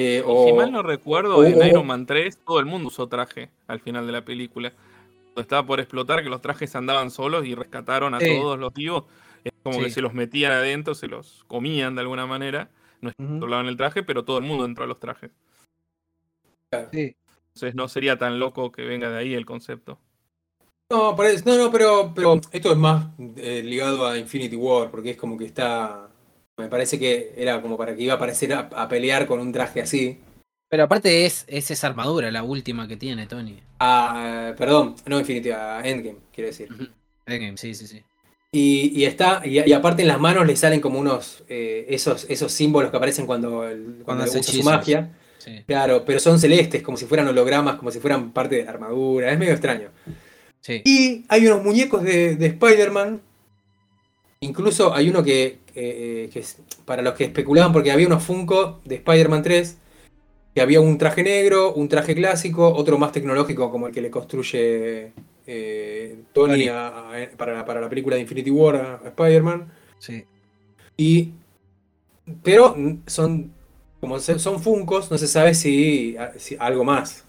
Eh, o, si mal no recuerdo, o- en o- Iron Man 3 todo el mundo usó traje al final de la película. Cuando estaba por explotar, que los trajes andaban solos y rescataron a Sí. todos los vivos. Es como que se los metían adentro, se los comían de alguna manera. No controlaban el traje, pero todo el mundo entró a los trajes. Sí. Entonces no sería tan loco que venga de ahí el concepto. No, no, no, pero, pero esto es más eh, ligado a Infinity War, porque es como que está. Me parece que era como para que iba a aparecer a, a pelear con un traje así. Pero aparte es, es esa armadura, la última que tiene Tony. A, perdón, no Infinity, a Endgame, quiero decir. Endgame, Sí, sí, sí. Y, y está, y, y aparte en las manos le salen como unos eh, esos, esos símbolos que aparecen cuando, el- cuando, usa su magia. sí. Claro, pero son celestes, como si fueran hologramas, como si fueran parte de la armadura. Es medio extraño. sí. Y hay unos muñecos de, de Spider-Man. Incluso hay uno que, eh, que es para los que especulaban, porque había unos Funko de Spider-Man 3, que había un traje negro, un traje clásico, otro más tecnológico como el que le construye eh, Tony Tony. a- a- para, para la película de Infinity War a, a Spider-Man. sí. Y, pero son, como son Funcos, no se sabe si, si algo más.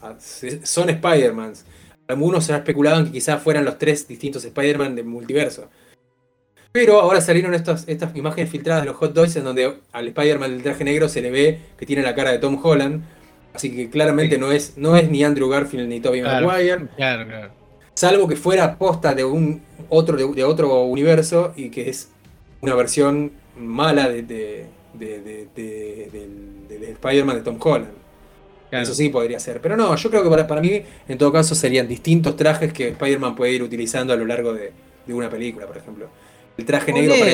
Son Spider-Mans. Algunos se especulaban que quizás fueran los tres distintos Spider-Man del multiverso. Pero ahora salieron estas, estas imágenes filtradas de los Hot Toys en donde al Spider-Man del traje negro se le ve que tiene la cara de Tom Holland. Así que claramente Sí. no, es, no es ni Andrew Garfield ni Tobey Claro. Maguire. Claro, claro. Salvo que fuera posta de un otro de, de otro universo y que es una versión mala de, de- de- de- de- del, del Spider-Man de Tom Holland. claro. Eso sí podría ser. Pero no, yo creo que para, para mí, en todo caso, serían distintos trajes que Spider-Man puede ir utilizando a lo largo de, de una película, por ejemplo. El traje negro para,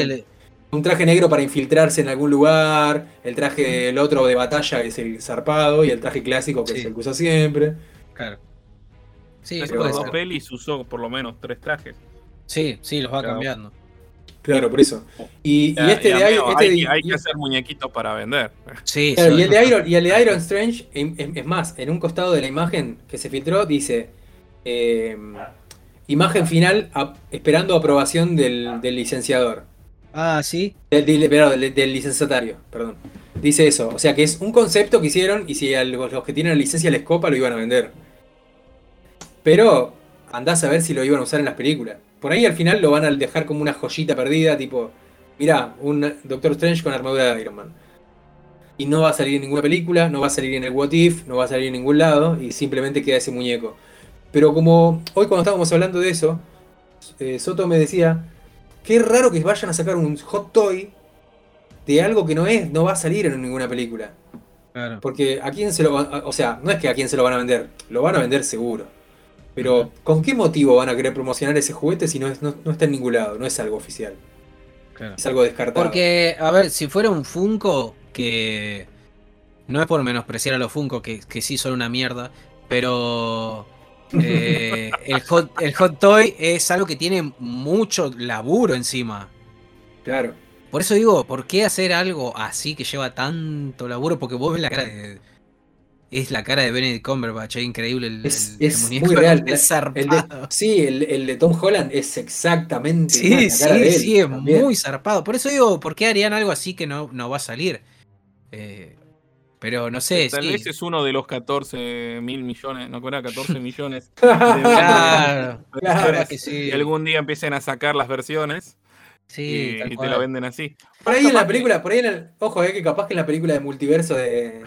un traje negro para infiltrarse en algún lugar, el traje del otro de batalla que es el zarpado y el traje clásico que Sí. es el que usa siempre. Claro. Sí, pero- puede dos ser. pelis usó por lo menos tres trajes. Sí, sí, los va Claro. cambiando. Claro, por eso. Y, y este ya, de amigo, este hay, de- hay y- que hacer muñequitos para vender. Sí, Claro, sí. y el de Iron, y el de Iron Strange, es más, en un costado de la imagen que se filtró, dice eh, imagen final esperando aprobación del, del licenciador. Ah, sí. Del licenciatario, perdón. Dice eso. O sea que es un concepto que hicieron y si a los, los que tienen la licencia les copa lo iban a vender. Pero andás a ver si lo iban a usar en las películas. Por ahí al final lo van a dejar como una joyita perdida, tipo, mirá, un Doctor Strange con armadura de Iron Man. Y no va a salir en ninguna película, no va a salir en el What If, no va a salir en ningún lado y simplemente queda ese muñeco. Pero como hoy cuando estábamos hablando de eso, eh, Soto me decía, qué raro que vayan a sacar un hot toy de algo que no es, no va a salir en ninguna película. Claro. Porque a quién se lo va- o sea, no es que a quién se lo van a vender, lo van a vender seguro. Pero ¿con qué motivo van a querer promocionar ese juguete si no, es- no, no está en ningún lado? No es algo oficial, claro. es algo descartado. Porque, a ver, si fuera un Funko, que no es por menospreciar a los Funko, que, que sí son una mierda, pero eh, el, hot, el Hot Toy es algo que tiene mucho laburo encima. Claro. Por eso digo, ¿por qué hacer algo así que lleva tanto laburo? Porque vos ves la cara de... Es la cara de Benedict Cumberbatch, es increíble el, Es, el- el es muñeco, muy real. es El de- zarpado. sí, el, el de Tom Holland es exactamente Sí, cara de sí, él sí, es también. muy zarpado. Por eso digo, ¿por qué harían algo así que no, no va a salir? Eh, pero no sé, Tal sí. vez es uno de los 14 mil millones, no era 14 millones. Claro, Claro, que sí. Y algún día empiecen a sacar las versiones Sí, y, te lo venden así. Por ahí en la película, por ahí en el, ojo, eh, que capaz que en la película de multiverso de,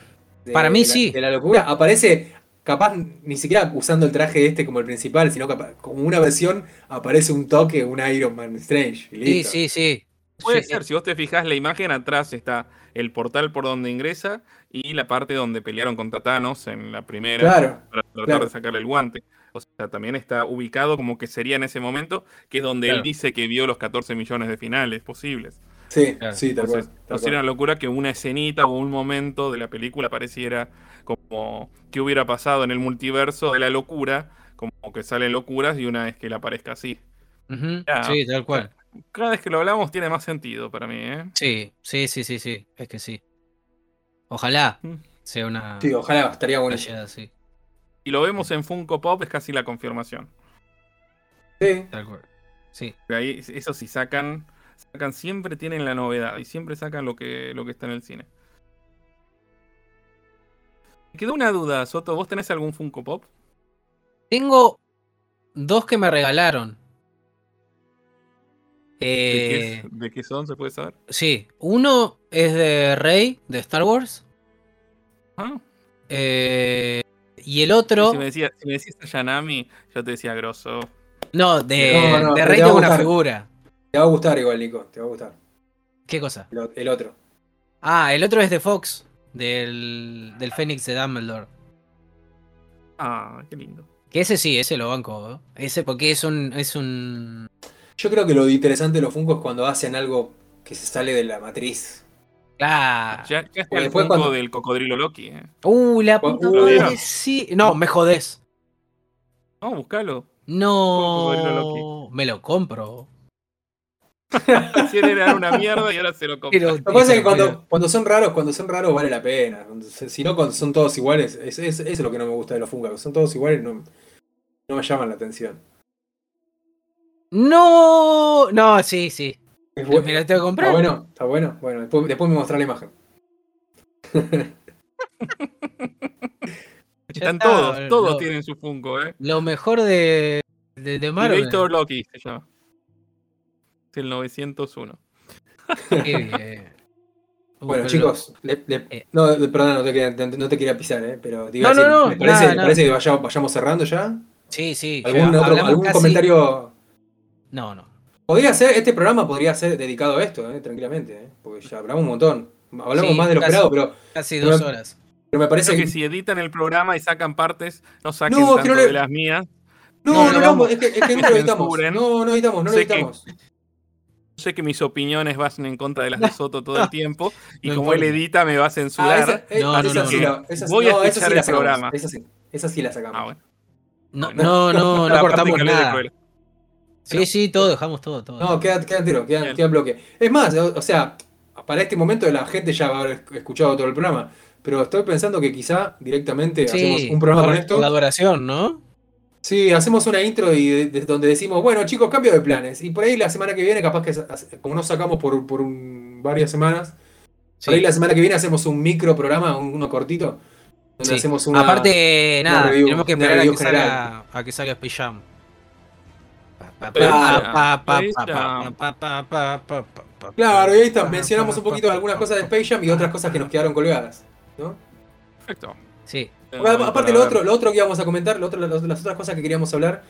de- Para mí de la- sí. de la locura aparece, capaz ni siquiera usando el traje este como el principal, sino capaz, como una versión aparece un toque, un Iron Man Strange. y Sí, listo. sí, sí. Puede Sí, ser, si vos te fijás la imagen atrás está el portal por donde ingresa y la parte donde pelearon contra Thanos en la primera Claro, para tratar claro. de sacarle el guante. O sea, también está ubicado como que sería en ese momento, que es donde Claro. él dice que vio los 14 millones de finales posibles. sí, Claro. sí, tal cual. No sería una locura que una escenita o un momento de la película apareciera como qué hubiera pasado en el multiverso de la locura, como que salen locuras y una vez que le aparezca así. Ya. Sí, tal cual. Cada vez que lo hablamos tiene más sentido para mí, ¿eh? Sí, sí, sí, sí, sí. Es que sí. Ojalá Mm. sea una, Sí, ojalá, estaría bueno. así. Y lo vemos en Funko Pop, es casi la confirmación. Sí. Tal cual. Sí. Ahí, eso sí, sacan, sacan, siempre tienen la novedad y siempre sacan lo que, lo que está en el cine. Me quedó una duda, Soto, ¿vos tenés algún Funko Pop? Tengo dos que me regalaron. ¿De, qué, Eh, es- de qué son? ¿Se puede saber? sí, uno es de Rey, de Star Wars. Ah, eh, y el otro. si, me decías, si me decías a Yanami, yo te decía grosso. No, de, No, no, de Rey tengo una figura. Te va a gustar igual, Nico. Te va a gustar. ¿Qué cosa? El otro. Ah, el otro es de Fox, del, del Fénix de Dumbledore. Ah, qué lindo. Que ese sí, ese lo banco. ¿eh? Ese porque es un. Es un. Yo creo que lo interesante de los Funko es cuando hacen algo que se sale de la matriz. Claro. Ya, ya está el después Funko cuando- del cocodrilo Loki, ¿eh? Uh, la ¿Lo puta vieron? madre, sí. No, me jodés. No, buscalo. No. Me lo compro. Si era una mierda y ahora se lo compra. Pero, Lo que pasa es que cuando, cuando son raros, cuando son raros vale la pena. Si no, cuando son todos iguales, es, es- eso es lo que no me gusta de los Funko. Cuando son todos iguales no, no me llaman la atención. No. No, sí, sí. Es Me bu- lo tengo que comprar. Está bueno, está bueno. Bueno, después, después me mostrará la imagen. Están está, todos, todos lo- tienen su Funko, ¿eh? Lo mejor de, de, de Marvel. Invator Loki se llama. Es el 901. Qué bien. Bueno, pero- chicos, le- le- Eh. no, perdón, no te, quería, te- no te quería pisar, ¿eh? pero a No, no, no, ¿me parece, nada, me nada. parece que vaya- vayamos cerrando ya? Sí, sí. ¿Algún, ya otro- hablamos algún casi- comentario? No, no. Podría ser, este programa podría ser dedicado a esto, ¿eh? tranquilamente, ¿eh? porque ya hablamos un montón. Hablamos Sí, más de lo casi. esperado, pero, Casi Pero- dos horas. pero me parece Creo que... que si editan el programa y sacan partes, no saquen No, que tanto no le- de las mías. No, No, no, es, que, es que no lo editamos. No, no editamos, no lo Sé que- editamos. Sé que mis opiniones van en contra de las de Soto todo el tiempo y No como él edita me va a Ah, censurar. esa, eh, No, no, esa no, sí no. la- esa sí- Voy a no, esa escuchar el sacamos, programa. Esa sí, esa sí la sacamos. Ah, bueno. No, no, no, no cortamos que nada. Sí, sí, todo, dejamos todo, todo. No, queda, queda entero, queda, queda en bloque. Es más, o, o sea, para este momento la gente ya va a haber escuchado todo el programa. Pero estoy pensando que quizá directamente hacemos un programa con esto. La duración, ¿no? Sí, hacemos una intro y de- de- donde decimos, bueno chicos, cambio de planes. Y por ahí la semana que viene, capaz que, como no sacamos por, por un- varias semanas, por ahí la semana que viene hacemos un micro programa, un- uno cortito, donde Sí. hacemos una... Aparte, una nada, review- tenemos que esperar a que, salga, a que salga Space Jam. Claro, y ahí está, mencionamos un poquito algunas cosas de pa, Space Jam y otras cosas que nos quedaron colgadas. ¿no? Perfecto. Sí, Porque, aparte lo otro, lo otro que íbamos a comentar, lo otro- las las otras cosas que queríamos hablar,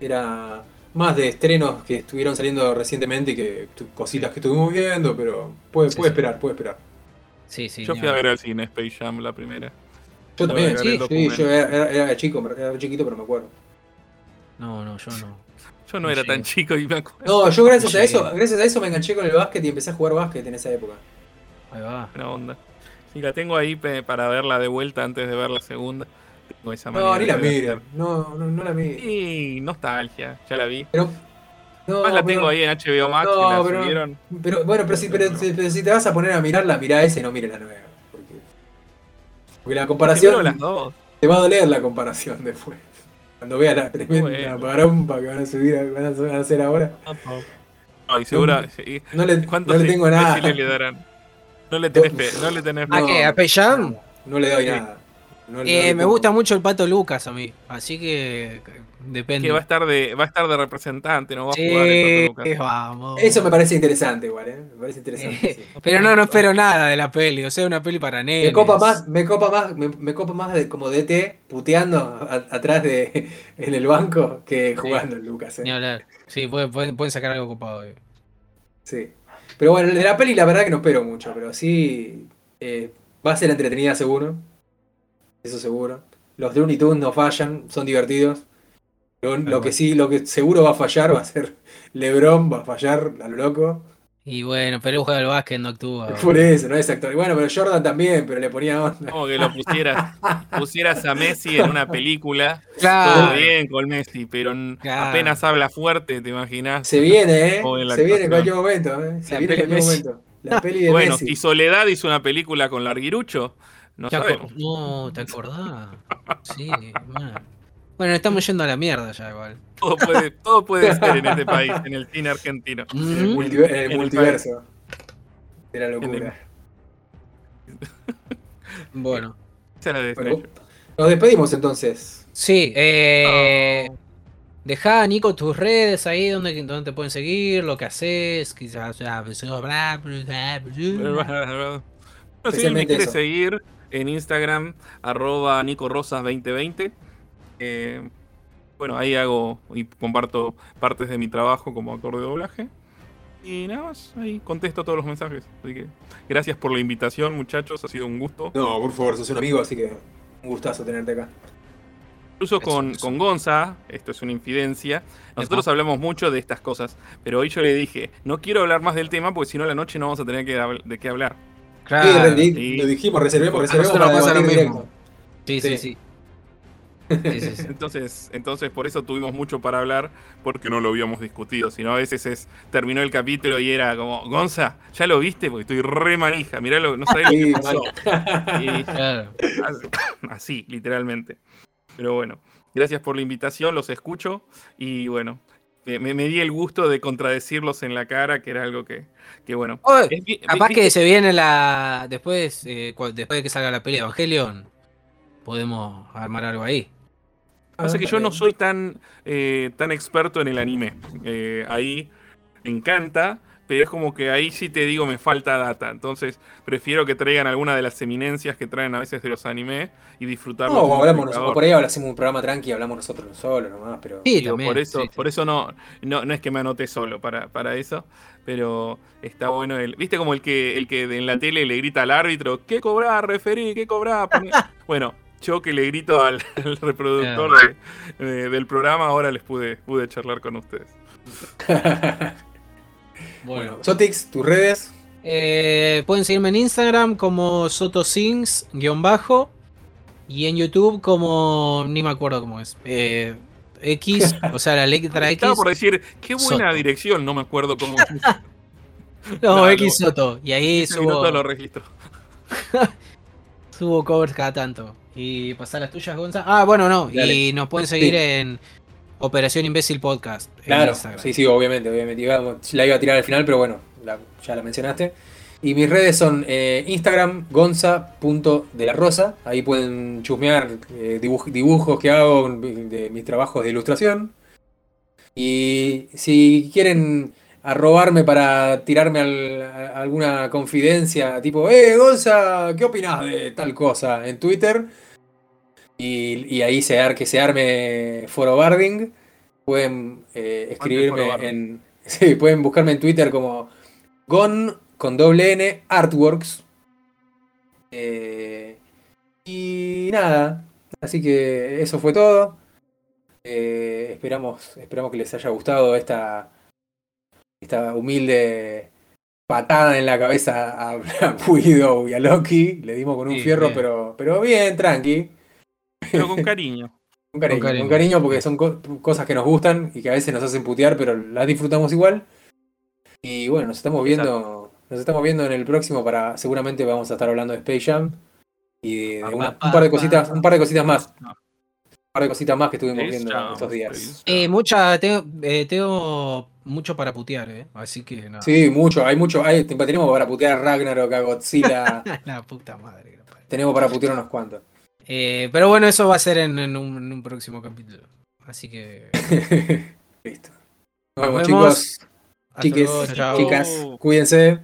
era más de estrenos que estuvieron saliendo recientemente y que cositas que estuvimos viendo, pero puede, Sí, puede sí. esperar, puede esperar. sí, sí. Yo fui a ver al cine Space Jam la primera. Yo también, sí, yo era, era- era chico, era chiquito, pero me acuerdo. No, no, yo no. Yo no era tan chico y me acuerdo. No, yo gracias a eso, gracias a eso me enganché con el básquet y empecé a jugar básquet en esa época. Ahí va. Buena onda. Y la tengo ahí para verla de vuelta antes de ver la segunda. Tengo esa No, ni la hacer. no, no, no la miren. Y nostalgia, ya la vi. Pero, no, Más la pero- tengo ahí en HBO Max, No, la pero- subieron. Pero bueno, pero si, pero, si- pero si te vas a poner a mirarla, mirá esa y no mires la nueva. Porque, porque la comparación las dos. te va a doler la comparación después. Cuando veas la tremenda Bueno. parompa que van a subir, van a van a hacer ahora. Ay, segura. sí. No le, ¿Cuántos no le sí- tengo nada. deciles le darán? No le tenés fe, no le tenés fe. ¿A qué? ¿A Space Jam? No le doy nada. No- Eh, me gusta mucho el pato Lucas a mí, así que eh, depende. Que va a estar de, va a estar de representante, no va a Sí, jugar el Pato Lucas. vamos. Eso me parece interesante igual, ¿eh? Me parece interesante. sí. Pero no, no espero nada de la peli, o sea, una peli para nenes. Me copa más, me copa más, me, me copa más de, como DT puteando a- atrás de en el banco que jugando el Lucas, Ni ¿eh? hablar. Sí, pueden, pueden, pueden sacar algo copado. eh. Sí. Pero bueno, de la peli la verdad que no espero mucho, pero sí eh, va a ser entretenida seguro. Eso seguro. Los Looney Tunes no fallan, son divertidos. Lo, lo que sí, lo que seguro va a fallar va a ser LeBron, va a fallar a lo loco. Y bueno, pero él juega al básquet, no actúa. Por eso, no es actor. Y bueno, pero Jordan también, pero le ponía onda. Como que lo pusieras, pusieras a Messi en una película. Claro. Todo bien con Messi, pero Claro. apenas habla fuerte, ¿te imaginas? Se viene, ¿eh? Se viene en cualquier momento, ¿eh? Se La viene en peli cualquier Messi. momento. La peli de Bueno, Messi. y Soledad hizo una película con Larguirucho. No ¿Te. No, ¿te acordás? Sí, man. Bueno, estamos yendo a la mierda ya igual. Todo puede, todo puede ser en este país, en el cine argentino. En el, multiverso. De la locura. Bueno. Nos despedimos entonces. Sí, eh. Dejá, Nico, tus redes ahí donde, donde te pueden seguir, lo que haces, quizás. bla, bla, bla, bla. Bueno, si me quiere seguir en Instagram, arroba nicorosas2020. eh, bueno, ahí hago y comparto partes de mi trabajo como actor de doblaje. Y nada más, ahí contesto todos los mensajes. Así que gracias por la invitación, muchachos, ha sido un gusto. No, por favor, sos un amigo, así que un gustazo tenerte acá. Incluso con, con Gonza, esto es una infidencia, nosotros hablamos mucho de estas cosas, pero hoy yo le dije, no quiero hablar más del tema porque si no la noche no vamos a tener que de qué hablar. Claro. Sí, lo dijimos, reservemos, A reservemos para pasa lo mismo. Sí, sí, Sí. sí. Sí, sí, sí. Entonces, entonces por eso tuvimos mucho para hablar, porque no lo habíamos discutido, sino a veces es, terminó el capítulo y era como, Gonza, ¿ya lo viste? Porque estoy re manija, mirá lo, no sabés lo que pasó. Y Claro. así, literalmente. Pero bueno, gracias por la invitación, los escucho y bueno, me, me- me di el gusto de contradecirlos en la cara, que era algo que, que bueno. Oh, es capaz vi- que se viene la. Después, eh, después de que salga la peli de Evangelion, podemos armar algo ahí. Pasa que yo no soy tan, eh, tan experto en el anime. Eh, ahí me encanta, pero es como que ahí sí te digo me falta data. Entonces prefiero que traigan alguna de las eminencias que traen a veces de los animes y disfrutarlo. No, hablamos nosotros, por ahí hacemos un programa tranqui, hablamos nosotros solos nomás, pero. Sí, Digo, también. por eso, sí, sí. por eso no, no, no es que me anoté solo para, para eso, pero está bueno el. ¿Viste como el que el que en la tele le grita al árbitro, ¿qué cobrar, referí? ¿Qué cobrar? Poné-". bueno, yo que le grito al, al reproductor de- de- del programa, ahora les pude, pude charlar con ustedes. bueno. Sotix, tus redes. Eh, pueden seguirme en Instagram como sotosings-bajo y en YouTube como. ni me acuerdo cómo es. Eh, X, o sea, la letra X. Estaba por decir, qué buena Soto. dirección, no me acuerdo cómo. No, No, X no. Soto. Y ahí Ese subo, lo registro. subo covers cada tanto. Y pasar las tuyas, Gonza. Ah, bueno, no. Y nos pueden seguir Sí. en Operación Imbécil Podcast. Claro, sí, sí, obviamente, obviamente. La iba a tirar al final, pero bueno, la- ya la mencionaste. Y mis redes son eh, Instagram, gonza.delarosa. Ahí pueden chusmear eh, dibuj- dibujos que hago de mis trabajos de ilustración. Y si quieren arrobarme para tirarme al- a alguna confidencia, tipo, eh, Gonza, ¿qué opinas de tal cosa? En Twitter. Y, y ahí se ar- que se arme foro barding. Pueden eh, escribirme en. Sí, pueden buscarme en Twitter como Gon con doble N Artworks. Eh, y nada. Así que eso fue todo. Eh, esperamos, esperamos que les haya gustado esta, esta humilde patada en la cabeza a, a Guido y a Loki. Le dimos con un Sí, fierro, bien. pero, pero bien, tranqui. Pero con cariño. Con cariño, Con cariño. con cariño porque son co- cosas que nos gustan y que a veces nos hacen putear, pero las disfrutamos igual. Y bueno, nos estamos viendo, nos estamos viendo en el próximo para seguramente vamos a estar hablando de Space Jam y de, de una- un par de cositas, un par de cositas más. No. Un par de cositas más que estuvimos Space viendo Jam, estos días. Eh, mucha, tengo, eh, tengo mucho para putear, eh. Así que nada. Sí, mucho, hay mucho, hay, tenemos para putear a Ragnarok, a Godzilla, La puta madre. tenemos para putear unos cuantos. Eh, pero bueno, eso va a ser en, en un, en un próximo capítulo. Así que. Listo. Nos Nos vemos, chicos, chiques, chicas, cuídense.